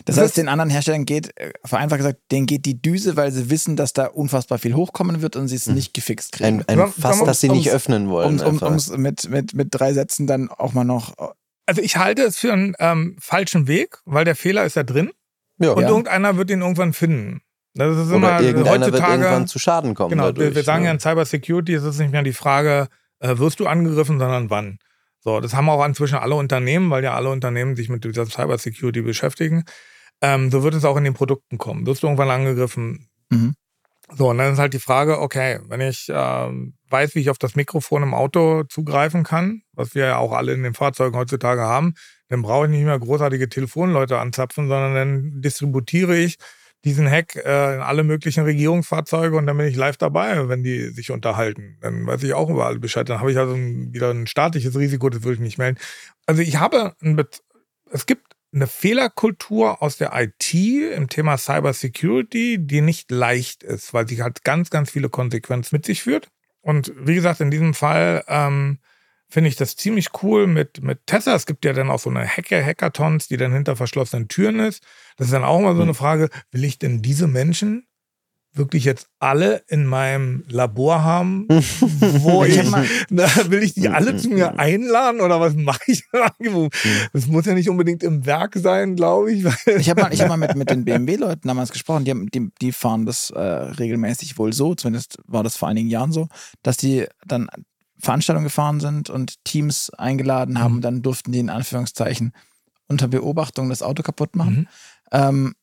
Das, das heißt, den anderen Herstellern geht, äh, vereinfacht gesagt, denen geht die Düse, weil sie wissen, dass da unfassbar viel hochkommen wird und sie es hm. nicht gefixt kriegen. Ein, ein Fass, das sie nicht öffnen wollen. Um es mit, mit, mit drei Sätzen dann auch mal noch. Äh, also ich halte es für einen ähm, falschen Weg, weil der Fehler ist ja drin. Ja. Und ja. irgendeiner wird ihn irgendwann finden. Das ist Oder immer irgendeiner heutzutage, wird irgendwann zu Schaden kommen. Genau, dadurch, wir, sagen ja in Cyber Security, es ist nicht mehr die Frage, äh, wirst du angegriffen, sondern wann. So, das haben auch inzwischen alle Unternehmen, weil ja alle Unternehmen sich mit dieser Cyber Security beschäftigen. Ähm, so wird es auch in den Produkten kommen. Wirst du irgendwann angegriffen? Mhm. So, und dann ist halt die Frage, okay, wenn ich äh, weiß, wie ich auf das Mikrofon im Auto zugreifen kann, was wir ja auch alle in den Fahrzeugen heutzutage haben, dann brauche ich nicht mehr großartige Telefonleute anzapfen, sondern dann distributiere ich diesen Hack äh, in alle möglichen Regierungsfahrzeuge und dann bin ich live dabei, wenn die sich unterhalten. Dann weiß ich auch überall Bescheid. Dann habe ich also ein, wieder ein staatliches Risiko, das würde ich nicht melden. Also ich habe, es gibt eine Fehlerkultur aus der IT im Thema Cyber Security, die nicht leicht ist, weil sie halt ganz, ganz viele Konsequenzen mit sich führt. Und wie gesagt, in diesem Fall ähm, finde ich das ziemlich cool mit, mit Tesla. Es gibt ja dann auch so eine Hacker-Hackathons, die dann hinter verschlossenen Türen ist. Das ist dann auch mal so eine Frage, will ich denn diese Menschen wirklich jetzt alle in meinem Labor haben, wo ich, na, will ich die alle zu mir einladen oder was mache ich? Das muss ja nicht unbedingt im Werk sein, glaube ich. Ich habe mal, ich hab mal mit, mit den BMW-Leuten damals gesprochen, die, haben, die, die fahren das äh, regelmäßig wohl so, zumindest war das vor einigen Jahren so, dass die dann Veranstaltungen gefahren sind und Teams eingeladen haben, mhm. dann durften die in Anführungszeichen unter Beobachtung das Auto kaputt machen. Mhm. Ähm,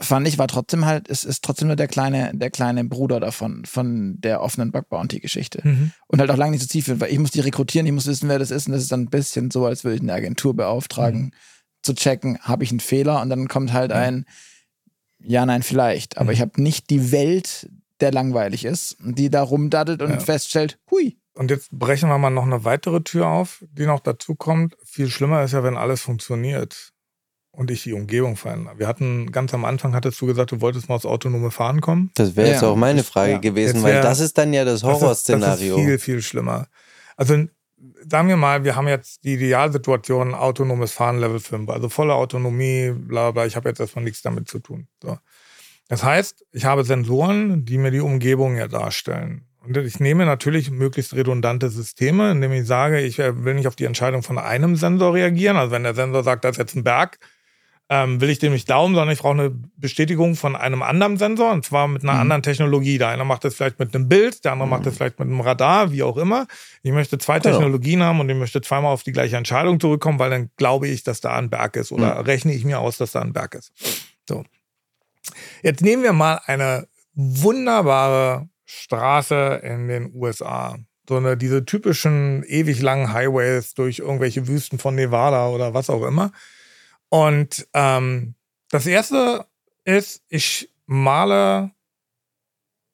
fand ich, war trotzdem halt, es ist trotzdem nur der kleine, der kleine Bruder davon, von der offenen Bug Bounty-Geschichte. Mhm. Und halt auch lange nicht so zielführend, weil ich muss die rekrutieren, ich muss wissen, wer das ist. Und das ist dann ein bisschen so, als würde ich eine Agentur beauftragen, mhm. zu checken, habe ich einen Fehler? Und dann kommt halt ein Ja, nein, vielleicht. Aber mhm. ich habe nicht die Welt, der langweilig ist, die da rumdaddelt und ja. feststellt, hui, und jetzt brechen wir mal noch eine weitere Tür auf, die noch dazu kommt. Viel schlimmer ist ja, wenn alles funktioniert und ich die Umgebung verändere. Wir hatten ganz am Anfang, hattest du gesagt, du wolltest mal aufs autonome Fahren kommen. Das wäre jetzt ja, auch meine Frage ja, gewesen, wär, weil das ist dann ja das Horrorszenario. Das, ist viel, viel schlimmer. Also sagen wir mal, wir haben jetzt die Idealsituation autonomes Fahren Level 5, also volle Autonomie, bla bla, ich habe jetzt erstmal nichts damit zu tun. So. Das heißt, ich habe Sensoren, die mir die Umgebung ja darstellen. Und ich nehme natürlich möglichst redundante Systeme, indem ich sage, ich äh, will nicht auf die Entscheidung von einem Sensor reagieren. Also wenn der Sensor sagt, da ist jetzt ein Berg, ähm, will ich dem nicht glauben, sondern ich brauche eine Bestätigung von einem anderen Sensor und zwar mit einer mhm. anderen Technologie. Der eine macht das vielleicht mit einem Bild, der andere mhm. macht das vielleicht mit einem Radar, wie auch immer. Ich möchte zwei genau. Technologien haben und ich möchte zweimal auf die gleiche Entscheidung zurückkommen, weil dann glaube ich, dass da ein Berg ist oder mhm. rechne ich mir aus, dass da ein Berg ist. So. Jetzt nehmen wir mal eine wunderbare Straße in den USA. So eine, diese typischen ewig langen Highways durch irgendwelche Wüsten von Nevada oder was auch immer. Und ähm, das erste ist, ich male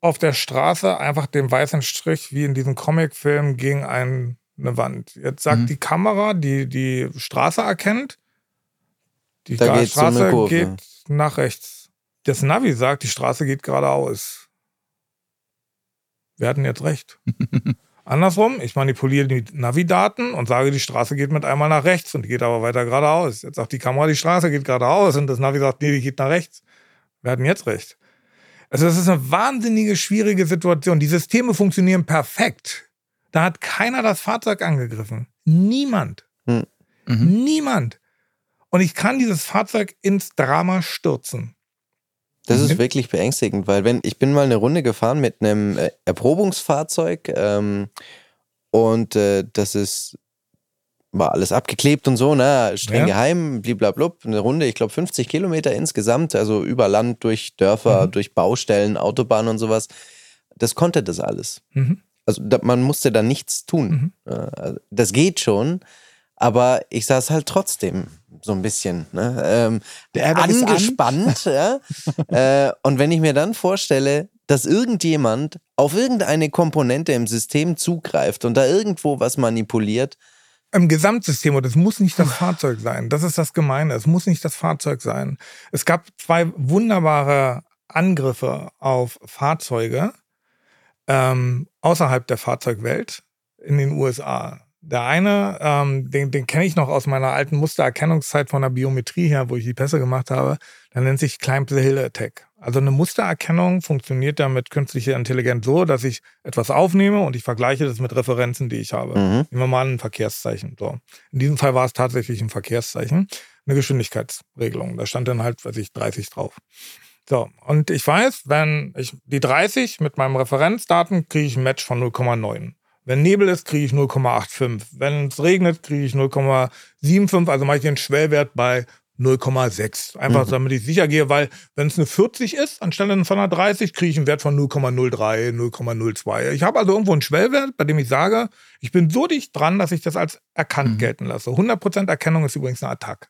auf der Straße einfach den weißen Strich wie in diesem Comicfilm gegen ein, eine Wand. Jetzt sagt mhm. die Kamera, die die Straße erkennt, die da Straße geht nach rechts. Das Navi sagt, die Straße geht geradeaus wir hatten jetzt recht. Andersrum, ich manipuliere die Navidaten und sage, die Straße geht mit einmal nach rechts und die geht aber weiter geradeaus. Jetzt sagt die Kamera, die Straße geht geradeaus und das Navi sagt, nee, die geht nach rechts. Wir hatten jetzt recht. Also das ist eine wahnsinnige, schwierige Situation. Die Systeme funktionieren perfekt. Da hat keiner das Fahrzeug angegriffen. Niemand. Hm. Mhm. Niemand. Und ich kann dieses Fahrzeug ins Drama stürzen. Das ist mhm. wirklich beängstigend, weil wenn ich bin mal eine Runde gefahren mit einem äh, Erprobungsfahrzeug ähm, und äh, das ist war alles abgeklebt und so, ne, streng ja. geheim, bliblablub, eine Runde, ich glaube 50 Kilometer insgesamt, also über Land, durch Dörfer, mhm. durch Baustellen, Autobahnen und sowas. Das konnte das alles. Mhm. Also da, man musste da nichts tun. Mhm. Äh, das geht schon, aber ich saß halt trotzdem so ein bisschen ne? ähm, Der Airbag ist an. angespannt. ja? äh, und wenn ich mir dann vorstelle, dass irgendjemand auf irgendeine Komponente im System zugreift und da irgendwo was manipuliert, Im Gesamtsystem, und es muss nicht das Fahrzeug sein. Das ist das Gemeine. Es muss nicht das Fahrzeug sein. Es gab zwei wunderbare Angriffe auf Fahrzeuge ähm, außerhalb der Fahrzeugwelt in den USA. Der eine, ähm, den, den kenne ich noch aus meiner alten Mustererkennungszeit von der Biometrie her, wo ich die Pässe gemacht habe. Der nennt sich Climb the Hill Attack. Also eine Mustererkennung funktioniert ja mit künstlicher Intelligenz so, dass ich etwas aufnehme und ich vergleiche das mit Referenzen, die ich habe. Mhm. Nehmen wir mal ein Verkehrszeichen. So. In diesem Fall war es tatsächlich ein Verkehrszeichen, eine Geschwindigkeitsregelung. Da stand dann halt, weiß ich, 30 drauf. So, und ich weiß, wenn ich die 30 mit meinem Referenzdaten kriege ich ein Match von 0,9. Wenn Nebel ist, kriege ich 0,85. Wenn es regnet, kriege ich 0,75. Also mache ich den Schwellwert bei 0,6. Einfach Mhm. damit ich sicher gehe, weil wenn es eine 40 ist, anstelle von einer 30, kriege ich einen Wert von 0,03, 0,02. Ich habe also irgendwo einen Schwellwert, bei dem ich sage, ich bin so dicht dran, dass ich das als erkannt Mhm. gelten lasse. 100% Erkennung ist übrigens eine Attack.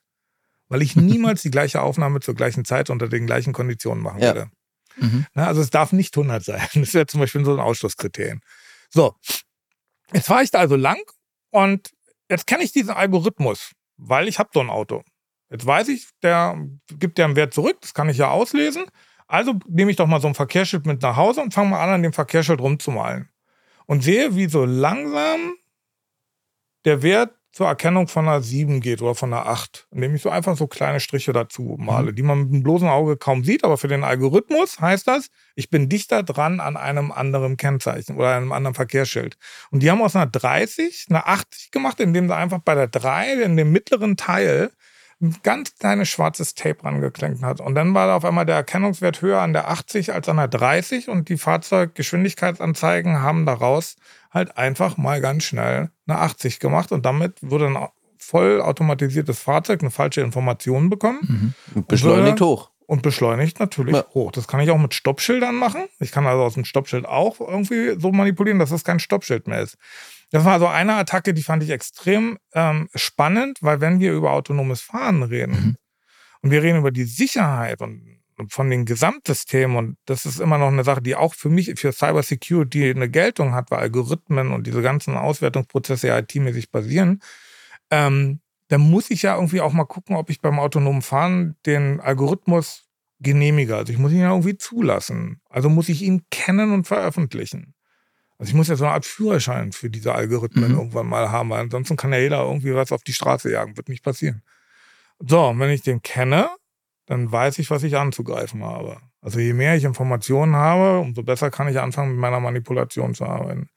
Weil ich niemals die gleiche Aufnahme zur gleichen Zeit unter den gleichen Konditionen machen Ja. würde. Mhm. Ne, also es darf nicht 100 sein. Das wäre zum Beispiel so ein Ausschlusskriterium. So, jetzt fahre ich da also lang und jetzt kenne ich diesen Algorithmus, weil ich habe so ein Auto. Jetzt weiß ich, der gibt ja einen Wert zurück, das kann ich ja auslesen. Also nehme ich doch mal so ein Verkehrsschild mit nach Hause und fange mal an, an dem Verkehrsschild rumzumalen. Und sehe, wie so langsam der Wert zur Erkennung von einer 7 geht oder von einer 8, indem ich so einfach so kleine Striche dazu male, die man mit dem bloßen Auge kaum sieht, aber für den Algorithmus heißt das, ich bin dichter dran an einem anderen Kennzeichen oder einem anderen Verkehrsschild. Und die haben aus einer 30 eine 80 gemacht, indem sie einfach bei der 3 in dem mittleren Teil ein ganz kleines schwarzes Tape rangeklemmt hat. Und dann war da auf einmal der Erkennungswert höher an der 80 als an der 30 und die Fahrzeuggeschwindigkeitsanzeigen haben daraus halt einfach mal ganz schnell eine 80 gemacht und damit wurde ein voll automatisiertes Fahrzeug eine falsche Information bekommen Mhm. beschleunigt hoch. und beschleunigt natürlich Ja. hoch. Das kann ich auch mit Stoppschildern machen. Ich kann also aus dem Stoppschild auch irgendwie so manipulieren, dass es kein Stoppschild mehr ist. Das war also eine Attacke, die fand ich extrem ähm, spannend, weil wenn wir über autonomes Fahren reden Mhm. und wir reden über die Sicherheit und von den Gesamtsystemen und das ist immer noch eine Sache, die auch für mich für Cyber Security eine Geltung hat, weil Algorithmen und diese ganzen Auswertungsprozesse ja IT-mäßig basieren, ähm, dann muss ich ja irgendwie auch mal gucken, ob ich beim autonomen Fahren den Algorithmus genehmige. Also ich muss ihn ja irgendwie zulassen. Also muss ich ihn kennen und veröffentlichen. Also ich muss ja so eine Art Führerschein für diese Algorithmen Mhm. irgendwann mal haben, weil ansonsten kann ja jeder irgendwie was auf die Straße jagen. Wird nicht passieren. So, und wenn ich den kenne, dann weiß ich, was ich anzugreifen habe. Also je mehr ich Informationen habe, umso besser kann ich anfangen, mit meiner Manipulation zu arbeiten.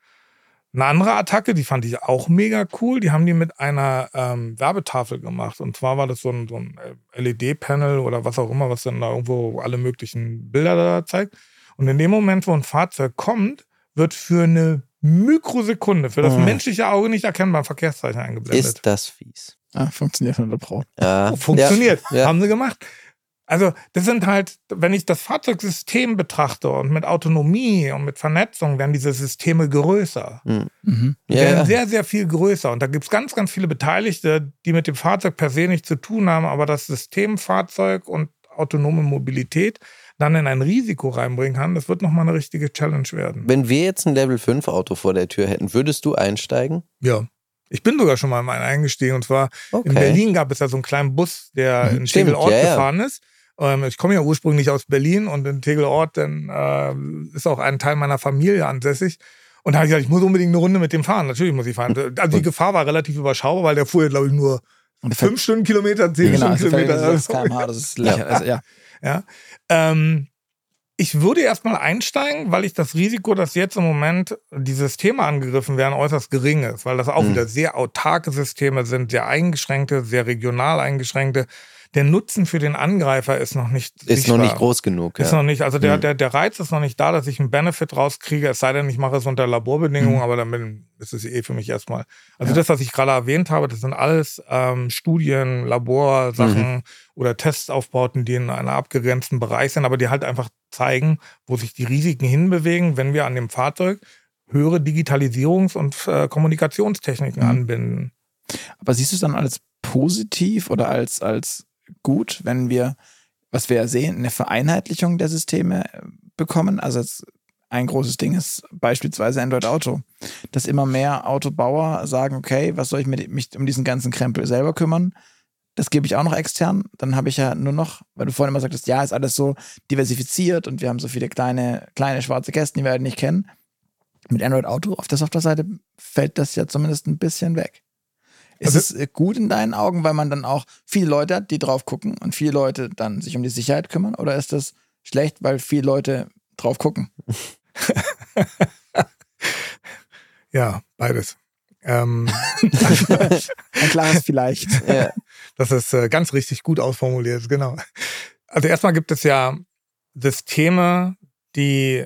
Eine andere Attacke, die fand ich auch mega cool, die haben die mit einer ähm, Werbetafel gemacht. Und zwar war das so ein, so ein LED-Panel oder was auch immer, was dann da irgendwo alle möglichen Bilder da zeigt. Und in dem Moment, wo ein Fahrzeug kommt, wird für eine Mikrosekunde, für das Mhm. menschliche Auge nicht erkennbar ein Verkehrszeichen eingeblendet. Ist das fies. Ah, funktioniert 100 Pro. Ja. Oh, funktioniert. Ja. Haben sie gemacht. Also, das sind halt, wenn ich das Fahrzeugsystem betrachte und mit Autonomie und mit Vernetzung, werden diese Systeme größer. Mhm. Die Ja, werden ja. sehr, sehr viel größer. Und da gibt es ganz, ganz viele Beteiligte, die mit dem Fahrzeug per se nichts zu tun haben, aber das System Fahrzeug und autonome Mobilität dann in ein Risiko reinbringen kann, das wird nochmal eine richtige Challenge werden. Wenn wir jetzt ein Level 5 Auto vor der Tür hätten, würdest du einsteigen? Ja. Ich bin sogar schon mal in einen eingestiegen und zwar Okay. In Berlin gab es ja so einen kleinen Bus, der Mhm. in Stimmt, Tegelort ja, ja. gefahren ist. Ähm, ich komme ja ursprünglich aus Berlin und in Tegelort dann äh, ist auch ein Teil meiner Familie ansässig. Und da habe ich gesagt, ich muss unbedingt eine Runde mit dem fahren. Natürlich muss ich fahren. Also die Gefahr war relativ überschaubar, weil der fuhr, glaube ich, nur Und fährt- fünf Stundenkilometer, zehn genau, Stundenkilometer. irgendwie 6 km/h, das ist lächerlich. Also, ja. Ja. Ähm, ich würde erstmal einsteigen, weil ich das Risiko, dass jetzt im Moment die Systeme angegriffen werden, äußerst gering ist, weil das auch Mhm. wieder sehr autarke Systeme sind, sehr eingeschränkte, sehr regional eingeschränkte. Der Nutzen für den Angreifer ist noch nicht Ist noch sichtbar. nicht groß genug. Ist Ja. noch nicht, also der, Mhm. der, der Reiz ist noch nicht da, dass ich einen Benefit rauskriege, es sei denn, ich mache es unter Laborbedingungen, Mhm. aber dann ist es eh für mich erstmal. Also Ja. das, was ich gerade erwähnt habe, das sind alles ähm, Studien, Laborsachen Oder Testaufbauten, die in einem abgegrenzten Bereich sind, aber die halt einfach zeigen, wo sich die Risiken hinbewegen, wenn wir an dem Fahrzeug höhere Digitalisierungs- und äh, Kommunikationstechniken Mhm. anbinden. Aber siehst du es dann als positiv oder als, als gut, wenn wir, was wir ja sehen, eine Vereinheitlichung der Systeme äh, bekommen? Also jetzt ein großes Ding ist beispielsweise Android Auto, dass immer mehr Autobauer sagen, okay, was soll ich mit, mich um diesen ganzen Krempel selber kümmern? Das gebe ich auch noch extern. Dann habe ich ja nur noch, weil du vorhin immer sagtest, ja, ist alles so diversifiziert und wir haben so viele kleine, kleine schwarze Kästen, die wir halt nicht kennen. Mit Android Auto auf der Software-Seite fällt das ja zumindest ein bisschen weg. Ist also, es gut in deinen Augen, weil man dann auch viele Leute hat, die drauf gucken und viele Leute dann sich um die Sicherheit kümmern? Oder ist das schlecht, weil viele Leute drauf gucken? ja, beides. Ähm, Ein klares vielleicht. Ja. Das ist äh, ganz richtig gut ausformuliert, genau. Also erstmal gibt es ja Systeme, die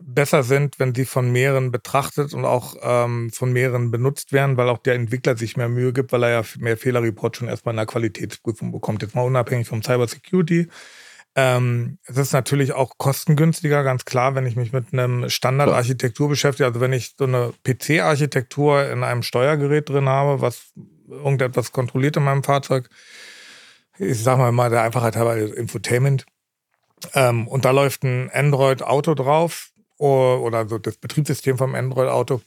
besser sind, wenn sie von mehreren betrachtet und auch ähm, von mehreren benutzt werden, weil auch der Entwickler sich mehr Mühe gibt, weil er ja mehr Fehlerreport schon erstmal in der Qualitätsprüfung bekommt. Jetzt mal unabhängig vom Cyber Security. Ähm, es ist natürlich auch kostengünstiger, ganz klar, wenn ich mich mit einem Standardarchitektur beschäftige. Also wenn ich so eine PC-Architektur in einem Steuergerät drin habe, was irgendetwas kontrolliert in meinem Fahrzeug, ich sag mal mal der Einfachheit halber Infotainment, ähm, und da läuft ein Android-Auto drauf oder so das Betriebssystem vom Android-Auto.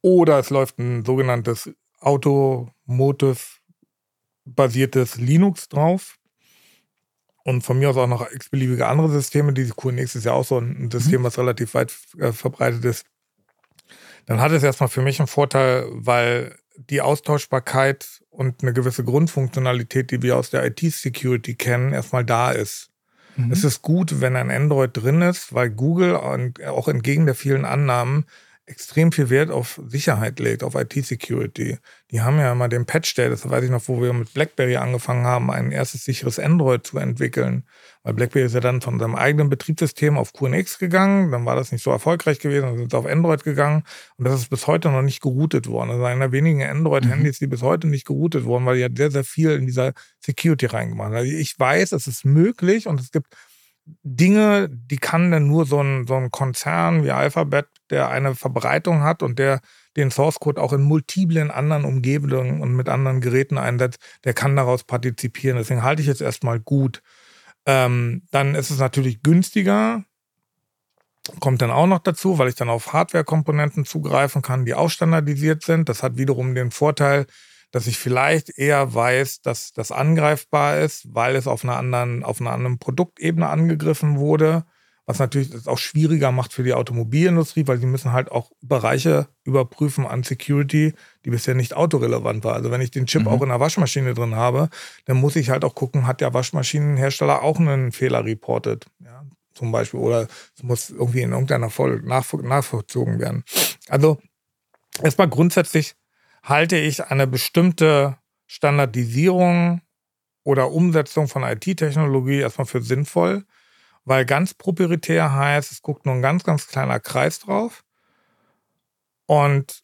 Oder es läuft ein sogenanntes Automotive-basiertes Linux drauf und von mir aus auch noch x-beliebige andere Systeme. Diese QNX ist ja auch so ein System, mhm. was relativ weit äh, verbreitet ist. Dann hat es erstmal für mich einen Vorteil, weil die Austauschbarkeit und eine gewisse Grundfunktionalität, die wir aus der IT-Security kennen, erstmal da ist. Mhm. Es ist gut, wenn ein Android drin ist, weil Google auch entgegen der vielen Annahmen extrem viel Wert auf Sicherheit legt, auf IT-Security. Die haben ja immer den Patch Day, das weiß ich noch, wo wir mit BlackBerry angefangen haben, ein erstes sicheres Android zu entwickeln. Weil BlackBerry ist ja dann von seinem eigenen Betriebssystem auf QNX gegangen, dann war das nicht so erfolgreich gewesen, dann sind sie auf Android gegangen und das ist bis heute noch nicht geroutet worden. Also einer wenigen Android-Handys, mhm. die bis heute nicht geroutet wurden, weil die hat sehr, sehr viel in dieser Security reingemacht. Also ich weiß, es ist möglich und es gibt Dinge, die kann denn nur so ein, so ein Konzern wie Alphabet, der eine Verbreitung hat und der den Source Code auch in multiplen anderen Umgebungen und mit anderen Geräten einsetzt, der kann daraus partizipieren. Deswegen halte ich jetzt erstmal gut. Ähm, dann ist es natürlich günstiger, kommt dann auch noch dazu, weil ich dann auf Hardware-Komponenten zugreifen kann, die auch standardisiert sind. Das hat wiederum den Vorteil, dass ich vielleicht eher weiß, dass das angreifbar ist, weil es auf einer anderen, auf einer anderen Produktebene angegriffen wurde. Was natürlich das auch schwieriger macht für die Automobilindustrie, weil sie müssen halt auch Bereiche überprüfen an Security, die bisher nicht autorelevant war. Also wenn ich den Chip mhm. auch in der Waschmaschine drin habe, dann muss ich halt auch gucken, hat der Waschmaschinenhersteller auch einen Fehler reportet. Ja, zum Beispiel. Oder es muss irgendwie in irgendeiner Folge nachvollzogen werden. Also erstmal grundsätzlich halte ich eine bestimmte Standardisierung oder Umsetzung von IT-Technologie erstmal für sinnvoll, weil ganz proprietär heißt, es guckt nur ein ganz, ganz kleiner Kreis drauf. Und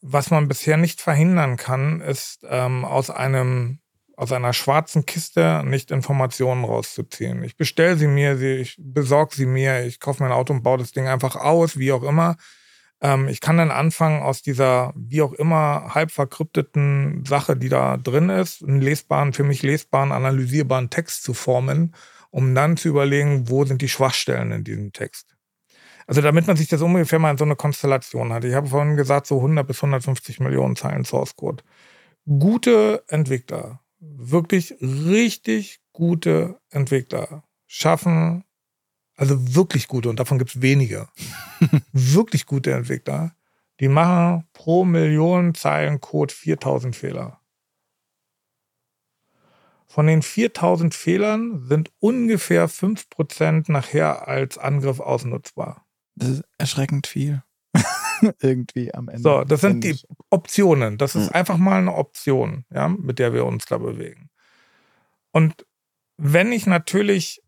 was man bisher nicht verhindern kann, ist ähm, aus einem aus einer schwarzen Kiste nicht Informationen rauszuziehen. Ich bestelle sie mir, ich besorge sie mir, ich kaufe mein Auto und baue das Ding einfach aus, wie auch immer. Ähm, ich kann dann anfangen, aus dieser, wie auch immer, halb verkrypteten Sache, die da drin ist, einen lesbaren, für mich lesbaren, analysierbaren Text zu formen, um dann zu überlegen, wo sind die Schwachstellen in diesem Text. Also damit man sich das ungefähr mal in so eine Konstellation hat. Ich habe vorhin gesagt, so 100 bis 150 Millionen Zeilen Source Code. Gute Entwickler, wirklich richtig gute Entwickler schaffen also wirklich gute, und davon gibt es wenige, wirklich gute Entwickler, die machen pro Million Zeilen Code 4000 Fehler. Von den 4000 Fehlern sind ungefähr 5% nachher als Angriff ausnutzbar. Das ist erschreckend viel. Irgendwie am Ende. So, das sind die Optionen. Das ist hm. einfach mal eine Option, ja, mit der wir uns da bewegen. Und wenn ich natürlich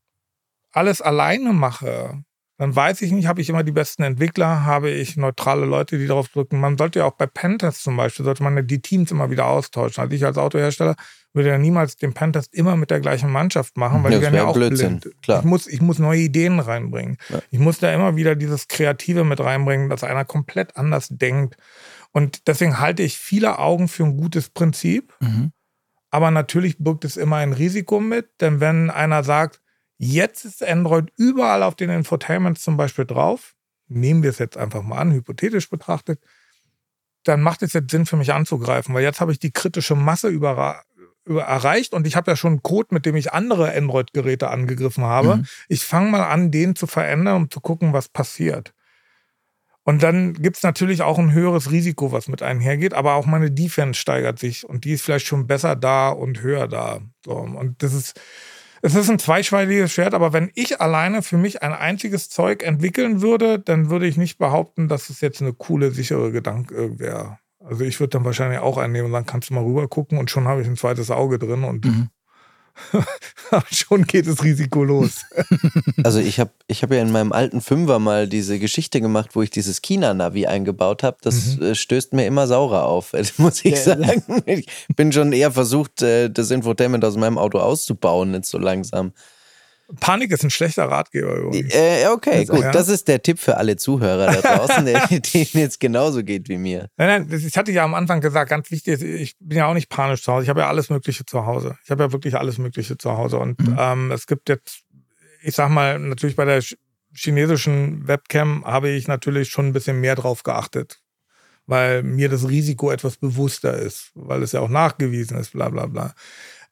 alles alleine mache, dann weiß ich nicht, habe ich immer die besten Entwickler, habe ich neutrale Leute, die darauf drücken. Man sollte ja auch bei Pentests zum Beispiel, sollte man ja die Teams immer wieder austauschen. Also ich als Autohersteller würde ja niemals den Pentest immer mit der gleichen Mannschaft machen, weil Ja, die werden ja auch Blödsinn, blind. klar. Ich muss, ich muss neue Ideen reinbringen. Ja. Ich muss da immer wieder dieses Kreative mit reinbringen, dass einer komplett anders denkt. Und deswegen halte ich viele Augen für ein gutes Prinzip. Mhm. Aber natürlich birgt es immer ein Risiko mit, denn wenn einer sagt, jetzt ist Android überall auf den Infotainments zum Beispiel drauf, nehmen wir es jetzt einfach mal an, hypothetisch betrachtet, dann macht es jetzt Sinn für mich anzugreifen, weil jetzt habe ich die kritische Masse über, über erreicht und ich habe ja schon einen Code, mit dem ich andere Android-Geräte angegriffen habe. Mhm. Ich fange mal an, den zu verändern, um zu gucken, was passiert. Und dann gibt es natürlich auch ein höheres Risiko, was mit einhergeht, aber auch meine Defense steigert sich und die ist vielleicht schon besser da und höher da. So, und das ist, es ist ein zweischneidiges Schwert, aber wenn ich alleine für mich ein einziges Zeug entwickeln würde, dann würde ich nicht behaupten, dass es jetzt eine coole, sichere Gedanke wäre. Also ich würde dann wahrscheinlich auch einnehmen und dann kannst du mal rüber gucken und schon habe ich ein zweites Auge drin und Mhm. schon geht das Risiko los. Also ich habe ich hab ja in meinem alten Fünfer mal diese Geschichte gemacht, wo ich dieses China-Navi eingebaut habe. Das äh, stößt mir immer saurer auf, muss ich Ja. sagen. Ich bin schon eher versucht, äh, das Infotainment aus meinem Auto auszubauen, jetzt so langsam. Panik ist ein schlechter Ratgeber übrigens. Äh, okay, Also, gut. ja. Das ist der Tipp für alle Zuhörer da draußen, denen jetzt genauso geht wie mir. Nein, nein, ich hatte ja am Anfang gesagt, ganz wichtig, ich bin ja auch nicht panisch zu Hause. Ich habe ja alles Mögliche zu Hause. Ich habe ja wirklich alles Mögliche zu Hause. Und Mhm. ähm, es gibt jetzt, ich sag mal, natürlich bei der ch- chinesischen Webcam habe ich natürlich schon ein bisschen mehr drauf geachtet, weil mir das Risiko etwas bewusster ist, weil es ja auch nachgewiesen ist, bla bla bla.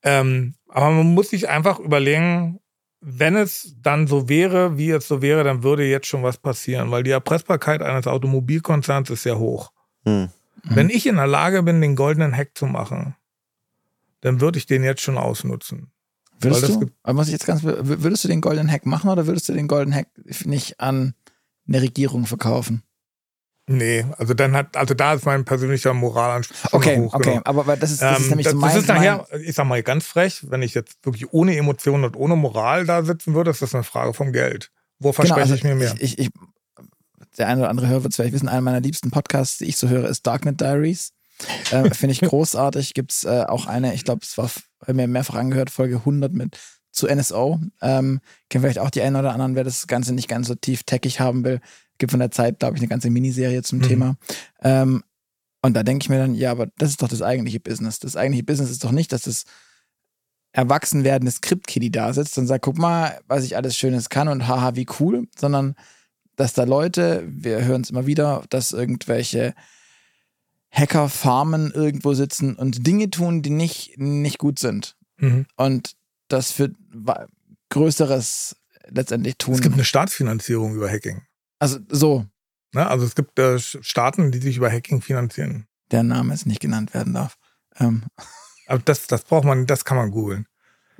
Ähm, aber man muss sich einfach überlegen, wenn es dann so wäre, wie es so wäre, dann würde jetzt schon was passieren, weil die Erpressbarkeit eines Automobilkonzerns ist sehr hoch. Hm. Wenn ich in der Lage bin, den goldenen Hack zu machen, dann würde ich den jetzt schon ausnutzen. Würdest du, muss ich jetzt ganz, würdest du den goldenen Hack machen oder würdest du den goldenen Hack nicht an eine Regierung verkaufen? Nee, also dann hat, also da ist mein persönlicher Moralanspruch. Okay, hoch okay, genug. aber das ist, das ist Ähm, nämlich das, so das mein, ist nachher, ich sag mal ganz frech, wenn ich jetzt wirklich ohne Emotionen und ohne Moral da sitzen würde, ist das eine Frage vom Geld. Wo verspreche also ich mir mehr? Ich, ich, der eine oder andere Hörer wird es vielleicht wissen, einer meiner liebsten Podcasts, die ich so höre, ist Darknet Diaries. Äh, Finde ich großartig. Gibt es äh, auch eine, ich glaube, es war mir mehrfach angehört, Folge 100 mit zu NSO. Ähm, kennen vielleicht auch die einen oder anderen, wer das Ganze nicht ganz so tief techig haben will. Gibt von der Zeit, glaube ich, eine ganze Miniserie zum Mhm. Thema. Ähm, und da denke ich mir dann, ja, aber das ist doch das eigentliche Business. Das eigentliche Business ist doch nicht, dass das erwachsen werdende Skript-Kitty da sitzt und sagt, guck mal, was ich alles Schönes kann und haha, wie cool, sondern dass da Leute, wir hören es immer wieder, dass irgendwelche Hacker-Farmen irgendwo sitzen und Dinge tun, die nicht, nicht gut sind. Mhm. Und das für Größeres letztendlich tun. Es gibt eine Staatsfinanzierung über Hacking. Also so, Ne? Also es gibt äh, Staaten, die sich über Hacking finanzieren. der Name jetzt nicht genannt werden darf. Ähm, Aber das, das braucht man, das kann man googeln.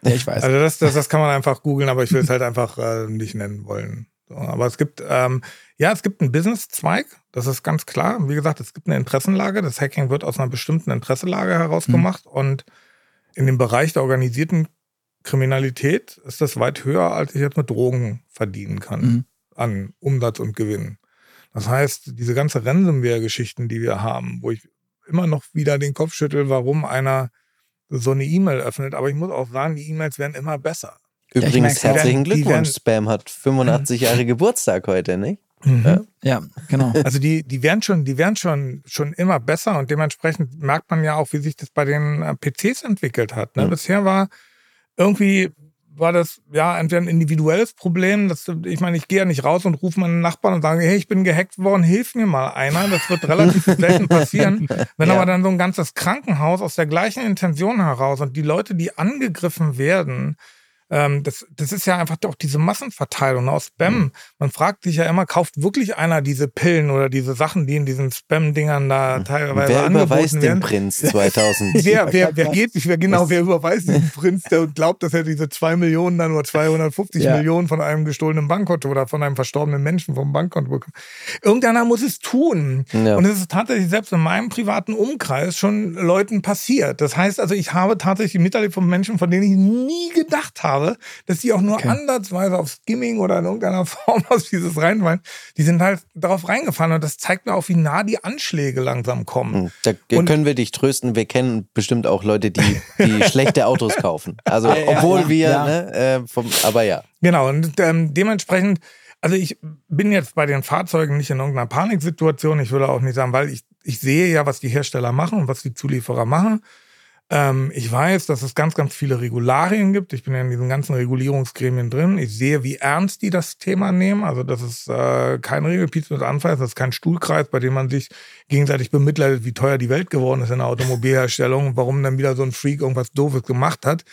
ja, ich weiß. Also das, das, das kann man einfach googeln, aber ich will es halt einfach äh, nicht nennen wollen. So, aber es gibt, ähm, ja, es gibt einen Business-Zweig, das ist ganz klar. Wie gesagt, es gibt eine Interessenlage. Das Hacking wird aus einer bestimmten Interessenlage heraus Mhm. gemacht und in dem Bereich der organisierten Kriminalität ist das weit höher, als ich jetzt mit Drogen verdienen kann Mhm. An Umsatz und Gewinn. Das heißt, diese ganze Ransomware-Geschichten, die wir haben, wo ich immer noch wieder den Kopf schüttel, warum einer so eine E-Mail öffnet. Aber ich muss auch sagen, die E-Mails werden immer besser. Übrigens, die herzlichen Glückwunsch. werden- Spam hat 85 Jahre Geburtstag heute, nicht? Ja. ja, genau. Also die, die werden schon, die werden schon, schon immer besser und dementsprechend merkt man ja auch, wie sich das bei den äh, PCs entwickelt hat. Ne? Mhm. Bisher war irgendwie war das ja entweder ein individuelles Problem. Das, ich meine, ich gehe ja nicht raus und rufe meinen Nachbarn und sage, hey, ich bin gehackt worden, hilf mir mal einer. Das wird relativ selten passieren. Wenn Ja. aber dann so ein ganzes Krankenhaus aus der gleichen Intention heraus und die Leute, die angegriffen werden, ähm, das, das ist ja einfach doch diese Massenverteilung aus Spam. Man fragt sich ja immer, kauft wirklich einer diese Pillen oder diese Sachen, die in diesen Spam-Dingern da teilweise Wer überweist angeboten den werden? Prinz 2000? Wer, wer, wer geht nicht, wer genau, wer überweist diesen Prinz, der glaubt, dass er diese zwei Millionen dann nur 250 Ja. Millionen von einem gestohlenen Bankkonto oder von einem verstorbenen Menschen vom Bankkonto bekommt. Irgendeiner muss es tun. Ja. Und es ist tatsächlich selbst in meinem privaten Umkreis schon Leuten passiert. Das heißt also, ich habe tatsächlich miterlebt von Menschen, von denen ich nie gedacht habe, habe, dass die auch nur Okay. ansatzweise auf Skimming oder in irgendeiner Form aus dieses reinfallen. Die sind halt darauf reingefahren und das zeigt mir auch, wie nah die Anschläge langsam kommen. Hm, Da Und- können wir dich trösten. Wir kennen bestimmt auch Leute, die, die schlechte Autos kaufen. Also, ja, obwohl ja, wir, ja. ne, äh, vom, aber ja. Genau, und ähm, dementsprechend, also ich bin jetzt bei den Fahrzeugen nicht in irgendeiner Paniksituation. Ich würde auch nicht sagen, weil ich, ich sehe ja, was die Hersteller machen und was die Zulieferer machen. Ähm, ich weiß, dass es ganz, ganz viele Regularien gibt. Ich bin ja in diesen ganzen Regulierungsgremien drin. Ich sehe, wie ernst die das Thema nehmen. Also das ist äh, kein Regelpiez mit Anfall, das ist kein Stuhlkreis, bei dem man sich gegenseitig bemitleidet, wie teuer die Welt geworden ist in der Automobilherstellung und warum dann wieder so ein Freak irgendwas Doofes gemacht hat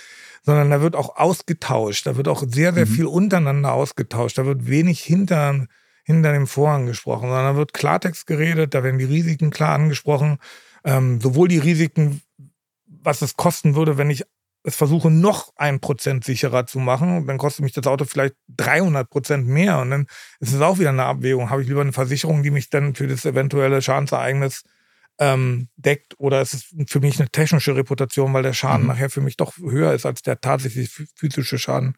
sondern da wird auch ausgetauscht. Da wird auch sehr, sehr viel untereinander ausgetauscht. Da wird wenig hinter, hinter dem Vorhang gesprochen, sondern da wird Klartext geredet, da werden die Risiken klar angesprochen. Ähm, sowohl die Risiken, was es kosten würde, wenn ich es versuche, noch ein Prozent sicherer zu machen, dann kostet mich das Auto vielleicht 300 Prozent mehr. Und dann ist es auch wieder eine Abwägung. Habe ich lieber eine Versicherung, die mich dann für das eventuelle Schadensereignis ähm, deckt oder ist es für mich eine technische Reputation, weil der Schaden Mhm. nachher für mich doch höher ist als der tatsächlich phy- physische Schaden.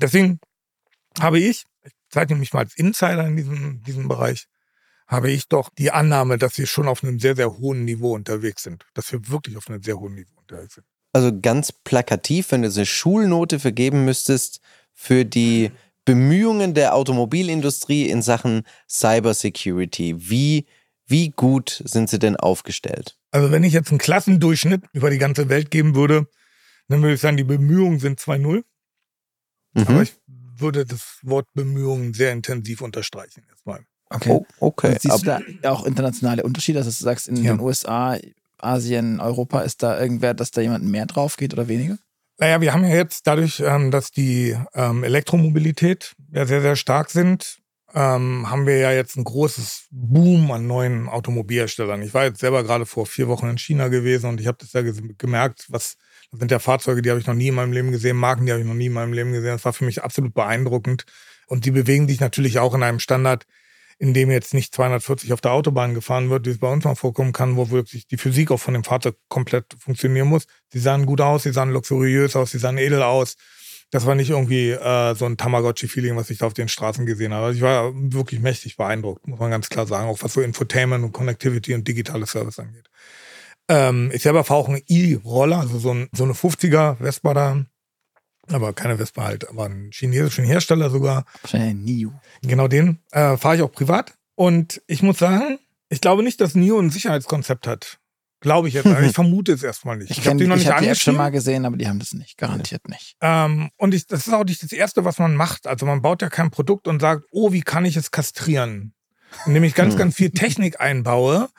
Deswegen habe ich, ich zeige mich mal als Insider in diesem, diesem Bereich, habe ich doch die Annahme, dass wir schon auf einem sehr, sehr hohen Niveau unterwegs sind. Dass wir wirklich auf einem sehr hohen Niveau unterwegs sind. Also ganz plakativ, wenn du eine Schulnote vergeben müsstest für die Bemühungen der Automobilindustrie in Sachen Cybersecurity, wie, wie gut sind sie denn aufgestellt? Also wenn ich jetzt einen Klassendurchschnitt über die ganze Welt geben würde, dann würde ich sagen, die Bemühungen sind 2-0. Aber Mhm. ich würde das Wort Bemühungen sehr intensiv unterstreichen erstmal. Okay. Oh, okay. Und siehst Ab- du da auch internationale Unterschiede, dass du sagst, in Ja. den USA, Asien, Europa, ist da irgendwer, dass da jemand mehr drauf geht oder weniger? Naja, wir haben ja jetzt dadurch, ähm, dass die ähm, Elektromobilität ja sehr, sehr stark sind, ähm, haben wir ja jetzt ein großes Boom an neuen Automobilherstellern. Ich war jetzt selber gerade vor vier Wochen in China gewesen und ich habe das ja gemerkt, was das sind ja Fahrzeuge, die habe ich noch nie in meinem Leben gesehen, Marken, die habe ich noch nie in meinem Leben gesehen. Das war für mich absolut beeindruckend. Und die bewegen sich natürlich auch in einem Standard, in dem jetzt nicht 240 auf der Autobahn gefahren wird, wie es bei uns mal vorkommen kann, wo wirklich die Physik auch von dem Fahrzeug komplett funktionieren muss. Sie sahen gut aus, sie sahen luxuriös aus, sie sahen edel aus. Das war nicht irgendwie äh, so ein Tamagotchi-Feeling, was ich da auf den Straßen gesehen habe. Also ich war wirklich mächtig beeindruckt, muss man ganz klar sagen, auch was so Infotainment und Connectivity und digitale Service angeht. Ähm, ich selber fahre auch einen E-Roller, also so, ein, so eine 50er Vespa da. Aber keine Vespa halt, aber einen chinesischen Hersteller sogar. Wahrscheinlich ein NIO. Genau den äh, fahre ich auch privat. Und ich muss sagen, ich glaube nicht, dass NIO ein Sicherheitskonzept hat. Glaube ich jetzt. Also ich vermute es erstmal nicht. Ich, Ich, habe die noch ich nicht hab die App schon mal gesehen, aber die haben das nicht. Garantiert nicht. Ähm, und ich, das ist auch nicht das Erste, was man macht. Also man baut ja kein Produkt und sagt, oh, wie kann ich es kastrieren? Indem ich ganz, Hm. ganz viel Technik einbaue,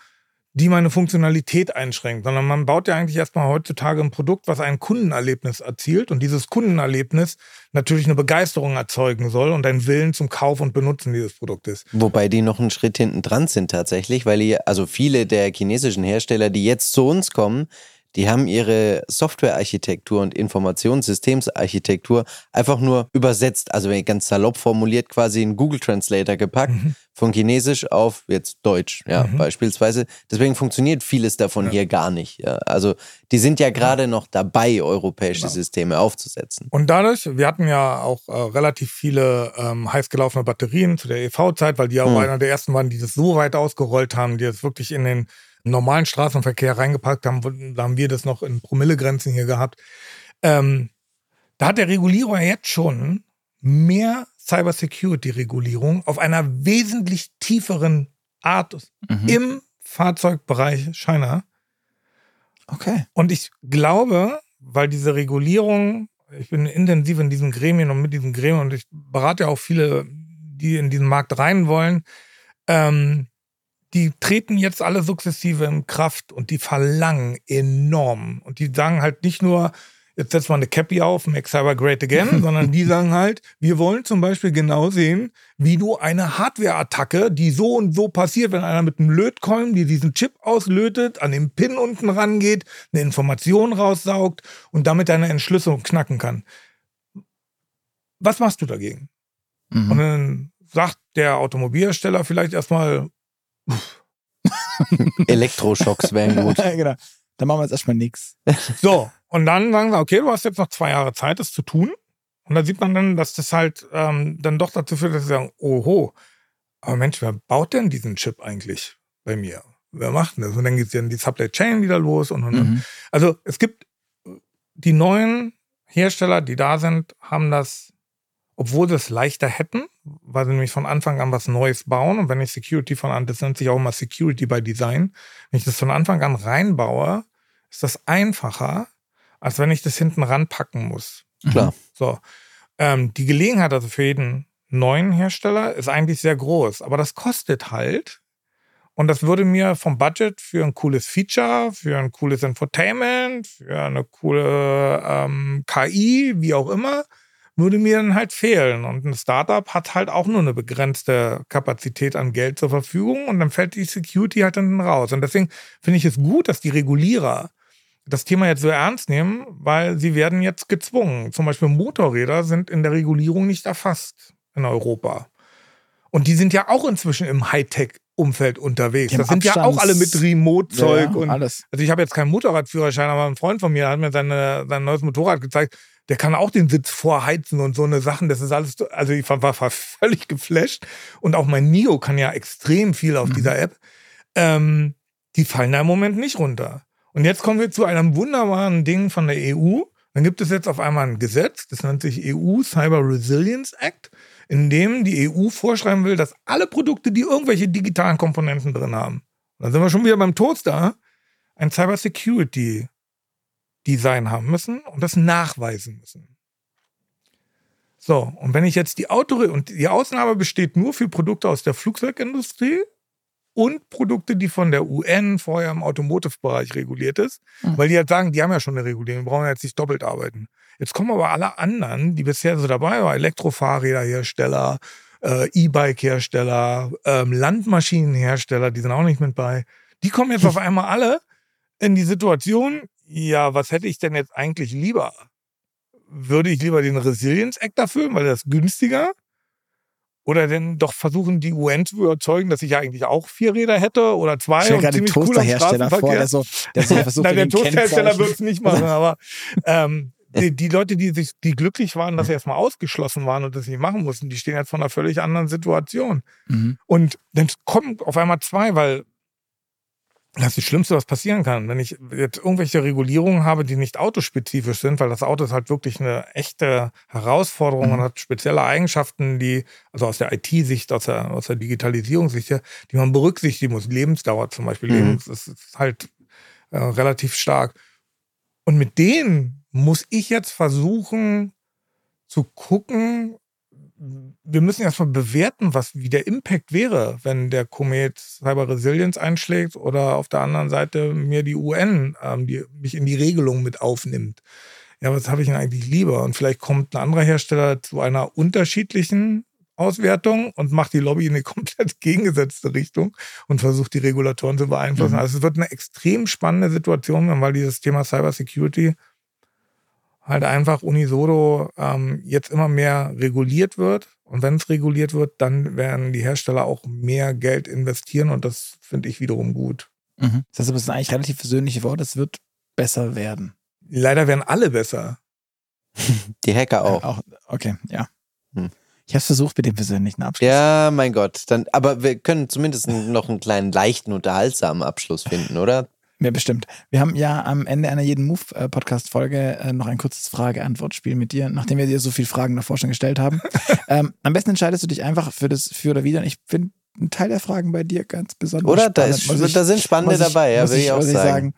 die meine Funktionalität einschränkt. Sondern man baut ja eigentlich erstmal heutzutage ein Produkt, was ein Kundenerlebnis erzielt. Und dieses Kundenerlebnis natürlich eine Begeisterung erzeugen soll und einen Willen zum Kauf und Benutzen dieses Produktes. Wobei die noch einen Schritt hinten dran sind tatsächlich, weil die, also viele der chinesischen Hersteller, die jetzt zu uns kommen, die haben ihre Softwarearchitektur und Informationssystemsarchitektur einfach nur übersetzt, also ganz salopp formuliert, quasi in Google Translator gepackt, Mhm. von Chinesisch auf jetzt Deutsch, ja, Mhm. beispielsweise. Deswegen funktioniert vieles davon hier gar nicht. Ja. Also die sind ja gerade noch dabei, europäische Genau. Systeme aufzusetzen. Und dadurch, wir hatten ja auch äh, relativ viele ähm, heiß gelaufene Batterien zu der EV-Zeit, weil die auch Mhm. einer der ersten waren, die das so weit ausgerollt haben, die das wirklich in den normalen Straßenverkehr reingepackt haben. Da haben wir das noch in Promillegrenzen hier gehabt. Ähm, da hat der Regulierer jetzt schon mehr Cybersecurity-Regulierung auf einer wesentlich tieferen Art Mhm. im Fahrzeugbereich China. Okay. Und ich glaube, weil diese Regulierung, ich bin intensiv in diesen Gremien und mit diesen Gremien und ich berate ja auch viele, die in diesen Markt rein wollen, ähm, die treten jetzt alle sukzessive in Kraft und die verlangen enorm. Und die sagen halt nicht nur, jetzt setzt man eine Cappy auf, make cyber great again, sondern die sagen halt, wir wollen zum Beispiel genau sehen, wie du eine Hardware-Attacke, die so und so passiert, wenn einer mit einem Lötkolben, die diesen Chip auslötet, an den Pin unten rangeht, eine Information raussaugt und damit deine Entschlüsselung knacken kann. Was machst du dagegen? Und Mhm. dann sagt der Automobilhersteller vielleicht erstmal, Elektroschocks wären gut. genau. Dann machen wir jetzt erstmal nichts. so, und dann sagen sie, okay, du hast jetzt noch zwei Jahre Zeit, das zu tun. Und da sieht man dann, dass das halt ähm, dann doch dazu führt, dass sie sagen, oho, aber Mensch, wer baut denn diesen Chip eigentlich bei mir? Wer macht denn das? Und dann geht dann die Supply Chain wieder los und, und, und. Mhm. Also es gibt die neuen Hersteller, die da sind, haben das, obwohl sie es leichter hätten, weil sie nämlich von Anfang an was Neues bauen. Und wenn ich Security von an, das nennt sich auch immer Security by Design. Wenn ich das von Anfang an reinbaue, ist das einfacher, als wenn ich das hinten ranpacken muss. Klar. So. Ähm, die Gelegenheit also für jeden neuen Hersteller ist eigentlich sehr groß, aber das kostet halt. Und das würde mir vom Budget für ein cooles Feature, für ein cooles Infotainment, für eine coole ähm, KI, wie auch immer, würde mir dann halt fehlen. Und ein Startup hat halt auch nur eine begrenzte Kapazität an Geld zur Verfügung und dann fällt die Security halt dann raus. Und deswegen finde ich es gut, dass die Regulierer das Thema jetzt so ernst nehmen, weil sie werden jetzt gezwungen. Zum Beispiel Motorräder sind in der Regulierung nicht erfasst in Europa. Und die sind ja auch inzwischen im Hightech-Umfeld unterwegs. Die Das sind ja Abstands- auch alle mit Remote-Zeug Ja, ja, und alles. also ich habe jetzt keinen Motorradführerschein, aber ein Freund von mir hat mir seine, sein neues Motorrad gezeigt. Der kann auch den Sitz vorheizen und so eine Sachen. Das ist alles, also ich war, war, war völlig geflasht. Und auch mein Nio kann ja extrem viel auf Mhm. dieser App. Ähm, die fallen da im Moment nicht runter. Und jetzt kommen wir zu einem wunderbaren Ding von der EU. Dann gibt es jetzt auf einmal ein Gesetz, das nennt sich EU Cyber Resilience Act, in dem die EU vorschreiben will, dass alle Produkte, die irgendwelche digitalen Komponenten drin haben, dann sind wir schon wieder beim Toaster, ein Cyber Security Design haben müssen und das nachweisen müssen. So, und wenn ich jetzt die Auto und die Ausnahme besteht nur für Produkte aus der Flugzeugindustrie und Produkte, die von der UN vorher im Automotive-Bereich reguliert ist, Mhm. weil die halt sagen, die haben ja schon eine Regulierung, wir brauchen jetzt nicht doppelt arbeiten. Jetzt kommen aber alle anderen, die bisher so dabei waren, Elektrofahrräderhersteller, äh, E-Bike-Hersteller, ähm, Landmaschinenhersteller, die sind auch nicht mit bei. Die kommen jetzt auf einmal alle in die Situation, ja, was hätte ich denn jetzt eigentlich lieber? Würde ich lieber den Resilience Act erfüllen, weil das ist günstiger? Oder denn doch versuchen, die UN zu überzeugen, dass ich ja eigentlich auch vier Räder hätte oder zwei Ich stell und gerade den Toasterhersteller vor, der so, der so versucht, Nein, der Kennzeichen- wird es nicht machen, aber ähm, die, die Leute, die sich, die glücklich waren, dass sie erstmal ausgeschlossen waren und das nicht machen mussten, die stehen jetzt vor einer völlig anderen Situation. Mhm. Und dann kommen auf einmal zwei, weil das ist das Schlimmste, was passieren kann. Wenn ich jetzt irgendwelche Regulierungen habe, die nicht autospezifisch sind, weil das Auto ist halt wirklich eine echte Herausforderung Mhm. und hat spezielle Eigenschaften, die, also aus der IT-Sicht, aus der, aus der Digitalisierungssicht, die man berücksichtigen muss. Lebensdauer zum Beispiel. Mhm. Lebens, das ist halt äh, relativ stark. Und mit denen muss ich jetzt versuchen zu gucken, wir müssen erstmal bewerten, was wie der Impact wäre, wenn der Komet Cyber Resilience einschlägt oder auf der anderen Seite mir die UN, ähm, die mich in die Regelung mit aufnimmt. Ja, was habe ich denn eigentlich lieber? Und vielleicht kommt ein anderer Hersteller zu einer unterschiedlichen Auswertung und macht die Lobby in eine komplett gegengesetzte Richtung und versucht die Regulatoren zu beeinflussen. Mhm. Also es wird eine extrem spannende Situation, weil dieses Thema Cyber Security halt einfach unisono ähm, jetzt immer mehr reguliert wird. Und wenn es reguliert wird, dann werden die Hersteller auch mehr Geld investieren und das finde ich wiederum gut. Mhm. Das heißt aber, es sind eigentlich relativ versöhnliche Worte, es wird besser werden. Leider werden alle besser. Die Hacker auch. Äh, auch okay, ja. Hm. Ich habe es versucht mit dem versöhnlichen Abschluss. Ja, mein Gott. Dann, aber wir können zumindest noch einen kleinen, leichten, unterhaltsamen Abschluss finden, oder? Ja, bestimmt. Wir haben ja am Ende einer jeden Move-Podcast-Folge äh, noch ein kurzes Frage-Antwort-Spiel mit dir, nachdem wir dir so viele Fragen davor schon gestellt haben. ähm, am besten entscheidest du dich einfach für das Für oder Wider. Und ich finde einen Teil der Fragen bei dir ganz besonders Oder? Da, spannend, ist, ich- da sind spannende ich- dabei, ja, muss will ich, auch muss sagen.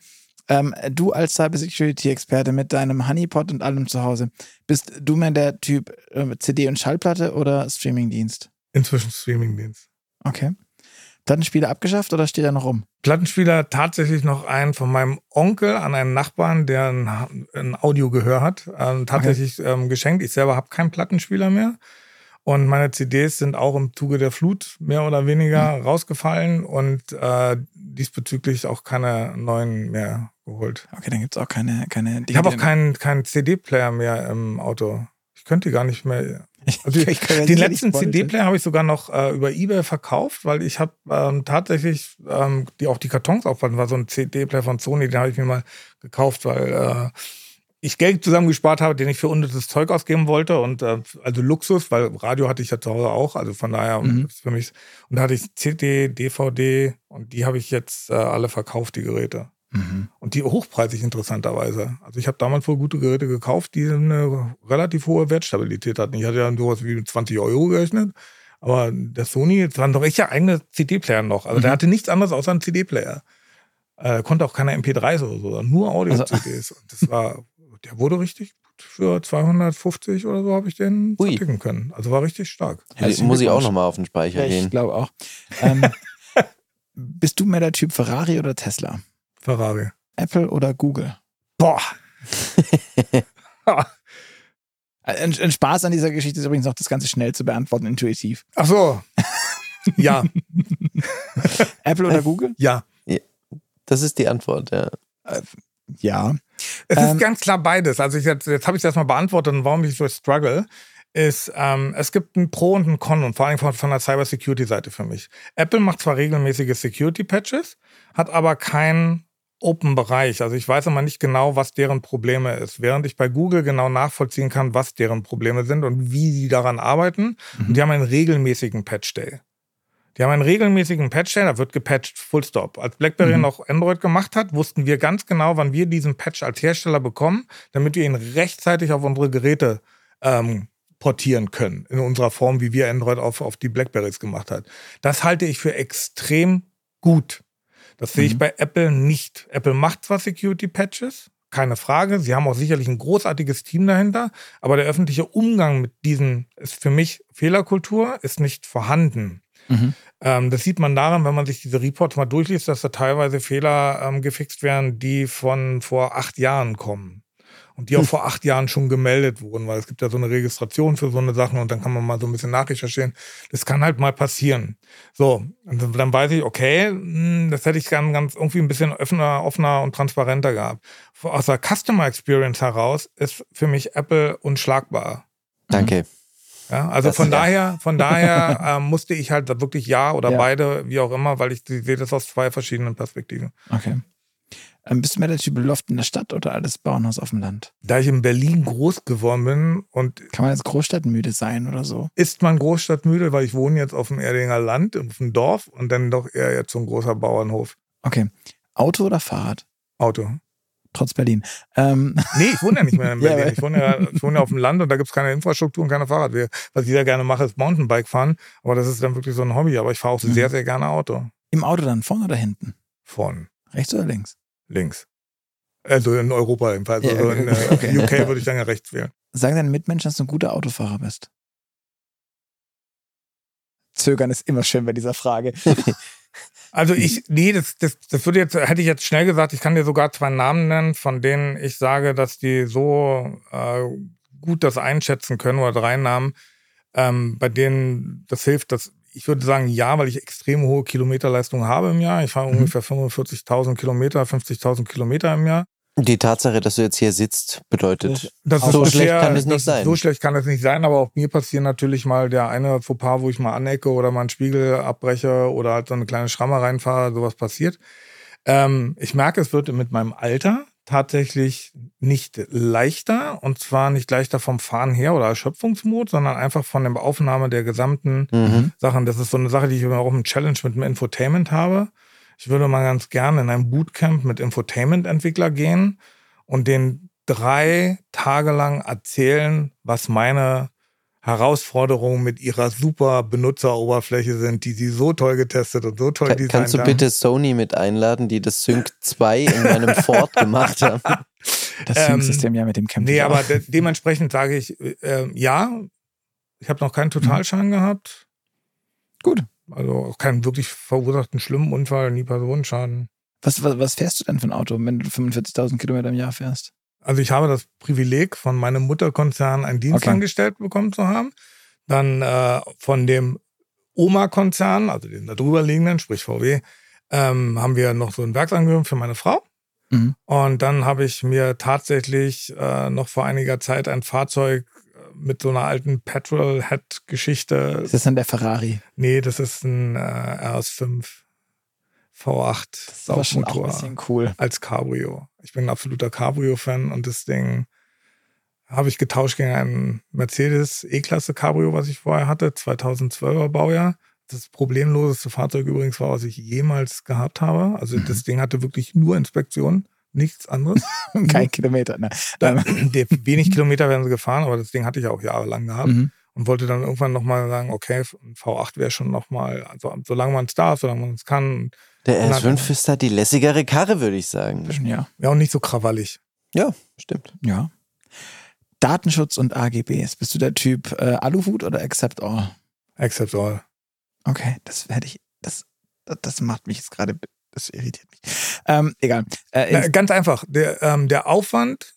Ähm, du als Cybersecurity-Experte mit deinem Honeypot und allem zu Hause, bist du mehr der Typ äh, CD und Schallplatte oder Streamingdienst? Inzwischen Streamingdienst. Okay. Plattenspieler abgeschafft oder steht er noch rum? Plattenspieler tatsächlich noch einen von meinem Onkel an einen Nachbarn, der ein, ein Audiogehör hat, ähm, tatsächlich ähm, geschenkt. Ich selber habe keinen Plattenspieler mehr. Und meine CDs sind auch im Zuge der Flut mehr oder weniger rausgefallen und äh, diesbezüglich auch keine neuen mehr geholt. Okay, dann gibt es auch keine, keine Ich habe auch keinen keinen CD-Player mehr im Auto. Ich könnte die gar nicht mehr. Also Ich ja den letzten. CD-Player habe ich sogar noch äh, über eBay verkauft, weil ich habe ähm, tatsächlich ähm, die auch die Kartons aufwand war so ein CD-Player von Sony, den habe ich mir mal gekauft, weil äh, ich Geld zusammengespart habe, den ich für unnützes Zeug ausgeben wollte und äh, also Luxus, weil Radio hatte ich ja zu Hause auch, also von daher Mhm. für mich und da hatte ich CD, DVD und die habe ich jetzt äh, alle verkauft, die Geräte. Mhm. Und die hochpreisig interessanterweise. Also ich habe damals wohl gute Geräte gekauft, die eine relativ hohe Wertstabilität hatten. Ich hatte ja sowas wie 20 Euro gerechnet, aber der Sony, das war doch echt ja eigene CD-Player noch. Also der Mhm. hatte nichts anderes außer einen CD-Player. Äh, konnte auch keine MP3s oder so, nur Audio-CDs. Und das war, der wurde richtig gut. Für 250 oder so habe ich den Ui. verticken können. Also war richtig stark. Herzlichen muss ich auch nochmal auf den Speicher Ja, ich gehen. glaube auch. Ähm, bist du mehr der Typ Ferrari oder Tesla? Ferrari. Apple oder Google? Boah. Ein, ein Spaß an dieser Geschichte ist übrigens auch das Ganze schnell zu beantworten, intuitiv. Ach so. Ja, Apple oder Google? ja. Das ist die Antwort, ja. Ja. Es Ähm, ist ganz klar beides. Also ich jetzt, jetzt habe ich das mal beantwortet und warum ich so struggle, ist, ähm, es gibt ein Pro und ein Con und vor allem von, von der Cyber-Security-Seite für mich. Apple macht zwar regelmäßige Security-Patches, hat aber keinen Open-Bereich. Also ich weiß immer nicht genau, was deren Probleme ist. Während ich bei Google genau nachvollziehen kann, was deren Probleme sind und wie sie daran arbeiten. Und die haben einen regelmäßigen Patch-Day. Die haben einen regelmäßigen Patch-Day, da wird gepatcht, full stop. Als BlackBerry Mhm. noch Android gemacht hat, wussten wir ganz genau, wann wir diesen Patch als Hersteller bekommen, damit wir ihn rechtzeitig auf unsere Geräte ähm, portieren können. In unserer Form, wie wir Android auf, auf die Blackberries gemacht hat. Das halte ich für extrem gut. Das sehe ich Mhm. bei Apple nicht. Apple macht zwar Security-Patches, keine Frage. Sie haben auch sicherlich ein großartiges Team dahinter, aber der öffentliche Umgang mit diesen ist für mich Fehlerkultur, ist nicht vorhanden. Mhm. Ähm, das sieht man daran, wenn man sich diese Reports mal durchliest, dass da teilweise Fehler ähm, gefixt werden, die von vor acht Jahren kommen. Und die auch vor acht Jahren schon gemeldet wurden, weil es gibt ja so eine Registration für so eine Sachen und dann kann man mal so ein bisschen nachrecherchieren. Das kann halt mal passieren. So, dann- weiß ich, okay, mh, das hätte ich gern ganz irgendwie ein bisschen offener, offener und transparenter gehabt. Aus der Customer Experience heraus ist für mich Apple unschlagbar. Danke. Ja, also Das- von daher, von daher ähm, musste ich halt wirklich ja oder Ja. beide, wie auch immer, weil ich sehe das aus zwei verschiedenen Perspektiven. Okay. Ähm, bist du mehr der Typ Loft in der Stadt oder alles Bauernhaus auf dem Land? Da ich in Berlin groß geworden bin und Kann man jetzt Großstadtmüde sein oder so? ist man Großstadtmüde, weil ich wohne jetzt auf dem Erdinger Land, auf dem Dorf und dann doch eher jetzt so ein großer Bauernhof. Okay. Auto oder Fahrrad? Auto. Trotz Berlin. Ähm, Nee, ich wohne ja nicht mehr in Berlin. ich, wohne ja, ich wohne ja auf dem Land und da gibt es keine Infrastruktur und keine Fahrradwege. Was ich sehr gerne mache, ist Mountainbike fahren, aber das ist dann wirklich so ein Hobby. Aber ich fahre auch Mhm. sehr, sehr gerne Auto. Im Auto dann vorne oder hinten? Von Rechts oder links? Links. Also in Europa jedenfalls. Also in äh. UK würde ich dann ja rechts wählen. Sagen deine Mitmenschen, dass du ein guter Autofahrer bist? Zögern ist immer schön bei dieser Frage. Also ich, nee, das, das, das würde jetzt, hätte ich jetzt schnell gesagt, ich kann dir sogar zwei Namen nennen, von denen ich sage, dass die so äh, gut das einschätzen können oder drei Namen, ähm, bei denen das hilft, dass ich würde sagen, ja, weil ich extrem hohe Kilometerleistung habe im Jahr. Ich fahre Mhm. ungefähr 45.000 Kilometer, 50.000 Kilometer im Jahr. Die Tatsache, dass du jetzt hier sitzt, bedeutet, Das So schlecht sehr- kann es nicht sein. So schlecht kann es nicht sein, aber auch mir passieren natürlich mal der eine Fauxpas, wo ich mal anecke oder mal einen Spiegel abbreche oder halt so eine kleine Schramme reinfahre, sowas passiert. Ähm, ich merke, es wird mit meinem Alter tatsächlich nicht leichter und zwar nicht leichter vom Fahren her oder Erschöpfungsmod, sondern einfach von der Aufnahme der gesamten mhm. Sachen. Das ist so eine Sache, die ich immer auch im Challenge mit dem Infotainment habe. Ich würde mal ganz gerne in ein Bootcamp mit Infotainment-Entwickler gehen und den drei Tage lang erzählen, was meine Herausforderungen mit ihrer super Benutzeroberfläche sind, die sie so toll getestet und so toll Ka- designt kannst du haben. bitte Sony mit einladen, die das Sync 2 in meinem Ford gemacht haben? Das Ähm, Sync-System ja mit dem Camp. Nee, aber de dementsprechend sage ich, äh, ja, ich habe noch keinen Totalschaden gehabt. Gut. Also auch keinen wirklich verursachten schlimmen Unfall, nie Personenschaden. Was, was, was fährst du denn für ein Auto, wenn du 45.000 Kilometer im Jahr fährst? Also ich habe das Privileg, von meinem Mutterkonzern einen Dienst Okay. angestellt bekommen zu haben. Dann äh, von dem Oma-Konzern, also den da drüber liegenden, sprich VW, ähm, haben wir noch so ein Werksangehörigen für meine Frau. Mhm. Und dann habe ich mir tatsächlich äh, noch vor einiger Zeit ein Fahrzeug äh, mit so einer alten Petrol-Head-Geschichte. Ist das dann der Ferrari? Nee, das ist ein äh, RS5. V8 Das ist schon auch ein bisschen cool. als Cabrio. Ich bin ein absoluter Cabrio-Fan und das Ding habe ich getauscht gegen einen Mercedes E-Klasse Cabrio, was ich vorher hatte, 2012er Baujahr. Das problemloseste Fahrzeug übrigens war, was ich jemals gehabt habe. Also Mhm. das Ding hatte wirklich nur Inspektion, nichts anderes. Kein Kilometer. Ne? Da, Ähm, wenig Kilometer werden sie gefahren, aber das Ding hatte ich auch jahrelang gehabt mhm. Und wollte dann irgendwann nochmal sagen, okay, ein V8 wäre schon nochmal, also solange man es darf, solange man es kann, Der Und dann- S5 ist da die lässigere Karre, würde ich sagen. Ja, ja auch nicht so krawallig. Ja, stimmt. ja. Datenschutz und AGBs. Bist du der Typ äh, Aluhut oder Accept All? Except all. Okay, das hätte ich, das, das, das macht mich jetzt gerade, das irritiert mich. Ähm, egal. Äh, Na, ganz einfach, der, ähm, der Aufwand,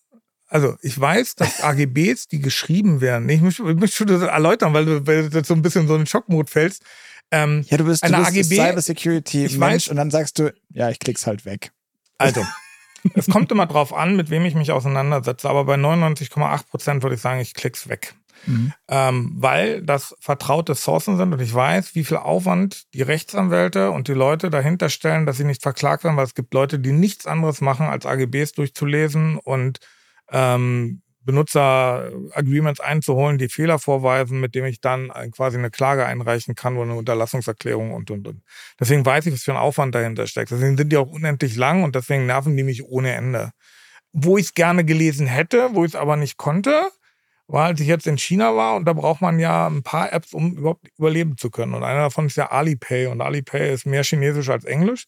also ich weiß, dass AGBs, die geschrieben werden, ich möchte, ich möchte das erläutern, weil du, weil du so ein bisschen so in den Schockmod fällst. Ähm, ja, du bist, du eine bist AGB Cyber Security ich Mensch weiß- und dann sagst du, ja, ich klick's halt weg. also, es kommt immer drauf an, mit wem ich mich auseinandersetze, aber bei 99,8 Prozent würde ich sagen, ich klick's weg. Mhm. ähm, weil das vertraute Sourcen sind und ich weiß, wie viel Aufwand die Rechtsanwälte und die Leute dahinter stellen, dass sie nicht verklagt werden, weil es gibt Leute, die nichts anderes machen, als AGBs durchzulesen und ähm, Benutzer-Agreements einzuholen, die Fehler vorweisen, mit dem ich dann quasi eine Klage einreichen kann oder eine Unterlassungserklärung und und und. Deswegen weiß ich, was für ein Aufwand dahinter steckt. Deswegen sind die auch unendlich lang und deswegen nerven die mich ohne Ende. Wo ich es gerne gelesen hätte, wo ich es aber nicht konnte, war, als ich jetzt in China war und da braucht man ja ein paar Apps, um überhaupt überleben zu können. Und einer davon ist ja Alipay und Alipay ist mehr chinesisch als Englisch.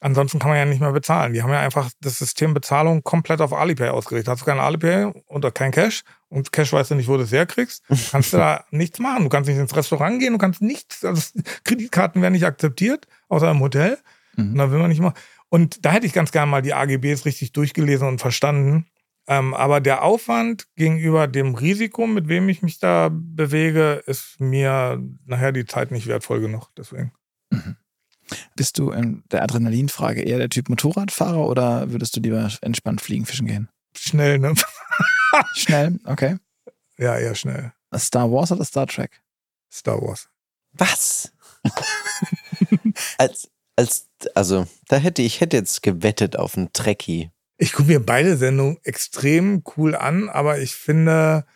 Ansonsten kann man ja nicht mehr bezahlen. Die haben ja einfach das System Bezahlung komplett auf Alipay ausgerichtet. Hast du kein Alipay oder kein Cash und Cash weißt du nicht, wo du es herkriegst, kannst du da nichts machen. Du kannst nicht ins Restaurant gehen, du kannst nichts, also Kreditkarten werden nicht akzeptiert, außer im Hotel. Und Mhm. da will man nicht mal. Und da hätte ich ganz gerne mal die AGBs richtig durchgelesen und verstanden. Ähm, aber der Aufwand gegenüber dem Risiko, mit wem ich mich da bewege, ist mir nachher die Zeit nicht wertvoll genug. Deswegen. Bist du in der Adrenalinfrage eher der Typ Motorradfahrer oder würdest du lieber entspannt fliegen, fischen gehen? Schnell, ne? Schnell, okay. Ja, eher schnell. Star Wars oder Star Trek? Star Wars. Was? als, als, also, da hätte ich hätte jetzt gewettet auf einen Trekkie. Ich gucke mir beide Sendungen extrem cool an, aber ich finde,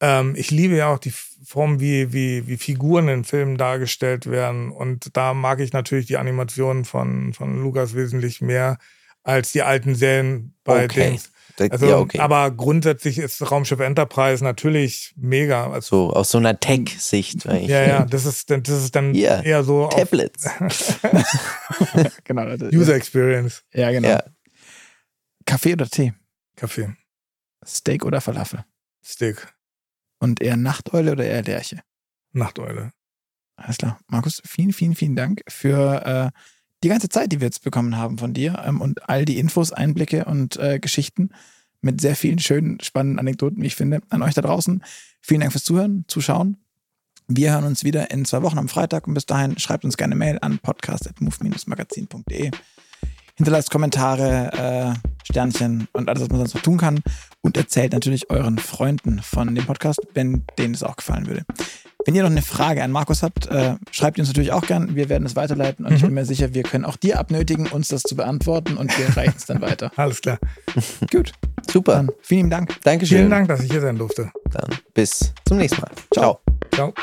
ähm, ich liebe ja auch die Form, wie, wie, wie Figuren in Filmen dargestellt werden. Und da mag ich natürlich die Animationen von, von Lukas wesentlich mehr als die alten Serien bei Okay. Dings. Also, ja, okay. aber grundsätzlich ist Raumschiff Enterprise natürlich mega. Also, so aus so einer Tech-Sicht. ja, ja, das ist, dann- das ist dann Hier, eher so Tablets. genau. Leute. User Experience. Ja, genau. Ja. Kaffee oder Tee? Kaffee, Steak oder Falafel? Steak, Und eher Nachteule oder eher Lerche? Nachteule. Alles klar. Markus, vielen, vielen, vielen Dank für äh, die ganze Zeit, die wir jetzt bekommen haben von dir ähm, und all die Infos, Einblicke und äh, Geschichten mit sehr vielen schönen, spannenden Anekdoten, wie ich finde, an euch da draußen. Vielen Dank fürs Zuhören, Zuschauen. Wir hören uns wieder in zwei Wochen am Freitag und bis dahin schreibt uns gerne Mail an podcast.move-magazin.de. Hinterlasst Kommentare, äh, Sternchen und alles, was man sonst noch tun kann. Und erzählt natürlich euren Freunden von dem Podcast, wenn denen es auch gefallen würde. Wenn ihr noch eine Frage an Markus habt, äh, schreibt ihr uns natürlich auch gern. Wir werden es weiterleiten und ich bin mir sicher, wir können auch dir abnötigen, uns das zu beantworten und wir reichen es dann weiter. Alles klar. Gut, Super. dann vielen lieben Dank. Dankeschön. Vielen Dank, dass ich hier sein durfte. Dann bis zum nächsten Mal. Ciao. Ciao.